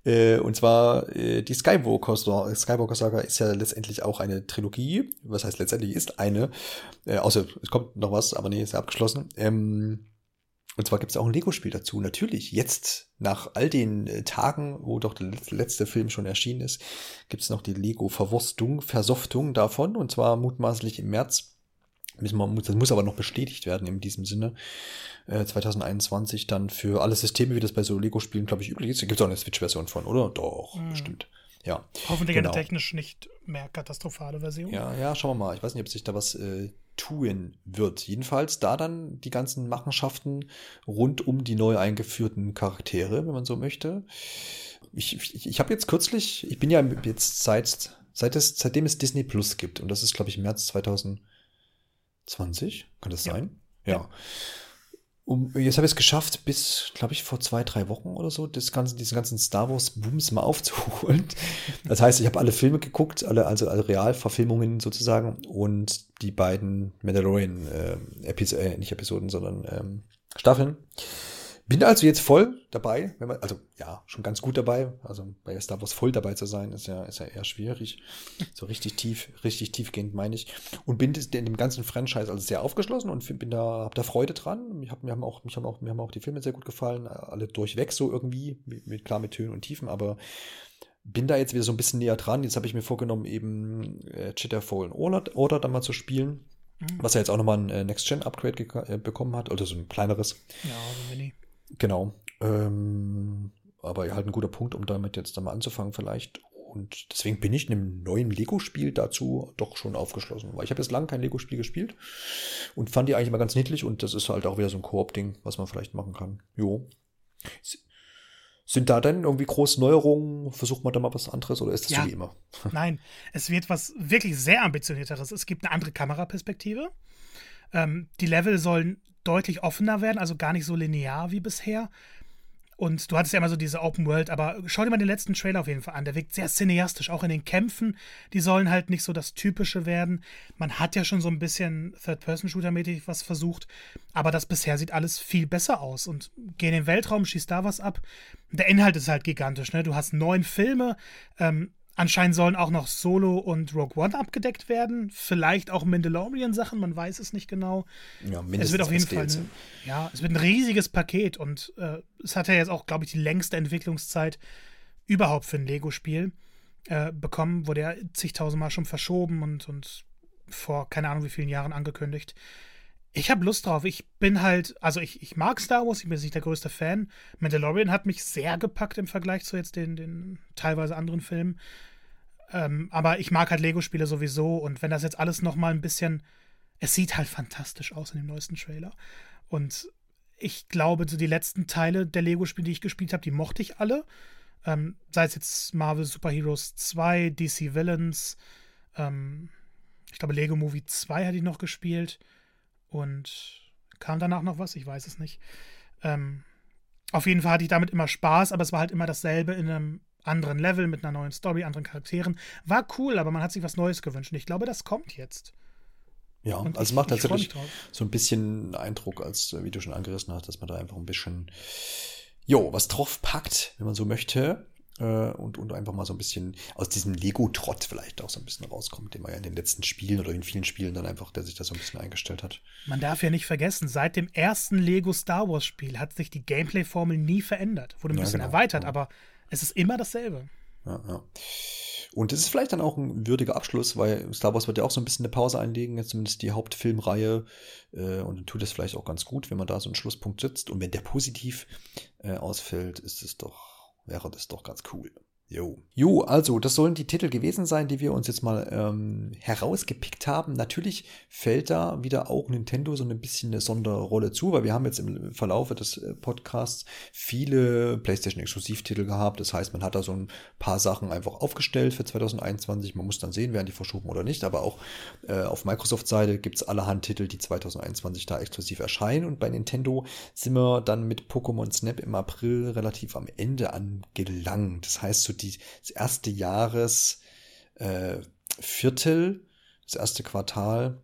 Äh, und zwar äh, die Skywalker, Skywalker Saga ist ja letztendlich auch eine Trilogie. Was heißt letztendlich ist eine. Äh, außer es kommt noch was, aber nee, ist ja abgeschlossen. Ähm, und zwar gibt es auch ein Lego-Spiel dazu. Natürlich, jetzt nach all den äh, Tagen, wo doch der letzte Film schon erschienen ist, gibt es noch die Lego-Verwurstung, Versoftung davon. Und zwar mutmaßlich im März. Das muss aber noch bestätigt werden in diesem Sinne. 2021 äh, dann für alle Systeme, wie das bei so Lego-Spielen, glaube ich, üblich ist. Gibt es auch eine Switch-Version von, oder? Doch, mhm. bestimmt. Ja. Hoffentlich genau. eine technisch nicht mehr katastrophale Version. Ja, ja, schauen wir mal. Ich weiß nicht, ob sich da was äh, tun wird. Jedenfalls da dann die ganzen Machenschaften rund um die neu eingeführten Charaktere, wenn man so möchte. Ich, ich, ich habe jetzt kürzlich, ich bin ja jetzt seit, seit es, seitdem es Disney Plus gibt, und das ist, glaube ich, März 2020, kann das sein? ja. ja. Um, jetzt habe ich es geschafft, bis, glaube ich, vor zwei, drei Wochen oder so, das ganze, diesen ganzen Star Wars-Booms mal aufzuholen. Das heißt, ich habe alle Filme geguckt, alle, also alle Realverfilmungen sozusagen und die beiden Mandalorian-Episoden, äh, äh, nicht Episoden, sondern ähm, Staffeln. Bin also jetzt voll dabei, wenn man, also ja, schon ganz gut dabei. Also bei Star Wars voll dabei zu sein, ist ja, ist ja eher schwierig. So richtig tief, richtig tiefgehend meine ich. Und bin in dem ganzen Franchise also sehr aufgeschlossen und bin da, hab da Freude dran. Ich hab, mir haben auch, mich haben auch, mir haben auch die Filme sehr gut gefallen, alle durchweg so irgendwie, mit, klar mit Tönen und Tiefen, aber bin da jetzt wieder so ein bisschen näher dran. Jetzt habe ich mir vorgenommen, eben äh, Cheetah Fallen Order, Order dann mal zu spielen. Mhm. Was ja jetzt auch nochmal ein äh, Next-Gen-Upgrade äh, bekommen hat, oder so ein kleineres. Ja, so mini. Genau. Ähm, aber halt ein guter Punkt, um damit jetzt dann mal anzufangen vielleicht. Und deswegen bin ich in einem neuen Lego-Spiel dazu doch schon aufgeschlossen. Weil ich habe jetzt lange kein Lego-Spiel gespielt und fand die eigentlich immer ganz niedlich und das ist halt auch wieder so ein Koop-Ding, was man vielleicht machen kann. Jo. Sind da denn irgendwie große Neuerungen? Versucht man da mal was anderes oder ist das ja. so wie immer? Nein, es wird was wirklich sehr ambitionierteres. Es gibt eine andere Kameraperspektive. Ähm, die Level sollen deutlich offener werden, also gar nicht so linear wie bisher. Und du hattest ja immer so diese Open World, aber schau dir mal den letzten Trailer auf jeden Fall an. Der wirkt sehr cineastisch, auch in den Kämpfen. Die sollen halt nicht so das Typische werden. Man hat ja schon so ein bisschen Third-Person-Shooter-mäßig was versucht, aber das bisher sieht alles viel besser aus. Und geh in den Weltraum, schieß da was ab. Der Inhalt ist halt gigantisch, ne? Du hast neun Filme, ähm, Anscheinend sollen auch noch Solo und Rogue One abgedeckt werden. Vielleicht auch Mandalorian-Sachen, man weiß es nicht genau. Ja, mindestens es wird auf jeden Fall ein, ja, es wird ein riesiges Paket und äh, es hat ja jetzt auch, glaube ich, die längste Entwicklungszeit überhaupt für ein Lego-Spiel äh, bekommen. Wurde ja zigtausendmal schon verschoben und, und vor keine Ahnung wie vielen Jahren angekündigt. Ich habe Lust drauf. Ich bin halt, also ich, ich mag Star Wars, ich bin jetzt nicht der größte Fan. Mandalorian hat mich sehr gepackt im Vergleich zu jetzt den, den teilweise anderen Filmen. Ähm, aber ich mag halt Lego-Spiele sowieso und wenn das jetzt alles nochmal ein bisschen. Es sieht halt fantastisch aus in dem neuesten Trailer. Und ich glaube, so die letzten Teile der Lego-Spiele, die ich gespielt habe, die mochte ich alle. Ähm, sei es jetzt Marvel Super Heroes 2, DC Villains, ähm, ich glaube Lego Movie 2 hatte ich noch gespielt. Und kam danach noch was? Ich weiß es nicht. Ähm, auf jeden Fall hatte ich damit immer Spaß, aber es war halt immer dasselbe in einem anderen Level mit einer neuen Story, anderen Charakteren. War cool, aber man hat sich was Neues gewünscht. Und ich glaube, das kommt jetzt. Ja, und also es macht tatsächlich so ein bisschen Eindruck, als wie du schon angerissen hast, dass man da einfach ein bisschen, jo, was drauf packt, wenn man so möchte. Äh, und, und einfach mal so ein bisschen aus diesem Lego-Trott vielleicht auch so ein bisschen rauskommt, den man ja in den letzten Spielen oder in vielen Spielen dann einfach, der sich da so ein bisschen eingestellt hat. Man darf ja nicht vergessen, seit dem ersten Lego Star Wars Spiel hat sich die Gameplay-Formel nie verändert. Wurde ein ja, bisschen genau. erweitert, ja. aber es ist immer dasselbe. Ja, ja. Und es ist vielleicht dann auch ein würdiger Abschluss, weil Star Wars wird ja auch so ein bisschen eine Pause einlegen, jetzt zumindest die Hauptfilmreihe. Äh, und dann tut es vielleicht auch ganz gut, wenn man da so einen Schlusspunkt setzt. Und wenn der positiv äh, ausfällt, ist es doch, wäre das doch ganz cool. Jo. Jo, also, das sollen die Titel gewesen sein, die wir uns jetzt mal ähm, herausgepickt haben. Natürlich fällt da wieder auch Nintendo so ein bisschen eine Sonderrolle zu, weil wir haben jetzt im Verlauf des äh, Podcasts viele PlayStation-Exklusivtitel gehabt. Das heißt, man hat da so ein paar Sachen einfach aufgestellt für 2021. Man muss dann sehen, werden die verschoben oder nicht. Aber auch äh, auf Microsoft-Seite gibt es allerhand Titel, die 2021 da exklusiv erscheinen. Und bei Nintendo sind wir dann mit Pokémon Snap im April relativ am Ende angelangt. Das heißt, zu die, das erste Jahresviertel, äh, das erste Quartal,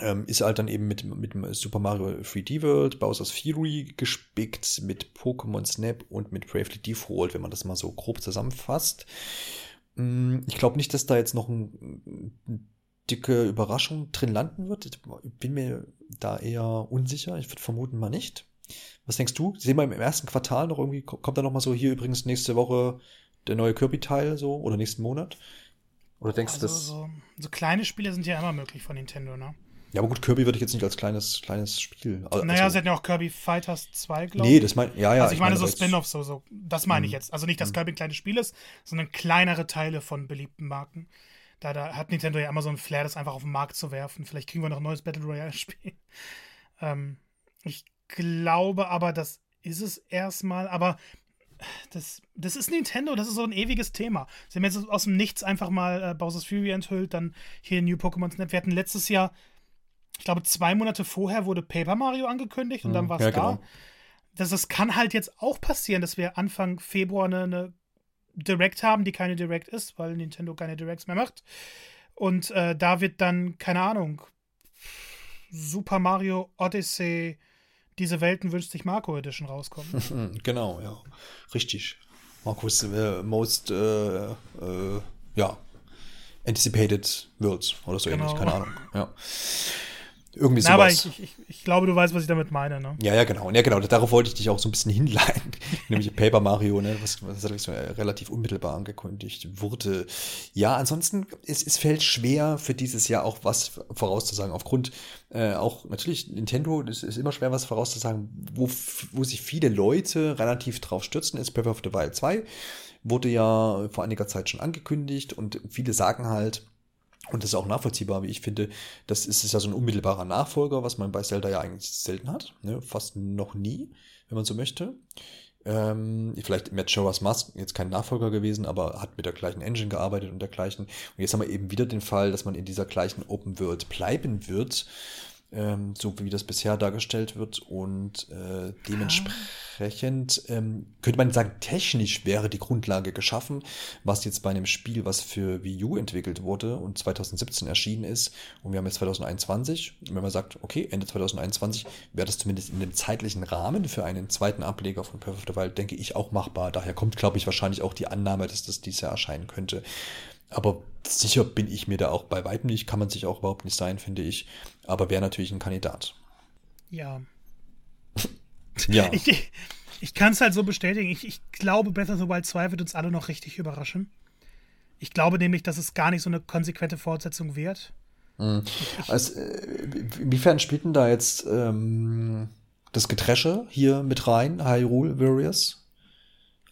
ähm, ist halt dann eben mit, mit Super Mario 3D World, Bowser's Fury gespickt, mit Pokémon Snap und mit Bravely Default, wenn man das mal so grob zusammenfasst. Mm, ich glaube nicht, dass da jetzt noch eine dicke Überraschung drin landen wird. Ich bin mir da eher unsicher. Ich würde vermuten mal nicht. Was denkst du? Sehen wir im ersten Quartal noch irgendwie, kommt da noch mal so hier übrigens nächste Woche der neue Kirby-Teil so oder nächsten Monat? Oder denkst also, du das? So, so kleine Spiele sind ja immer möglich von Nintendo, ne? Ja, aber gut, Kirby würde ich jetzt nicht als kleines, kleines Spiel. Also, naja, sie hatten ja auch Kirby Fighters 2, glaube ich. Nee, das mein, ja, ja. Also ich, ich meine, meine so Spin-offs, so, so, das meine ich mhm. jetzt. Also nicht, dass mhm. Kirby ein kleines Spiel ist, sondern kleinere Teile von beliebten Marken. Da, da hat Nintendo ja immer so ein Flair, das einfach auf den Markt zu werfen. Vielleicht kriegen wir noch ein neues Battle Royale-Spiel. Ähm, ich glaube aber, das ist es erstmal. Aber das, das ist Nintendo, das ist so ein ewiges Thema. Sie haben jetzt aus dem Nichts einfach mal äh, Bowser's Fury enthüllt, dann hier New Pokémon Snap. Wir hatten letztes Jahr ich glaube, zwei Monate vorher wurde Paper Mario angekündigt und dann hm, war es ja, da. Genau. Das, das kann halt jetzt auch passieren, dass wir Anfang Februar eine, eine Direct haben, die keine Direct ist, weil Nintendo keine Directs mehr macht. Und äh, da wird dann, keine Ahnung, Super Mario Odyssey, diese Welten wünscht sich Marco Edition rauskommen. genau, ja. Richtig. Markus äh, Most, äh, äh, ja, Anticipated Worlds oder so genau. ähnlich, keine Ahnung. Ja. Irgendwie sowas. Na, aber ich, ich, ich, glaube, du weißt, was ich damit meine, ne? Ja, ja, genau. Ja, genau. Darauf wollte ich dich auch so ein bisschen hinleiten. Nämlich Paper Mario, ne? Was, was so relativ unmittelbar angekündigt wurde. Ja, ansonsten, es, es fällt schwer für dieses Jahr auch was vorauszusagen. Aufgrund äh, auch natürlich Nintendo, es ist immer schwer, was vorauszusagen, wo, wo sich viele Leute relativ drauf stürzen, ist Breath of the Wild 2. Wurde ja vor einiger Zeit schon angekündigt und viele sagen halt, und das ist auch nachvollziehbar, wie ich finde. Das ist, ist ja so ein unmittelbarer Nachfolger, was man bei Zelda ja eigentlich selten hat. Ne? Fast noch nie, wenn man so möchte. Ähm, vielleicht Majora's Mask jetzt kein Nachfolger gewesen, aber hat mit der gleichen Engine gearbeitet und dergleichen. Und jetzt haben wir eben wieder den Fall, dass man in dieser gleichen Open World bleiben wird ähm, so wie das bisher dargestellt wird. Und äh, dementsprechend ähm, könnte man sagen, technisch wäre die Grundlage geschaffen, was jetzt bei einem Spiel, was für Wii U entwickelt wurde und 2017 erschienen ist. Und wir haben jetzt 2021. Und wenn man sagt, okay, Ende 2021 wäre das zumindest in dem zeitlichen Rahmen für einen zweiten Ableger von Perfect of the Wild, denke ich, auch machbar. Daher kommt, glaube ich, wahrscheinlich auch die Annahme, dass das dieses Jahr erscheinen könnte. Aber sicher bin ich mir da auch bei weitem nicht, kann man sich auch überhaupt nicht sein, finde ich. Aber wäre natürlich ein Kandidat. Ja. ja. Ich, ich kann es halt so bestätigen. Ich, ich glaube, Breath of the Wild 2 wird uns alle noch richtig überraschen. Ich glaube nämlich, dass es gar nicht so eine konsequente Fortsetzung wird. Mhm. Also, äh, inwiefern spielt denn da jetzt ähm, das Getresche hier mit rein, Hyrule Warriors?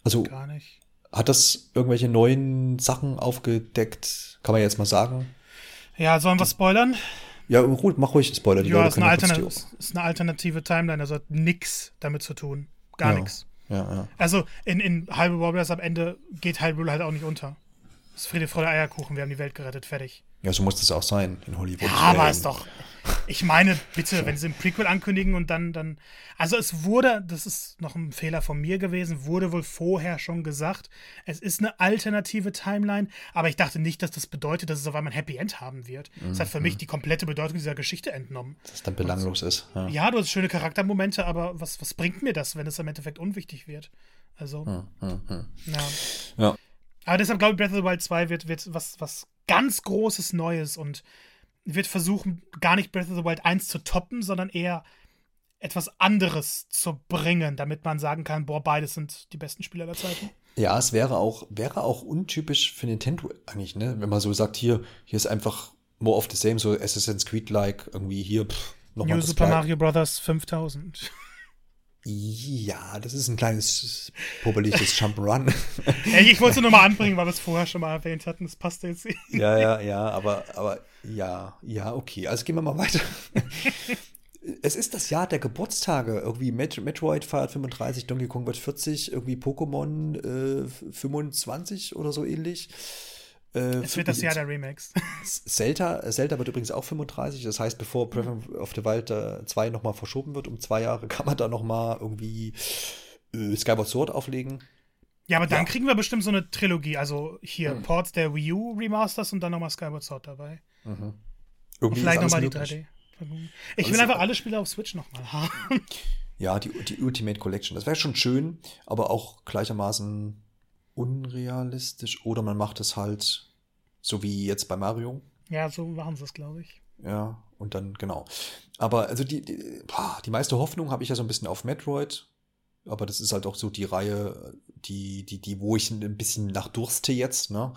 Also, gar nicht. Hat das irgendwelche neuen Sachen aufgedeckt? Kann man jetzt mal sagen? Ja, sollen wir spoilern? Ja, gut, mach ruhig Spoiler. Die ja, ist eine, ist eine, alternative Timeline, also hat nichts damit zu tun. Gar ja. nichts. Ja, ja. Also in, in Hyrule Warriors am Ende geht Hyrule halt auch nicht unter. Das ist Friede, Freude, Eierkuchen, wir haben die Welt gerettet, fertig. Ja, so muss das auch sein in Hollywood. Ja, aber ist doch. Ich meine, bitte, wenn sie ein Prequel ankündigen und dann, dann. Also es wurde, das ist noch ein Fehler von mir gewesen, wurde wohl vorher schon gesagt, es ist eine alternative Timeline, aber ich dachte nicht, dass das bedeutet, dass es auf einmal ein Happy End haben wird. Mhm. Das hat für mich mhm. die komplette Bedeutung dieser Geschichte entnommen. Dass es dann belanglos ist. Ja. ja, du hast schöne Charaktermomente, aber was, was bringt mir das, wenn es im Endeffekt unwichtig wird? Also. Mhm. Mhm. Ja. ja. Aber deshalb glaube ich, Breath of the Wild 2 wird, wird was, was ganz Großes Neues und wird versuchen, gar nicht Breath of the Wild 1 zu toppen, sondern eher etwas anderes zu bringen, damit man sagen kann, boah, beides sind die besten Spieler der Zeiten. Ja, es wäre auch, wäre auch untypisch für Nintendo eigentlich, ne? Wenn man so sagt, hier, hier ist einfach more of the same, so Assassin's Creed-like, irgendwie hier, pff, New Super Mario Bros. 5000. Ja, das ist ein kleines popeliges Jump'n'Run. ich wollte es nur mal anbringen, weil wir es vorher schon mal erwähnt hatten. Das passt jetzt. ja, ja, ja, aber, aber ja, ja, okay. Also gehen wir mal weiter. es ist das Jahr der Geburtstage. Irgendwie Met Metroid feiert 35, Donkey Kong wird 40, irgendwie Pokémon äh, 25 oder so ähnlich. Äh, es wird das Jahr der Remakes. Zelda, Zelda wird übrigens auch 35, das heißt, bevor Breath of the Wild 2 nochmal verschoben wird um zwei Jahre, kann man da nochmal irgendwie äh, Skyward Sword auflegen. Ja, aber dann ja. kriegen wir bestimmt so eine Trilogie. Also hier mhm. Ports der Wii U Remasters und dann nochmal Skyward Sword dabei. Mhm. Und vielleicht nochmal die 3D. Ich will einfach alle Spiele auf Switch nochmal haben. Ja, die, die Ultimate Collection. Das wäre schon schön, aber auch gleichermaßen unrealistisch. Oder man macht es halt so wie jetzt bei Mario. Ja, so machen sie es, glaube ich. Ja, und dann, genau. Aber also die, die, die meiste Hoffnung habe ich ja so ein bisschen auf Metroid. Aber das ist halt auch so die Reihe, die, die, die, wo ich ein bisschen nach Durste jetzt, ne?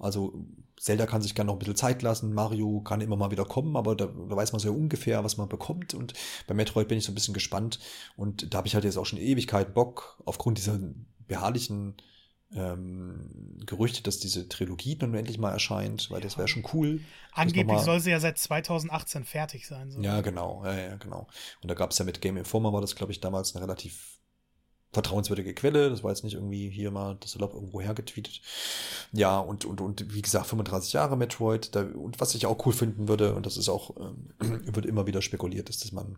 Also Zelda kann sich gerne noch ein bisschen Zeit lassen, Mario kann immer mal wieder kommen, aber da, da weiß man so ungefähr, was man bekommt. Und bei Metroid bin ich so ein bisschen gespannt. Und da habe ich halt jetzt auch schon Ewigkeit Bock, aufgrund dieser beharrlichen ähm, Gerüchte, dass diese Trilogie nun endlich mal erscheint, weil das wäre schon cool. Angeblich soll sie ja seit 2018 fertig sein. So. Ja, genau, ja, ja, genau. Und da gab es ja mit Game Informer, war das, glaube ich, damals eine relativ vertrauenswürdige Quelle. Das war jetzt nicht irgendwie hier mal das Urlaub irgendwo hergetweetet. Ja, und, und, und wie gesagt, 35 Jahre Metroid. Da, und was ich auch cool finden würde, und das ist auch, ähm, wird immer wieder spekuliert, ist, dass man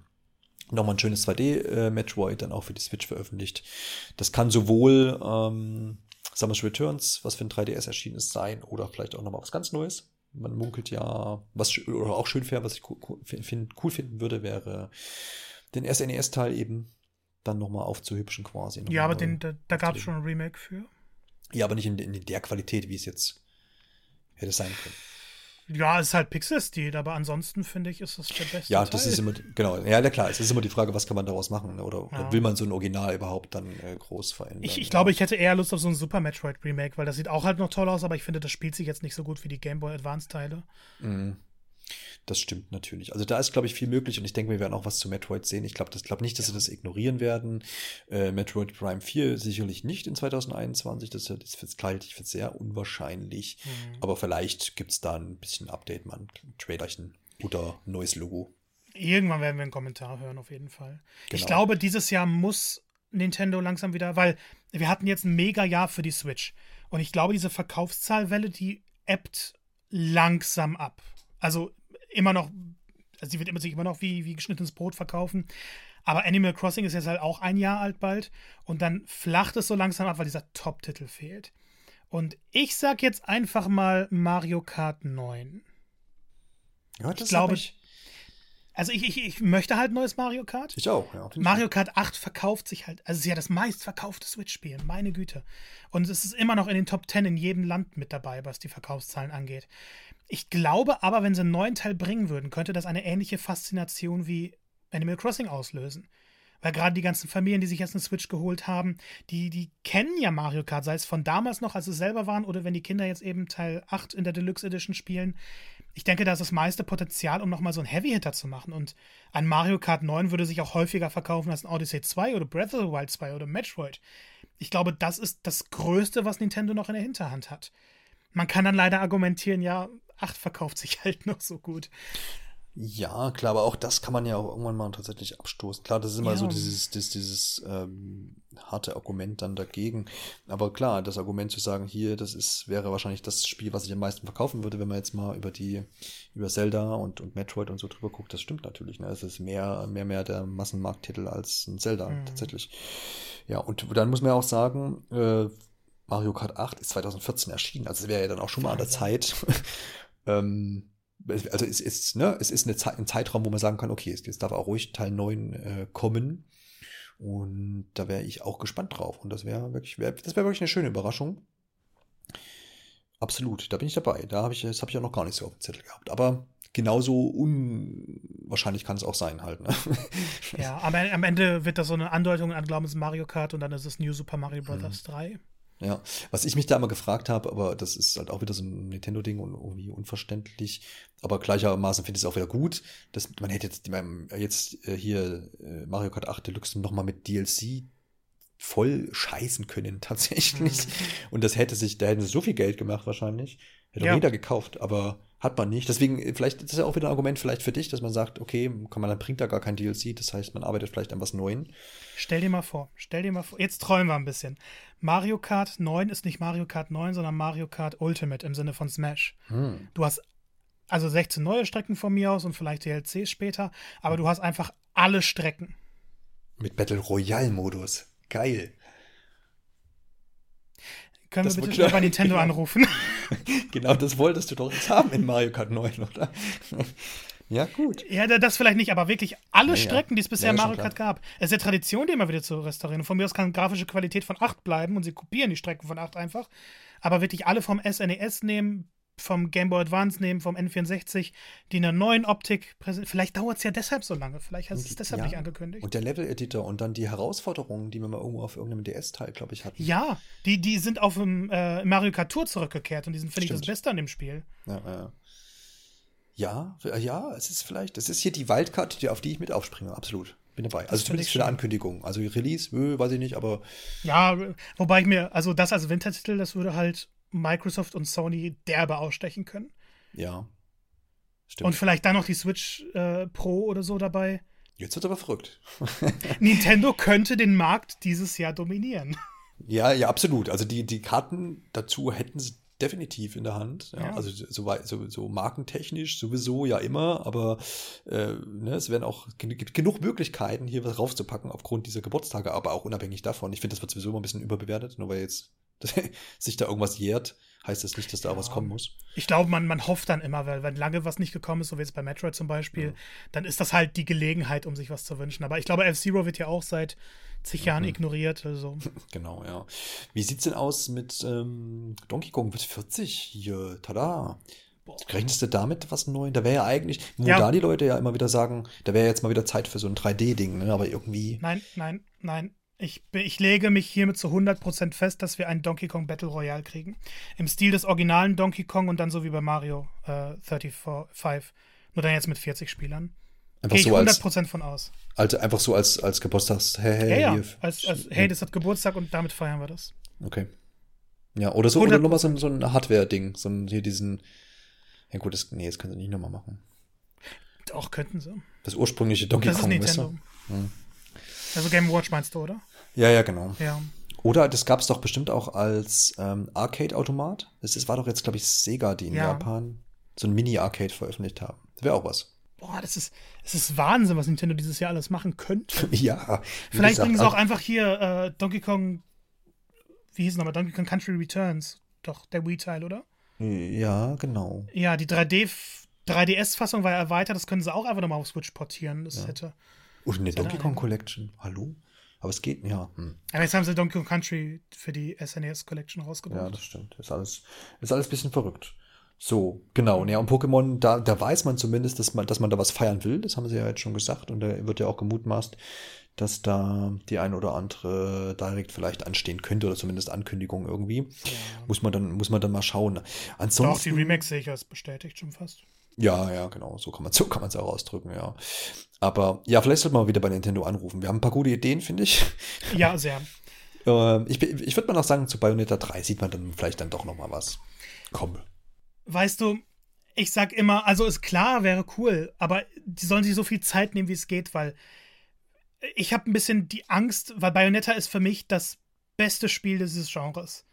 nochmal ein schönes 2D-Metroid äh, dann auch für die Switch veröffentlicht. Das kann sowohl ähm, Samus Returns, was für ein 3DS erschienen ist, sein, oder vielleicht auch nochmal was ganz Neues. Man munkelt ja, was oder auch schön wäre, was ich find, cool finden würde, wäre den SNES-Teil eben dann nochmal aufzuhübschen quasi. Ja, aber den, da, da gab es schon ein Remake für. Ja, aber nicht in, in der Qualität, wie es jetzt hätte sein können. Ja, es ist halt Pixel-Stil, aber ansonsten finde ich, ist das der beste. Ja, das Teil. ist immer, genau. Ja, klar, es ist immer die Frage, was kann man daraus machen? Oder, ja. oder will man so ein Original überhaupt dann äh, groß verändern? Ich, ich glaube, ich hätte eher Lust auf so ein Super Metroid Remake, weil das sieht auch halt noch toll aus, aber ich finde, das spielt sich jetzt nicht so gut wie die Game Boy Advance Teile. Mhm. Das stimmt natürlich. Also da ist, glaube ich, viel möglich und ich denke, wir werden auch was zu Metroid sehen. Ich glaube glaub nicht, dass ja. sie das ignorieren werden. Äh, Metroid Prime 4 sicherlich nicht in 2021. Das, das halte ich für sehr unwahrscheinlich. Mhm. Aber vielleicht gibt es da ein bisschen Update, mal ein Trailerchen oder neues Logo. Irgendwann werden wir einen Kommentar hören, auf jeden Fall. Genau. Ich glaube, dieses Jahr muss Nintendo langsam wieder, weil wir hatten jetzt ein mega Jahr für die Switch. Und ich glaube, diese Verkaufszahlwelle, die ebbt langsam ab. Also immer noch, also sie wird immer, sich immer noch wie, wie geschnittenes Brot verkaufen. Aber Animal Crossing ist jetzt halt auch ein Jahr alt bald. Und dann flacht es so langsam ab, weil dieser Top-Titel fehlt. Und ich sag jetzt einfach mal Mario Kart 9. Ja, das ich glaube, ich. Also ich, ich, ich möchte halt neues Mario Kart. Ich auch, ja. Mario Kart 8 verkauft sich halt, also es ist ja das meistverkaufte Switch-Spiel, meine Güte. Und es ist immer noch in den Top 10 in jedem Land mit dabei, was die Verkaufszahlen angeht. Ich glaube aber, wenn sie einen neuen Teil bringen würden, könnte das eine ähnliche Faszination wie Animal Crossing auslösen. Weil gerade die ganzen Familien, die sich jetzt eine Switch geholt haben, die, die kennen ja Mario Kart, sei es von damals noch, als sie selber waren, oder wenn die Kinder jetzt eben Teil 8 in der Deluxe Edition spielen. Ich denke, da ist das meiste Potenzial, um nochmal so einen Heavy-Hitter zu machen. Und ein Mario Kart 9 würde sich auch häufiger verkaufen als ein Odyssey 2 oder Breath of the Wild 2 oder Metroid. Ich glaube, das ist das Größte, was Nintendo noch in der Hinterhand hat. Man kann dann leider argumentieren, ja, 8 verkauft sich halt noch so gut. Ja, klar, aber auch das kann man ja auch irgendwann mal tatsächlich abstoßen. Klar, das ist immer ja. so dieses, dieses, dieses ähm, harte Argument dann dagegen. Aber klar, das Argument zu sagen, hier, das ist, wäre wahrscheinlich das Spiel, was ich am meisten verkaufen würde, wenn man jetzt mal über die, über Zelda und, und Metroid und so drüber guckt, das stimmt natürlich. Ne? Es ist mehr, mehr, mehr der Massenmarkttitel als ein Zelda, mhm. tatsächlich. Ja, und dann muss man ja auch sagen, äh, Mario Kart 8 ist 2014 erschienen, also es wäre ja dann auch schon mal an der Zeit. Ähm, also es ist, ne, es ist eine Zeit, ein Zeitraum, wo man sagen kann, okay, es darf auch ruhig Teil 9 äh, kommen. Und da wäre ich auch gespannt drauf. Und das wäre wirklich, wär, das wäre wirklich eine schöne Überraschung. Absolut, da bin ich dabei. Da habe ich, das habe ich auch noch gar nicht so auf dem Zettel gehabt. Aber genauso unwahrscheinlich kann es auch sein halt. Ne? Ja, aber am Ende wird das so eine Andeutung an, glauben es Mario Kart und dann ist es New Super Mario Bros. Hm. 3. Ja, was ich mich da immer gefragt habe, aber das ist halt auch wieder so ein Nintendo-Ding und irgendwie unverständlich. Aber gleichermaßen finde ich es auch wieder gut, dass man hätte jetzt, jetzt äh, hier äh, Mario Kart 8 Deluxe nochmal mit DLC voll scheißen können, tatsächlich. Mhm. Und das hätte sich, da hätten sie so viel Geld gemacht wahrscheinlich. Hätte ja. jeder gekauft, aber hat man nicht. Deswegen, vielleicht ist ja auch wieder ein Argument vielleicht für dich, dass man sagt, okay, kann man, dann bringt da gar kein DLC, das heißt, man arbeitet vielleicht an was Neuem. Stell dir mal vor, stell dir mal vor, jetzt träumen wir ein bisschen. Mario Kart 9 ist nicht Mario Kart 9, sondern Mario Kart Ultimate im Sinne von Smash. Hm. Du hast also 16 neue Strecken von mir aus und vielleicht DLCs später, aber du hast einfach alle Strecken. Mit Battle Royale Modus. Geil. Können Das wir bitte schnell bei Nintendo genau. anrufen? Genau, das wolltest du doch jetzt haben in Mario Kart 9, oder? ja, gut. Ja, da- das vielleicht nicht, aber wirklich alle Ja. Strecken, die es bisher Ja, Mario Kart gab. Es ist ja Tradition, die immer wieder zu restaurieren. Und von mir aus kann grafische Qualität von 8 bleiben und sie kopieren die Strecken von 8 einfach. Aber wirklich alle vom SNES nehmen, vom Game Boy Advance nehmen, vom N64, die in einer neuen Optik präsentieren. Vielleicht dauert es ja deshalb so lange. Vielleicht hast du es deshalb Ja. nicht angekündigt. Und der Level-Editor und dann die Herausforderungen, die wir mal irgendwo auf irgendeinem DS-Teil, glaube ich, hatten. ja, die, die sind auf dem äh, Mario Kart Tour zurückgekehrt und die sind, finde ich, das. Beste an dem Spiel. Ja, ja. ja, ja, es ist vielleicht, es ist hier die Wildcard, die, auf die ich mit aufspringe, absolut. Bin dabei. Also finde zumindest ich für eine. Ankündigung. Also Release, weiß ich nicht, aber Ja, wobei ich mir, also das als Wintertitel, das würde halt Microsoft und Sony derbe ausstechen können. ja. Stimmt. Und vielleicht dann noch die Switch äh, Pro oder so dabei. Jetzt wird aber verrückt. Nintendo könnte den Markt dieses Jahr dominieren. Ja, ja, absolut. Also die, die Karten dazu hätten sie definitiv in der Hand. Ja, Ja. Also so, so, so markentechnisch sowieso ja immer, aber äh, ne, es werden auch gibt genug Möglichkeiten, hier was raufzupacken aufgrund dieser Geburtstage, aber auch unabhängig davon. Ich finde, das wird sowieso immer ein bisschen überbewertet, nur weil jetzt sich da irgendwas jährt, heißt das nicht, dass da auch was kommen muss. Ich glaube, man, man hofft dann immer, weil wenn lange was nicht gekommen ist, so wie jetzt bei Metroid zum Beispiel, dann ist das halt die Gelegenheit, um sich was zu wünschen. Aber ich glaube, F-Zero wird ja auch seit zig Jahren ignoriert. Also. Genau, ja. Wie sieht's denn aus mit ähm, Donkey Kong wird 40 hier? Tada! Rechnest du damit was Neues? Da wäre ja eigentlich, wo Ja. da die Leute ja immer wieder sagen, da wäre jetzt mal wieder Zeit für so ein 3D-Ding, ne? aber irgendwie. Nein, nein, nein. Ich, ich lege mich hiermit zu 100% fest, dass wir einen Donkey Kong Battle Royale kriegen. Im Stil des originalen Donkey Kong und dann so wie bei Mario äh, 35. Nur dann jetzt mit 40 Spielern. Einfach Gehe ich so als, 100% von aus. also einfach so als, als Geburtstags, hey, hey, Ja, ja. Als, als, hey, das hat Geburtstag und damit feiern wir das. Okay. Ja, oder so, oder 100%. nochmal so, ein- so ein Hardware-Ding, so ein, hier diesen, ja gut, das, nee, das können sie nicht nochmal machen. Auch könnten sie. Das ursprüngliche Donkey Das ist Kong, weißt Nintendo. du? Hm. Also Game Watch meinst du, oder? Ja, ja, genau. Ja. Oder das gab es doch bestimmt auch als ähm, Arcade-Automat. Das war doch jetzt, glaube ich, Sega, die in Ja. Japan so ein Mini-Arcade veröffentlicht haben. Das wäre auch was. Boah, das ist, das ist Wahnsinn, was Nintendo dieses Jahr alles machen könnte. ja. Vielleicht gesagt, bringen sie auch also- einfach hier äh, Donkey Kong, wie hieß es nochmal, Donkey Kong Country Returns. Doch, der Wii-Teil, oder? Ja, genau. Ja, die 3D, 3DS-Fassung war ja erweitert, das können sie auch einfach nochmal auf Switch portieren. Das hätte. Und eine Donkey Kong? Collection. Hallo? Aber es geht, ja. Hm. Aber jetzt haben sie Donkey Kong Country für die SNES Collection Ja, rausgebracht. das stimmt. Ist alles, ist alles ein bisschen verrückt. So, genau. Ja, und Pokémon, da, da weiß man zumindest, dass man, dass man da was feiern will. Das haben sie ja jetzt schon gesagt. Und da wird ja auch gemutmaßt, dass da die ein oder andere Direct vielleicht anstehen könnte oder zumindest Ankündigung irgendwie. Muss man dann, muss man dann mal schauen. Ansonsten. die Remakes sehe ich als bestätigt schon fast. Ja, ja, genau. So kann man so kann man es auch ausdrücken, ja. Aber ja, vielleicht sollte man mal wieder bei Nintendo anrufen. Wir haben ein paar gute Ideen, finde ich. Ja, sehr. Ähm, ich ich würde mal noch sagen, zu Bayonetta 3 sieht man dann vielleicht dann doch noch mal was. Komm. Weißt du, ich sag immer, also ist klar, wäre cool, aber die sollen sich so viel Zeit nehmen, wie es geht, weil ich habe ein bisschen die Angst, weil Bayonetta ist für mich das beste Spiel dieses Genres.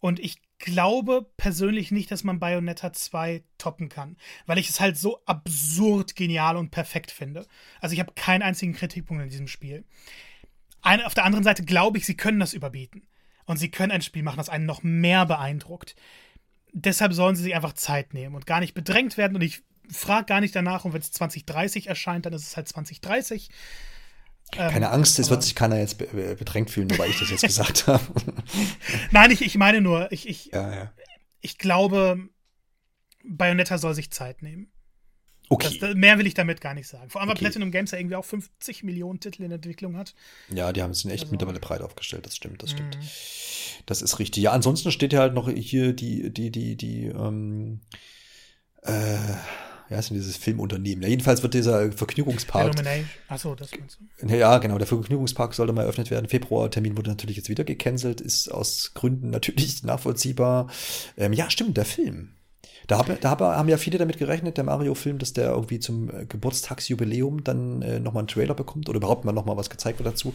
Und ich glaube persönlich nicht, dass man Bayonetta 2 toppen kann, weil ich es halt so absurd genial und perfekt finde. Also ich habe keinen einzigen Kritikpunkt in diesem Spiel. Eine, auf der anderen Seite glaube ich, sie können das überbieten. Und sie können ein Spiel machen, das einen noch mehr beeindruckt deshalb sollen sie sich einfach Zeit nehmen und gar nicht bedrängt werden. Und ich frage gar nicht danach, und wenn es 2030 erscheint, dann ist es halt 2030. Ähm, Keine Angst, es wird sich keiner jetzt be be- bedrängt fühlen, nur weil ich das jetzt gesagt habe. Nein, ich, ich meine nur, ich, ich, ja, ja. ich glaube, Bayonetta soll sich Zeit nehmen. Okay. Das, mehr will ich damit gar nicht sagen. Vor allem, weil Okay. Platinum Games ja irgendwie auch 50 Millionen Titel in Entwicklung hat. ja, die haben es echt Also- mittlerweile breit aufgestellt, das stimmt, das stimmt. Mhm. Das ist richtig. Ja, ansonsten steht ja halt noch hier die, die, die, die, ähm, äh, ja, ist denn dieses Filmunternehmen? Ja, jedenfalls wird dieser Vergnügungspark. Achso, das meinst du. Ja, genau, der Vergnügungspark sollte mal eröffnet werden. Februar-Termin wurde natürlich jetzt wieder gecancelt, ist aus Gründen natürlich nachvollziehbar. Ähm, ja, stimmt, der Film. Da, hab, da hab, haben ja viele damit gerechnet, der Mario-Film, dass der irgendwie zum äh, Geburtstagsjubiläum dann äh, nochmal einen Trailer bekommt oder überhaupt mal nochmal was gezeigt wird dazu.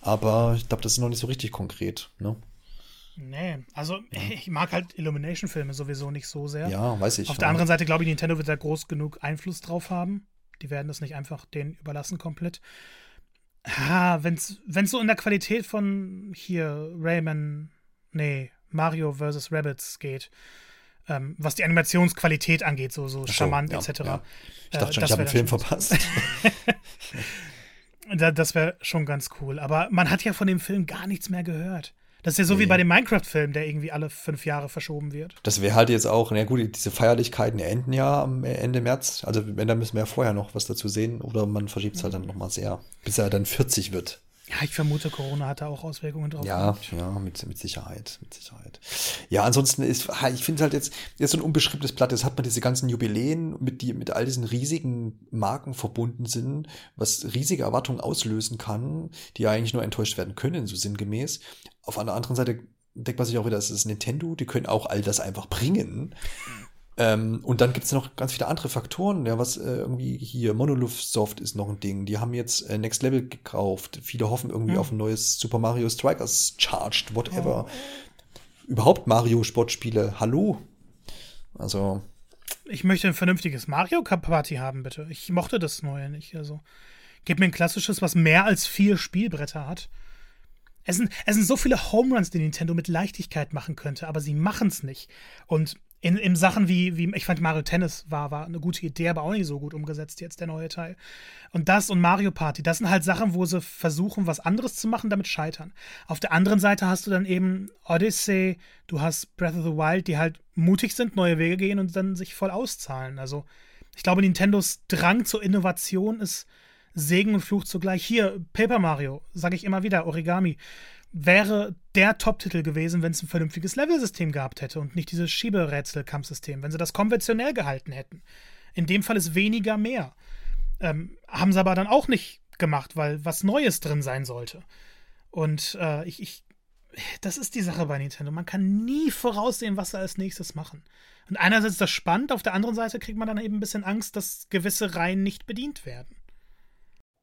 Aber ich glaube, das ist noch nicht so richtig konkret. Ne? Nee, also ich mag halt Illumination-Filme sowieso nicht so sehr. Ja, weiß ich. Auf der anderen Seite glaube ich, Nintendo wird da groß genug Einfluss drauf haben. Die werden das nicht einfach denen überlassen komplett. Ah, wenn's, wenn's so in der Qualität von hier Rayman, nee, Mario vs. Rabbits geht. Ähm, was die Animationsqualität angeht, so, so, so charmant ja, etc. Ja. Ich dachte Äh, schon, das ich habe einen Film verpasst. Da, das wäre schon ganz cool. Aber man hat ja von dem Film gar nichts mehr gehört. Das ist ja so wie Nee. bei dem Minecraft-Film, der irgendwie alle fünf Jahre verschoben wird. Das wäre halt jetzt auch, na gut, diese Feierlichkeiten enden ja am Ende März. Also wenn, dann müssen wir ja vorher noch was dazu sehen. Oder man verschiebt es halt dann nochmal sehr, bis er dann 40 wird. Ja, ich vermute, Corona hat da auch Auswirkungen drauf. Ja, ja, mit, mit Sicherheit, mit Sicherheit. Ja, ansonsten ist, ich finde halt jetzt, jetzt so ein unbeschriebenes Blatt, jetzt hat man diese ganzen Jubiläen, mit die mit all diesen riesigen Marken verbunden sind, was riesige Erwartungen auslösen kann, die ja eigentlich nur enttäuscht werden können, so sinngemäß. Auf einer anderen Seite denkt man sich auch wieder, das ist Nintendo, die können auch all das einfach bringen. Ähm, und dann gibt es noch ganz viele andere Faktoren, ja, was äh, irgendwie hier, Monolith Soft ist noch ein Ding, die haben jetzt äh, Next Level gekauft, viele hoffen irgendwie Mhm. auf ein neues Super Mario Strikers Charged, whatever. Überhaupt Mario-Sportspiele, hallo? Also, Ich möchte ein vernünftiges Mario Party haben, bitte. Ich mochte das Neue nicht. Also, gib mir ein klassisches, was mehr als vier Spielbretter hat. Es sind, es sind so viele Home Runs, die Nintendo mit Leichtigkeit machen könnte, aber sie machen es nicht. Und in, in Sachen wie, wie, ich fand Mario Tennis war, war eine gute Idee, aber auch nicht so gut umgesetzt jetzt, der neue Teil. Und das und Mario Party, das sind halt Sachen, wo sie versuchen, was anderes zu machen, damit scheitern. Auf der anderen Seite hast du dann eben Odyssey, du hast Breath of the Wild, die halt mutig sind, neue Wege gehen und dann sich voll auszahlen. Also, ich glaube, Nintendos Drang zur Innovation ist Segen und Fluch zugleich. Hier, Paper Mario, sage ich immer wieder, Origami, wäre der Top-Titel gewesen, wenn es ein vernünftiges Level-System gehabt hätte und nicht dieses Schieberätsel-Kampfsystem, wenn sie das konventionell gehalten hätten. In dem Fall ist weniger mehr. Ähm, haben sie aber dann auch nicht gemacht, weil was Neues drin sein sollte. Und äh, ich, ich, das ist die Sache bei Nintendo. Man kann nie voraussehen, was sie als nächstes machen. Und einerseits ist das spannend, auf der anderen Seite kriegt man dann eben ein bisschen Angst, dass gewisse Reihen nicht bedient werden.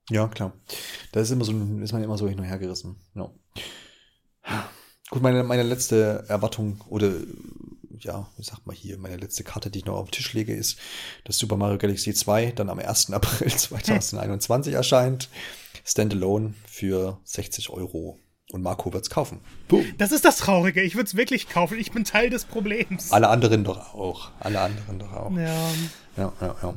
Ja, klar. Da ist immer so, ist man immer so hin und her gerissen. Ja. Gut, meine, meine letzte Erwartung oder ja, wie sagt man hier, meine letzte Karte, die ich noch auf den Tisch lege, ist, dass Super Mario Galaxy 2 dann am 1. April 2021 erscheint. Standalone für 60 Euro. Und Marco wird's kaufen. Boom. Das ist das Traurige. Ich würde es wirklich kaufen. Ich bin Teil des Problems. Alle anderen doch auch. Alle anderen doch auch. Ja, Ja, ja, ja.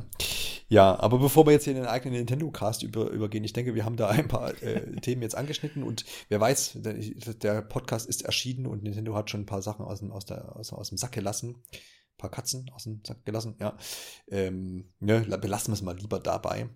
Ja, aber bevor wir jetzt hier in den eigenen Nintendo-Cast über, übergehen, ich denke, wir haben da ein paar äh, Themen jetzt angeschnitten und wer weiß, der, der Podcast ist erschienen und Nintendo hat schon ein paar Sachen aus dem, aus der, aus, aus dem Sack gelassen. Ein paar Katzen aus dem Sack gelassen, ja. Ähm, ne, belassen wir es mal lieber dabei,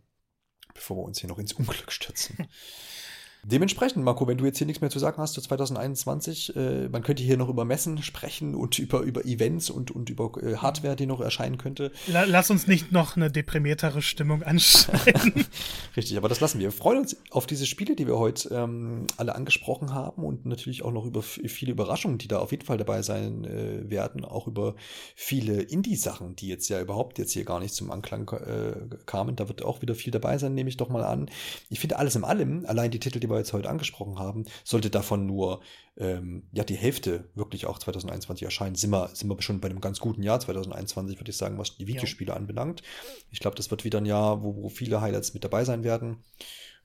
bevor wir uns hier noch ins Unglück stürzen. Dementsprechend, Marco, wenn du jetzt hier nichts mehr zu sagen hast zu 2021, äh, man könnte hier noch über Messen sprechen und über, über Events und, und über äh, Hardware, die noch erscheinen könnte. La lass uns nicht noch eine deprimiertere Stimmung anstellen. Richtig, aber das lassen wir. Wir freuen uns auf diese Spiele, die wir heute ähm, alle angesprochen haben und natürlich auch noch über viele Überraschungen, die da auf jeden Fall dabei sein äh, werden. Auch über viele Indie-Sachen, die jetzt ja überhaupt jetzt hier gar nicht zum Anklang äh, kamen. Da wird auch wieder viel dabei sein, nehme ich doch mal an. Ich finde alles in allem, allein die Titel, die wir jetzt heute angesprochen haben, sollte davon nur ähm, ja die Hälfte wirklich auch 2021 erscheinen. Sind wir, sind wir schon bei einem ganz guten Jahr 2021, würde ich sagen, was die Videospiele anbelangt. Ich glaube, das wird wieder ein Jahr, wo, wo viele Highlights mit dabei sein werden.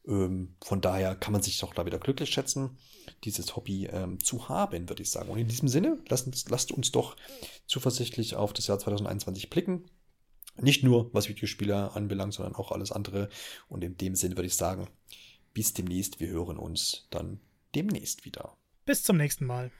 Ähm, von daher kann man sich doch da wieder glücklich schätzen, dieses Hobby ähm, zu haben, würde ich sagen. Und in diesem Sinne, lasst uns, lasst uns doch zuversichtlich auf das Jahr 2021 blicken. Nicht nur was Videospiele anbelangt, sondern auch alles andere. Und in dem Sinne würde ich sagen, bis demnächst. Wir hören uns dann demnächst wieder. Bis zum nächsten Mal.